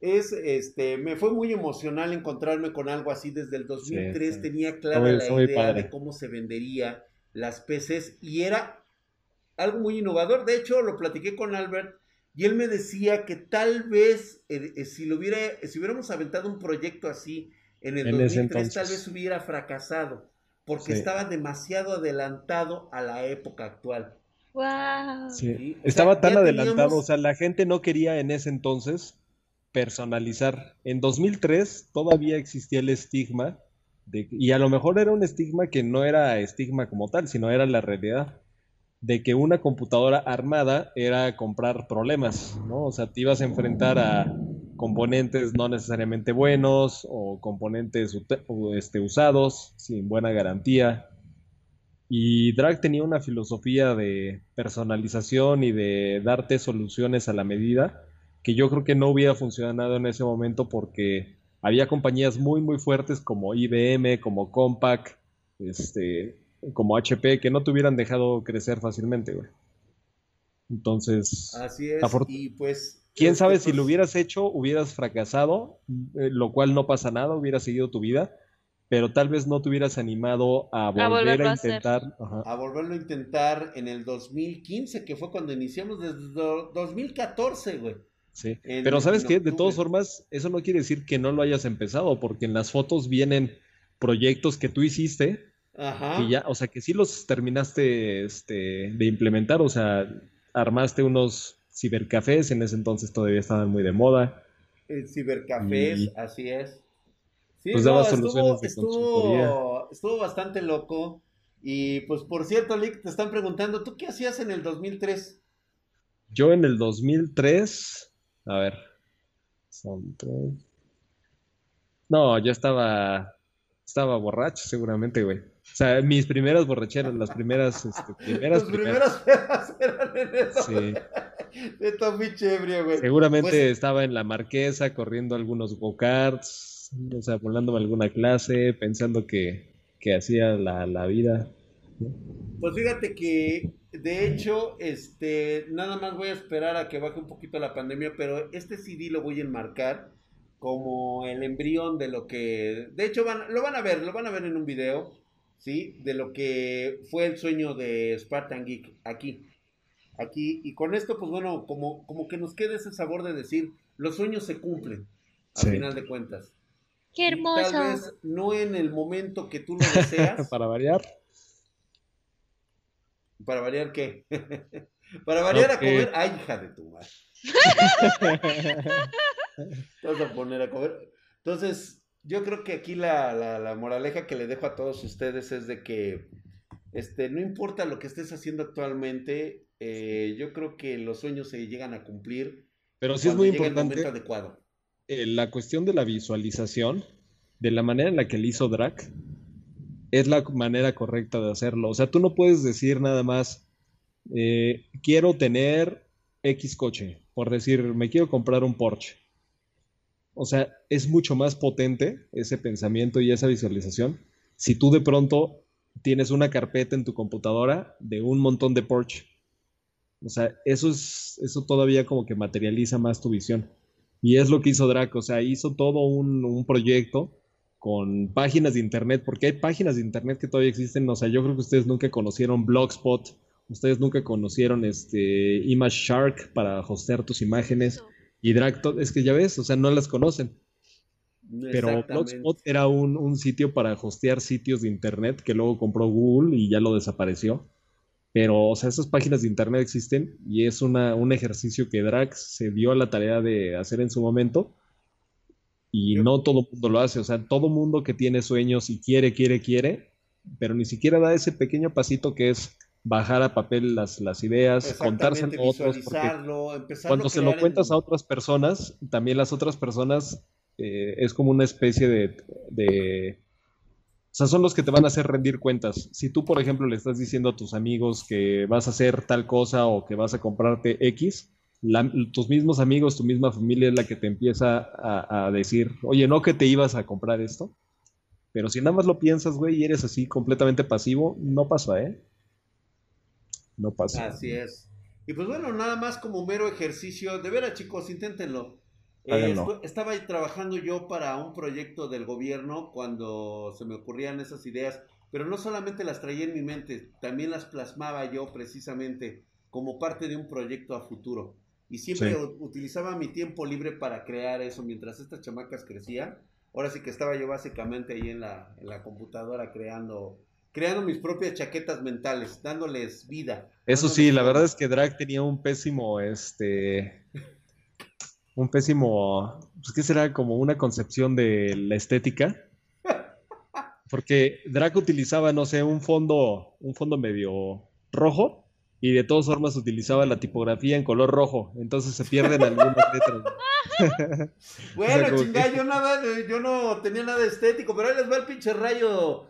Es, este, me fue muy emocional encontrarme con algo así desde el 2003. Tenía clara la idea de cómo se vendería las PCs y era algo muy innovador. De hecho, lo platiqué con Albert. Y él me decía que tal vez eh, eh, si, lo hubiera, si hubiéramos aventado un proyecto así en el En ese 2003, tal vez hubiera fracasado. Porque Sí. estaba demasiado adelantado a la época actual. Wow. Sí. Sí, o Estaba sea, tan adelantado, teníamos- o sea, la gente no quería en ese entonces personalizar. En 2003 todavía existía el estigma y a lo mejor era un estigma que no era estigma como tal, sino era la realidad de que una computadora armada era comprar problemas, ¿no? O sea, te ibas a enfrentar a componentes no necesariamente buenos o componentes este, usados sin buena garantía. Y Drag tenía una filosofía de personalización y de darte soluciones a la medida que yo creo que no hubiera funcionado en ese momento porque había compañías muy muy fuertes como IBM, como Compaq, este, como HP que no te hubieran dejado crecer fácilmente, güey. Entonces, Así es. Y pues. quién sabe si lo hubieras hecho, hubieras fracasado, eh, lo cual no pasa nada, hubieras seguido tu vida, pero tal vez no te hubieras animado a volver a intentar. ajá. A volverlo a intentar en el 2015, que fue cuando iniciamos desde do- 2014, güey. Sí, pero ¿sabes qué? De todas formas, eso no quiere decir que no lo hayas empezado, porque en las fotos vienen proyectos que tú hiciste, Ajá. que ya, o sea, que sí los terminaste este, de implementar, o sea, armaste unos cibercafés, en ese entonces todavía estaban muy de moda. Eh, cibercafés, Y- así es. Sí, Pues no, daba estuvo, soluciones de estuvo, estuvo bastante loco. Y pues por cierto, Lick, te están preguntando, ¿tú qué hacías en el 2003? Yo en el 2003, a ver, son tres. No, yo estaba, estaba borracho seguramente, güey. O sea, mis primeras borracheras, las primeras, este, primeras, Tus primeras. eran en eso. Sí. Todo pinche ebrio, güey. Seguramente Pues- estaba en la marquesa corriendo algunos go-karts, o sea, volándome alguna clase, pensando que, que hacía la, la vida. Pues fíjate que, de hecho, este, nada más voy a esperar a que baje un poquito la pandemia, pero este CD lo voy a enmarcar como el embrión de lo que, de hecho, van, lo van a ver, lo van a ver en un video, ¿sí? De lo que fue el sueño de Spartan Geek aquí, aquí, y con esto, pues bueno, como, como que nos quede ese sabor de decir, los sueños se cumplen, al Sí. final de cuentas. Qué Y hermoso. Tal vez no en el momento que tú lo deseas. Para variar. ¿Para variar qué? Para variar a comer. ¡Ay, hija de tu madre! Vas a poner a comer. Entonces, yo creo que aquí la, la- la moraleja que le dejo a todos ustedes es de que este, no importa lo que estés haciendo actualmente, eh, yo creo que los sueños se llegan a cumplir Pero sí es muy importante. momento adecuado. eh, la cuestión de la visualización, de la manera en la que le hizo Drac, es la manera correcta de hacerlo. O sea, tú no puedes decir nada más, eh, quiero tener X coche, por decir, me quiero comprar un Porsche. O sea, es mucho más potente ese pensamiento y esa visualización si tú de pronto tienes una carpeta en tu computadora de un montón de Porsche. O sea, eso es, eso todavía como que materializa más tu visión. Y es lo que hizo Draco, o sea, hizo todo un, un proyecto con páginas de internet, porque hay páginas de internet que todavía existen, o sea, yo creo que ustedes nunca conocieron Blogspot, ustedes nunca conocieron este Image Shark para hostear tus imágenes, y Drac, to- es que ya ves, o sea, no las conocen, pero. Blogspot era un, un sitio para hostear sitios de internet que luego compró Google y ya lo desapareció. Pero, o sea, esas páginas de internet existen y es una, un ejercicio que Drax se dio a la tarea de hacer en su momento y no todo el mundo lo hace. O sea, todo mundo que tiene sueños y quiere, quiere, quiere, pero ni siquiera da ese pequeño pasito que es bajar a papel las, las ideas, contárselo a otros, cuando se lo cuentas en- a otras personas, también las otras personas eh, es como una especie de, de- O sea, son los que te van a hacer rendir cuentas. Si tú, por ejemplo, le estás diciendo a tus amigos que vas a hacer tal cosa o que vas a comprarte X, la- tus mismos amigos, tu misma familia es la que te empieza a, a decir, oye, no que te ibas a comprar esto. Pero si nada más lo piensas, güey, y eres así completamente pasivo, no pasa, ¿eh? No pasa. Así es. Y pues bueno, nada más como mero ejercicio. De veras, chicos, inténtenlo. Eh, estaba trabajando yo para un proyecto del gobierno cuando se me ocurrían esas ideas, pero no solamente las traía en mi mente, también las plasmaba yo precisamente como parte de un proyecto a futuro. Y siempre Sí. utilizaba mi tiempo libre para crear eso mientras estas chamacas crecían. Ahora sí que estaba yo básicamente ahí en la, en la computadora creando, creando mis propias chaquetas mentales, dándoles vida. Eso dándoles sí, la verdad es que Drag tenía un pésimo, este, un pésimo, pues qué será como una concepción de la estética, porque Drag utilizaba, no sé, un fondo, un fondo medio rojo y de todas formas utilizaba la tipografía en color rojo, entonces se pierden algunas letras. Bueno, O sea, chingada, que- yo nada, yo no tenía nada estético, pero ahí les va el pinche rayo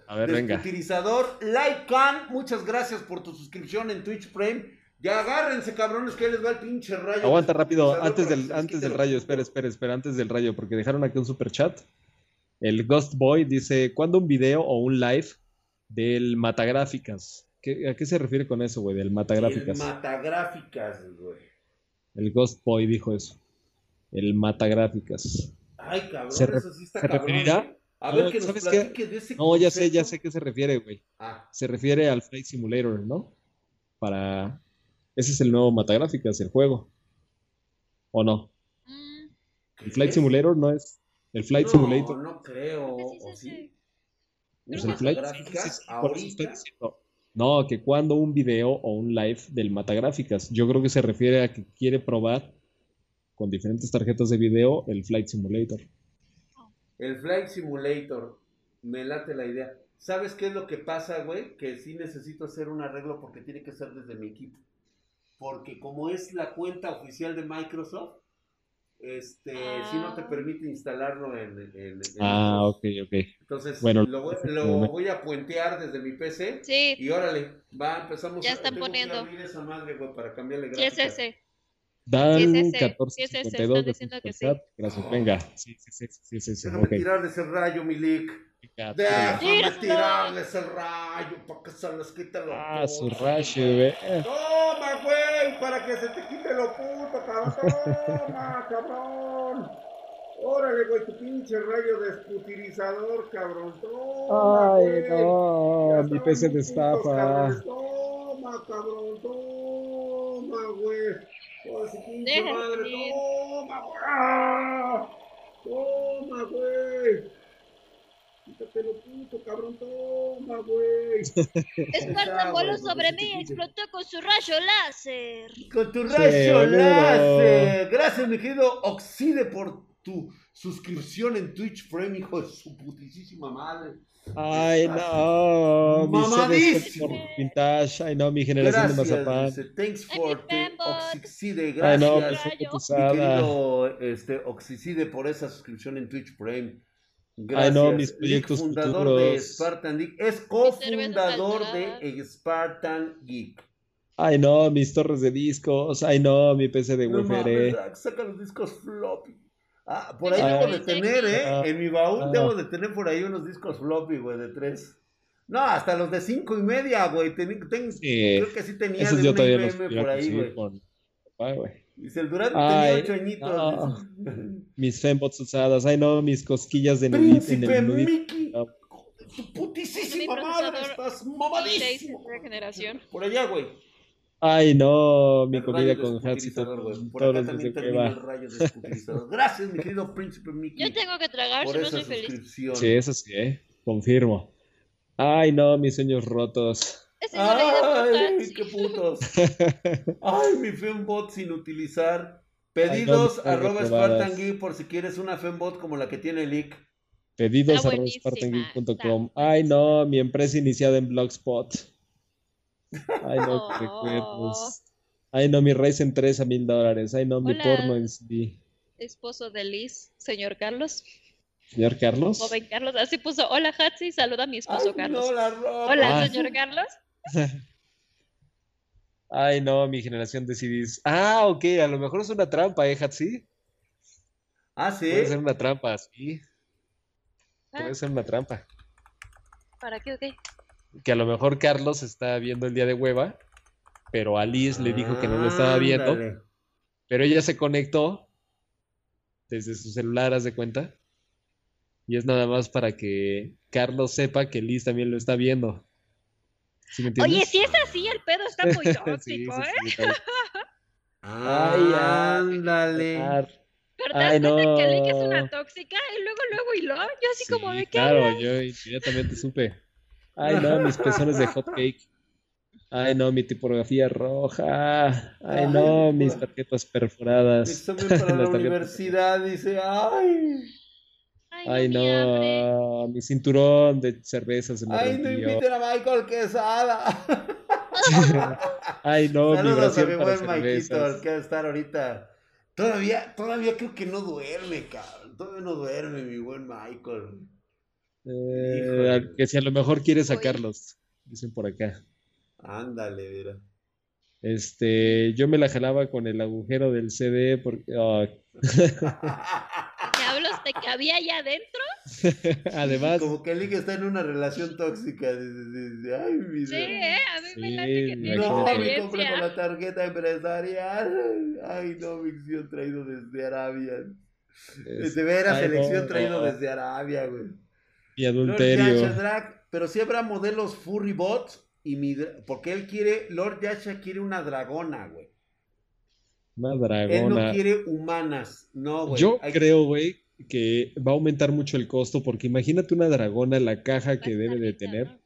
utilizador. Lycan, muchas gracias por tu suscripción en Twitch Prime. Ya agárrense, cabrones, que ahí les va el pinche rayo. Aguanta rápido, antes del, antes del rayo, espera, espera, espera, antes del rayo, porque dejaron aquí un super chat. El Ghost Boy dice, ¿cuándo un video o un live del Matagráficas? ¿Qué- ¿A qué se refiere con eso, güey? Del El Matagráficas. matagráficas, güey. El Ghost Boy dijo eso. El Matagráficas. Ay, cabrón, ¿Se re- eso sí está se cabrón. referirá? A No, ver, que nos ¿sabes qué? de ese No, ya sé, ya sé a qué se refiere, güey. Ah, Se refiere al Flight Simulator, ¿no? Para... Ese es el nuevo Matagráficas, el juego. ¿O no? Mm, El Flight. Simulator no es... El Flight no, Simulator... No creo, sí, ¿o sí. Pues ¿El Flight- Matagráficas? ¿Ahorita? No, que cuando un video o un live del Matagráficas. Yo creo que se refiere a que quiere probar con diferentes tarjetas de video el Flight Simulator. El Flight Simulator, me late la idea. ¿Sabes qué es lo que pasa, güey? Que sí necesito hacer un arreglo porque tiene que ser desde mi equipo. Porque como es la cuenta oficial de Microsoft, este, sí no te Ah. permite instalarlo en, en- en- Ah, ok, ok. Entonces, Bueno, lo, voy, lo voy a puentear desde mi PC. Sí, Y órale, va, empezamos. Ya a- están que poniendo. abrir esa madre, güey, para cambiarle sí es ese. Dan Sí, es ese, sí es ese, 1452 están de diciendo que superchat. Gracias, venga. Sí, sí, sí, sí, sí, sí, Déjame ok. tirarle ese rayo, Milik. Déjame tirarles el rayo para que se les quite lo Ah, su rayo, güey. Toma, güey, para que se te quite lo puto, cabrón. Toma, cabrón. Órale, güey, tu pinche rayo desputilizador, cabrón. Toma, Ay, güey. no, mi PC bien destapa. cabrones. Toma, cabrón, toma, güey. Toda su pinche Déjame madre, ir. toma, güey. Toma, güey. Lo puto, cabrón, toma, güey. Espartan voló sobre mí y explotó con su rayo láser. Con tu Sí, rayo boludo. láser. Gracias, mi querido Oxide, por tu suscripción en Twitch Prime, hijo de su putísima madre. Ay, no. Mi Mamadísimo. vintage. Ay, no, mi generación de Gracias, mazapán. dice, thanks Ay, for the. Oxicide. Ay, Gracias, no, Rayo. mi querido este, Oxicide, por esa suscripción en Twitch Prime. Ay, Gracias. no, mis proyectos fundador de futuros. Spartan Geek. Es cofundador de Spartan Geek. Ay, no, mis torres de discos. Ay, no, mi PC de No Wi-Fi. mames, Drac, saca los discos floppy. Ah, por ahí Ay. debo de tener, ¿eh? Ah. En mi baúl Ah. debo de tener por ahí unos discos floppy, güey, de tres. No, hasta los de cinco y media, güey. Ten- ten- Sí. Creo que sí tenía Esos de yo una todavía los IBM por ahí, güey. con papá, güey. Dice, el Durán Ay, tenía ocho añitos. no. Mis fembots usadas. Ay, no, mis cosquillas de nudito en Príncipe el nudito. Mickey. No. Tu Mi putísima madre, estás i6 mamadísimo. generación. Por allá, güey. Ay, no, mi El comida con güey. Por acá también termina el rayo. Gracias, mi querido príncipe Mickey. Yo tengo que tragar, por si no soy feliz. Sí, eso sí, ¿eh? Confirmo. Ay, no, mis sueños rotos. Ese no Ay, qué putos. Ay, mi Fembot sin utilizar. Pedidos Ay, no, arroba. Spartan Geek por si quieres una Fembot como la que tiene Lick. Pedidos Está arroba spartangeek.com. Ay, no, mi empresa iniciada en Blogspot. Ay, no, qué Oh. recuerdos. Ay, no, mi Ryzen 3 a mil dólares. Ay, no, mi Hola. porno en CD. Esposo de Liz, señor Carlos. Señor Carlos. Joven Carlos. Así puso, hola Hatsi, saluda a mi esposo Ay, Carlos. no, la ropa. Hola, Ah. señor Carlos. Ay, no, mi generación de CDs. Ah, ok, a lo mejor es una trampa, ¿eh, Hatsi? Ah, sí. Puede ser una trampa, sí. Ah, Puede ser una trampa. ¿Para qué? qué? Que a lo mejor Carlos está viendo el día de hueva, pero Alice le dijo que no lo estaba viendo. Pero ella se conectó desde su celular, haz de cuenta. Y es nada más para que Carlos sepa que Liz también lo está viendo. ¿Sí me Oye, si es así, el pedo está muy tóxico, sí, ¿eh? sí, tal- Ay, ándale. Pero te das Ay, cuenta que Lick es no. una tóxica y luego, luego y lo. Yo así como de qué claro, hablas? yo inmediatamente supe. Ay, no, mis pezones de hot cake. Ay, no, mi tipografía roja. Ay, no, mis tarjetas perforadas. Examen para la universidad, dice, ay. Ay, mi no, mi cinturón de cerveza se me Ay, no inviten a Michael Quesada. Ay, no, mi Saludos a brasier mi para buen Maikito, que va a estar ahorita. Todavía, todavía creo que no duerme, cabrón. Todavía no duerme, mi buen Michael. Eh, Híjole. que si a lo mejor quiere sacarlos, dicen por acá. Ándale, mira. Este, yo me la jalaba con el agujero del CD porque, ah, ¿Diablos te cabía allá adentro? además, Como que el Lick está en una relación tóxica. Ay, mi Sí, Dios. ¿eh? A mí me Sí, late que tienes No, me compré con la tarjeta empresarial. Ay, no, micción traído desde Arabia. es- De veras, selección no, traído no, desde Arabia, güey. mi Lord adulterio. Yasha Drag, pero si habrá modelos furry bots y mi dra- porque él quiere, Lord Yasha quiere una dragona, güey. Una Él no dragona. quiere humanas, no, güey. Yo Hay- creo, güey, que va a aumentar mucho el costo porque imagínate una dragona, la caja que debe de tener,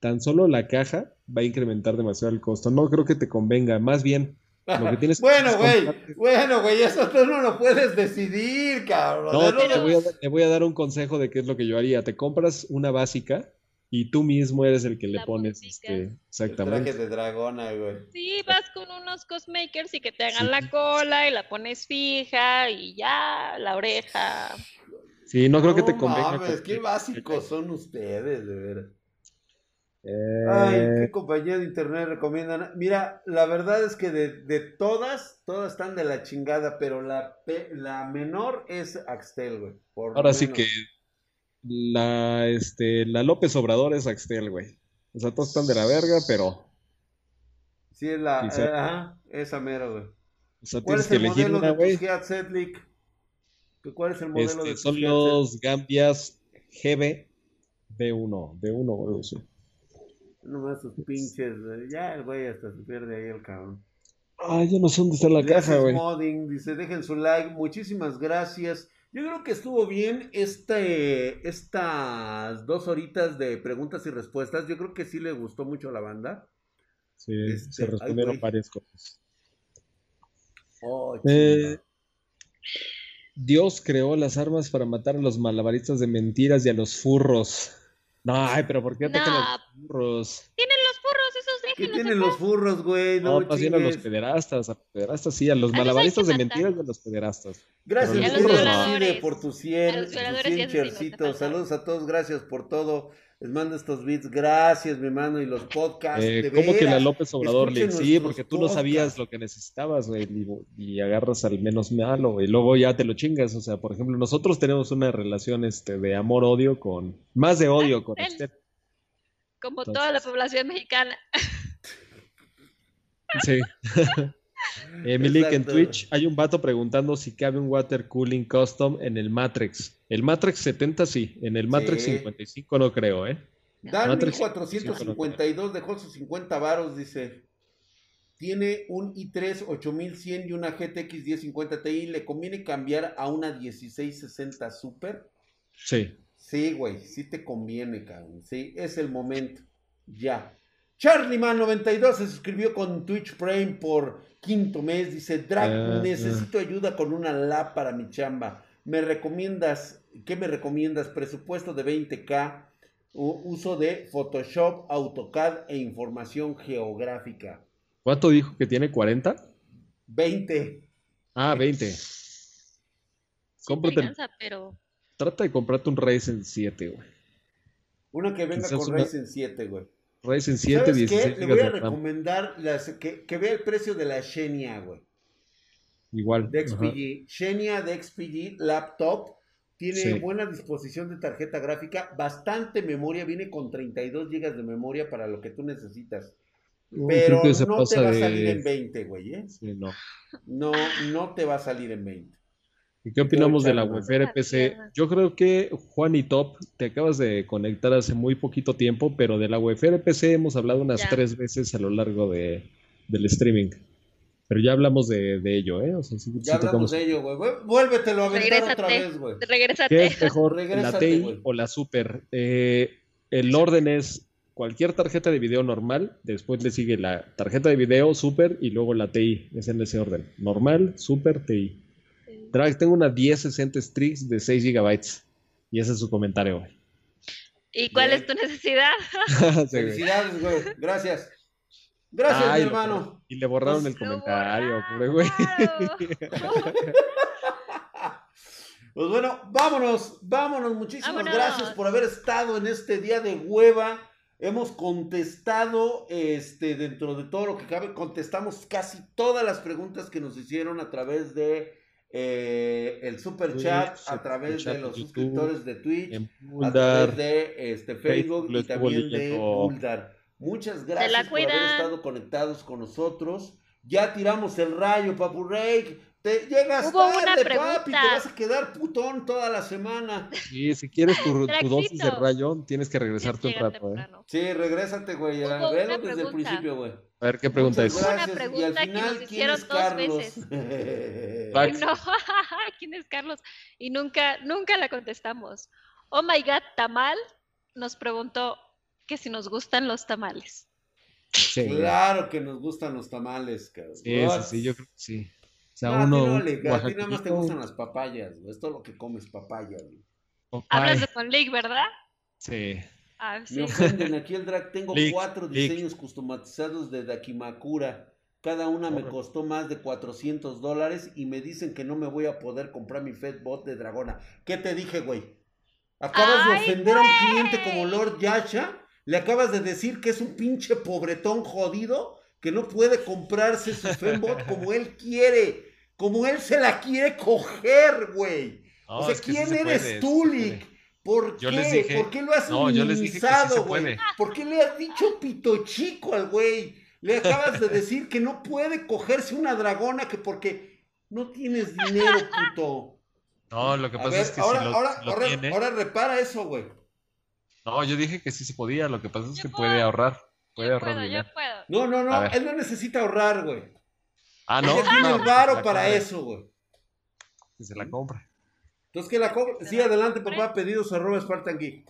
tan solo la caja va a incrementar demasiado el costo. No creo que te convenga, más bien lo que tienes que Bueno, güey, bueno, güey, eso tú no lo puedes decidir, cabrón. No, te, voy a, te voy a dar un consejo de qué es lo que yo haría. Te compras una básica y tú mismo eres el que le La pones este, el exactamente. traje de dragona, güey. Sí, vas con unos cosmakers y que te hagan Sí. la cola y la pones fija y ya, la oreja. Sí, no creo que te convenga. mames, qué básicos son ustedes, de veras. Eh, Ay, ¿qué compañía de internet recomiendan? Mira, la verdad es que de, de todas, todas están de la chingada, pero la, pe- la menor es Axtel, güey. por ahora sí que la, este, la López Obrador es Axtel, güey. O sea, todos están de la verga, pero Sí, es la. Quizá. eh, ajá, esa mera, güey. o sea, ¿Cuál tienes es que el elegir modelo una, de güey. ¿Cuál es el modelo Este, de son los Gambias GB B1, B1 o algo así. Nomás sus pinches. Ya el güey hasta se pierde ahí el cabrón. Ay, yo no sé dónde está la caja, Gracias, güey. Modding. Dice, dejen su like. Muchísimas gracias. Yo creo que estuvo bien este, estas dos horitas de preguntas y respuestas. Yo creo que sí le gustó mucho a la banda. Sí, Este, se ay, respondieron güey. varias cosas. Oh, Eh. Dios creó las armas para matar a los malabaristas de mentiras y a los furros. No, ay, pero ¿por qué atacan a los furros? Esos ¿Qué tienen en los furros, güey? No, No, más bien a los pederastas, a los pederastas sí, a los malabaristas de mentiras matarlos. los pederastas. Gracias, los furros por tus 100, A los tus violadores 100 y asesinos, te chercitos. Saludos a todos, gracias por todo. Les mando estos beats, gracias, mi hermano, y los podcasts. Eh, de ¿cómo que la veras. López Obrador le Sí, porque tú no sabías lo que necesitabas, güey, y, y agarras al menos malo, y luego ya te lo chingas. O sea, por ejemplo, nosotros tenemos una relación este, de amor-odio con, más de odio con él. Axtel. Como Entonces- toda la población mexicana. Sí. Emily, que en. Twitch hay un vato preguntando si cabe un water cooling custom en el Matrix. El Matrix 70 sí, en el Matrix Sí. 55 no creo, ¿eh? Dan Matrix 1452 dejó sus 50 varos, dice. Tiene un i3 8100 y una GTX 1050 Ti. ¿Le conviene cambiar a una 1660 Super? Sí. Sí, güey, sí te conviene, cabrón. Sí, es el momento. Ya. Charlieman92 se suscribió con Twitch Prime por quinto mes. Dice, Drag, Ah, necesito ayuda con una lab para mi chamba. ¿Me recomiendas, qué me recomiendas? Presupuesto de 20k, u- uso de Photoshop, AutoCAD e información geográfica. ¿Cuánto dijo que tiene? ¿40? 20. Ah, 20. Sí te Cómprate el- alcanza, pero Trata de comprarte un Ryzen 7, güey. Una que venga Quizás con una- Ryzen 7, güey. Ryzen 7, ¿Sabes 16 qué? Le voy a recomendar las, que, que vea el precio de la Xenia, güey. Igual. de ajá. XPG. Xenia de XPG Laptop tiene Sí. buena disposición de tarjeta gráfica, bastante memoria, viene con 32 GB de memoria para lo que tú necesitas. Uy, Pero no te va a de- salir en 20, güey, ¿eh? Sí, no. No, no te va a salir en 20. ¿Y qué opinamos de la UEFR. PC? Yo creo que Juan y Top, te acabas de conectar hace muy poquito tiempo, pero de la UEFR PC hemos hablado unas Ya. tres veces a lo largo de, del streaming. Pero ya hablamos de, de ello, ¿eh? O sea, sí, Ya sí hablamos tocamos- de ello, güey. Vuélvetelo a aventar otra vez, güey. Regrésate. ¿Qué es mejor, la TI o la Super? Eh, el orden es cualquier tarjeta de video normal, después le sigue la tarjeta de video Super y luego la TI. Es en ese orden. Normal, Super, TI. Drag, tengo una 1060 Strix de 6 GB. Y ese es su comentario, güey. ¿Y cuál Bien. es tu necesidad? Sí, güey. Felicidades, güey. Gracias. Gracias, Ay, mi hermano. Y le borraron el Pues, comentario, pobre güey. Pues bueno, vámonos, vámonos. Muchísimas Vámonos. gracias por haber estado en este día de hueva. Hemos contestado, este, dentro de todo lo que cabe, contestamos casi todas las preguntas que nos hicieron a través de eh, el super chat, a través de los YouTube, suscriptores de Twitch, a través de este, Facebook y también de. Buldar. Muchas gracias por haber estado conectados con nosotros. Ya tiramos el rayo, Papu Rey. Te llegas Hubo una tarde, pregunta. papi. Te vas a quedar putón toda la semana. Y si quieres tu, tu dosis de rayo, tienes que regresarte un rato, ¿eh? Sí, regrésate, güey. ya, Hubo Velo una desde el principio, güey. A ver, ¿qué pregunta Muchas es? Una gracias. y al pregunta que final, nos ¿quién hicieron es dos Carlos? veces. No, ¿quién es Carlos? Y nunca, nunca la contestamos. Oh my god, Tamal nos preguntó que si nos gustan los tamales. Sí, claro que nos gustan los tamales, cabrón. sí, sí, sí, yo creo que sí. Sea, No, a ti uno, no, a ti nada más te gustan las papayas, güey. Es todo lo que comes papaya, güey. Popeye. Hablas de Con League, ¿verdad? Sí. Ah, Me sí. ofenden aquí el drag. Tengo Lick, cuatro lick. diseños customatizados de Dakimakura. Cada una me costó más de 400 dólares y me dicen que no me voy a poder comprar mi Fedbot de Dragona. ¿Qué te dije, güey? Acabas de ¡Ay, ofender a un cliente como Lord Yasha. Le acabas de decir que es un pinche pobretón jodido que no puede comprarse su Fedbot como él quiere. Como él se la quiere coger, güey. No, o sea, sí ¿quién se eres puede, tú, Lick? ¿Por Yo qué? les dije- ¿Por qué lo has No, minimizado, güey? ¿Por qué le has dicho pito chico al güey? Le acabas de decir que no puede cogerse una dragona que porque no tienes dinero, puto. No, lo que A pasa ver, es que ahora, si lo, ahora, lo ahora, tiene. ahora repara eso, güey. No, yo dije que sí se podía. Lo que pasa es Yo que puedo. puede ahorrar. Puede Yo ahorrar puedo, dinero. yo puedo. No, no, no, él no necesita ahorrar, güey. Ah, no. Ella tiene no, el varo para eso, güey. Que se la compre. Entonces que la compre. Sí, adelante, papá, pedidos arroba Spartan Geek.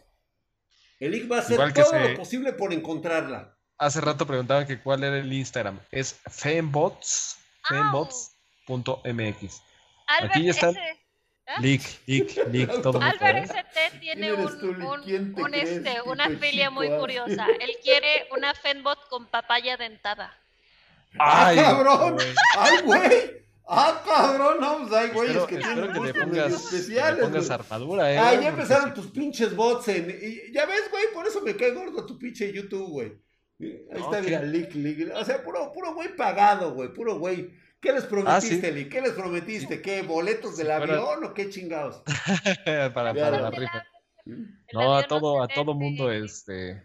El Lick va a hacer Igual que todo se- lo posible por encontrarla. Hace rato preguntaban que cuál era el Instagram. Es fembots. Fembots.mx. Albert Aquí ya están. S. ¿eh? Leak, leak, leak, todo. Albert junto, ¿eh? ST tiene ¿Quién eres un, un- ¿Quién te un, crees, este, una pito filia muy chico? curiosa. Él quiere una Fenbot con papaya dentada. ¡Ah, Ay, cabrón! güey. ¡Ay, güey! ¡Ah, cabrón! No, pues hay güeyes Espero, que espero tienen que medio pongas, especiales. pongas güey. armadura, ¿eh? Ah, ya empezaron sí. tus pinches bots en... y- Ya ves, güey, por eso me cae gordo tu pinche YouTube, güey. Ahí está, mira, Lick, Lick. O sea, puro, puro güey pagado, güey, puro güey. ¿Qué les prometiste, sí. Lick? ¿Qué les prometiste? ¿Qué? ¿Boletos del avión o qué chingados? para, para la rifa. El No, a todo, a todo mundo, este.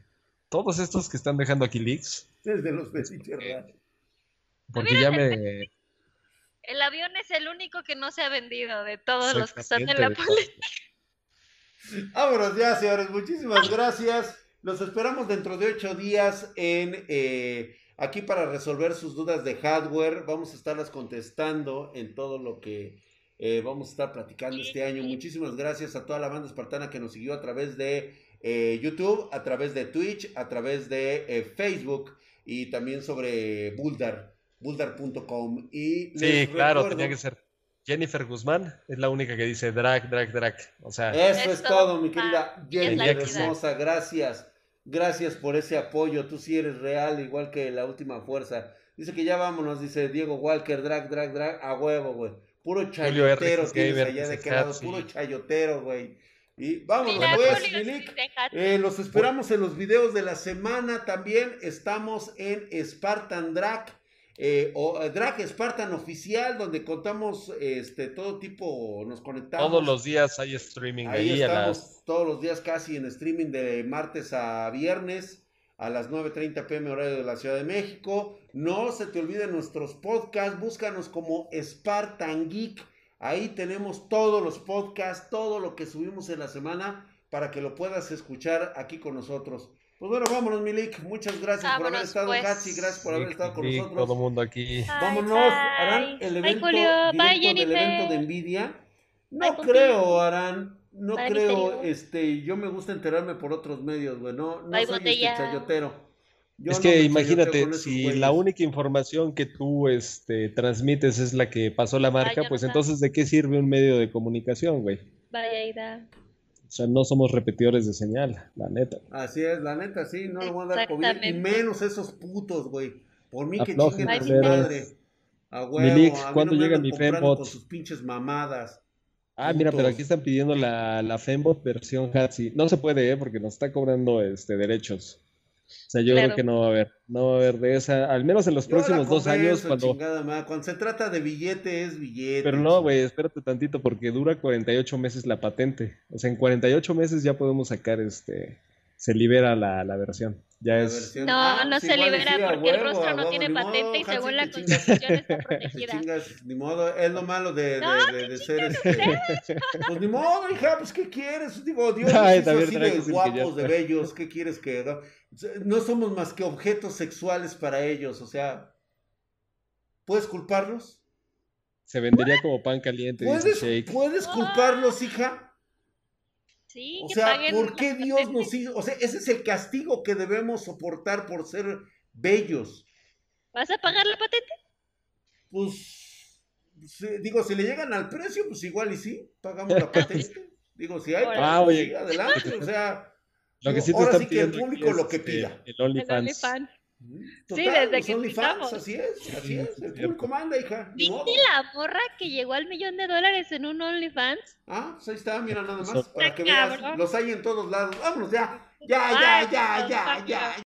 Todos estos que están dejando aquí leaks, Desde los besitos raros. Porque ya me. El avión es el único que no se ha vendido de todos los que están en la poli. Vámonos ya, señores. Muchísimas gracias. Los esperamos dentro de ocho días en eh, aquí para resolver sus dudas de hardware. Vamos a estarlas contestando en todo lo que eh, vamos a estar platicando este año. Muchísimas gracias a toda la banda espartana que nos siguió a través de eh, YouTube, a través de Twitch, a través de eh, Facebook y también sobre Buldar, buldar.com. Y Sí, claro, recuerdo- tenía que ser. Jennifer Guzmán es la única que dice drag, drag, drag. O sea, Eso Es es todo, todo, mi querida la hermosa. Gracias. Gracias por ese apoyo. Tú sí eres real, igual que la última fuerza. Dice que ya vámonos, dice Diego Walker, drag, drag, drag, a huevo, güey. Puro chayotero tienes allá de Hat, sí. puro chayotero, güey. Y vámonos, pues, Milik. Eh, los esperamos en los videos de la semana. También estamos en Spartan Drag. Eh, o eh, Drag Spartan Oficial, donde contamos este todo tipo, nos conectamos. todos los días hay streaming Ahí estamos las. todos los días casi en streaming de martes a viernes a las 9.30 pm horario de la Ciudad de México. No se te olviden nuestros podcasts, búscanos como Spartan Geek. Ahí tenemos todos los podcasts, todo lo que subimos en la semana para que lo puedas escuchar aquí con nosotros. Pues bueno, vámonos, Milik. Muchas gracias por haber estado, pues. Gachi. Gracias por haber estado con sí, nosotros. Todo mundo aquí. Bye, Vámonos, bye. Arán, el Bye, evento Julio. Bye, directo del evento de Nvidia. No creo, Arán. No Bye, creo, este, yo me gusta enterarme por otros medios, güey. No, no Bye, soy botella. este chayotero. Yo es no que imagínate, si güeyes. la única información que tú este, transmites es la que pasó la marca, pues no entonces ¿de qué sirve un medio de comunicación, güey? Vaya Ida. O sea, no somos repetidores de señal, la neta. Así es, la neta, sí, no le voy a dar COVID. Y menos esos putos, güey. Por mí que chinguen a su madre. A huevo, Milik, a ¿cuándo no llega mi Fembot? Con sus pinches mamadas. Ah, mira, pero aquí están pidiendo la, la Fembot versión Hatsi. No se puede, ¿eh? Porque nos está cobrando este, derechos. O sea, yo Claro. creo que no va a haber. No va a haber de esa, al menos en los Yo próximos dos años, cuando... chingada. Cuando se trata de billete, es billete. Pero no, güey, espérate tantito porque dura 48 meses la patente. O sea, en 48 meses ya podemos sacar este, se libera la, la versión. Ya es, versión- No, Ah, no pues se libera porque el huevo, rostro no huevo, tiene modo, patente y según la chingas. constitución está Te protegida. chingas, ni modo, es lo malo de, de- No, de- de ser este. Pues ni modo, hija, pues ¿qué quieres? Digo, Dios Ay, hizo así de guapos, de bellos, ¿qué quieres que haga? No somos más que objetos sexuales para ellos, o sea, ¿puedes culparlos? se vendería como pan caliente, dice ¿Puedes, Shake. ¿puedes culparlos, hija? Sí, O que sea, paguen ¿por qué Dios nos hizo? O sea, ese es el castigo que debemos soportar por ser bellos. ¿Vas a pagar la patente? Pues, digo, si le llegan al precio, pues igual y sí, pagamos la patente. Digo, si hay, Ah, pues, oye. adelante, o sea, Lo que sí te ahora sí que el público es, lo que este, pida. el El OnlyFans. Total, desde los que OnlyFans, empezamos. así es, así Sí, es, sí, el público manda, hija. ¿Viste la morra que llegó al millón de dólares en un OnlyFans? Ah, pues ahí está, mira nada más, para que veas, los hay en todos lados. Vámonos ya, ya, ya, ya, ya, ya, you.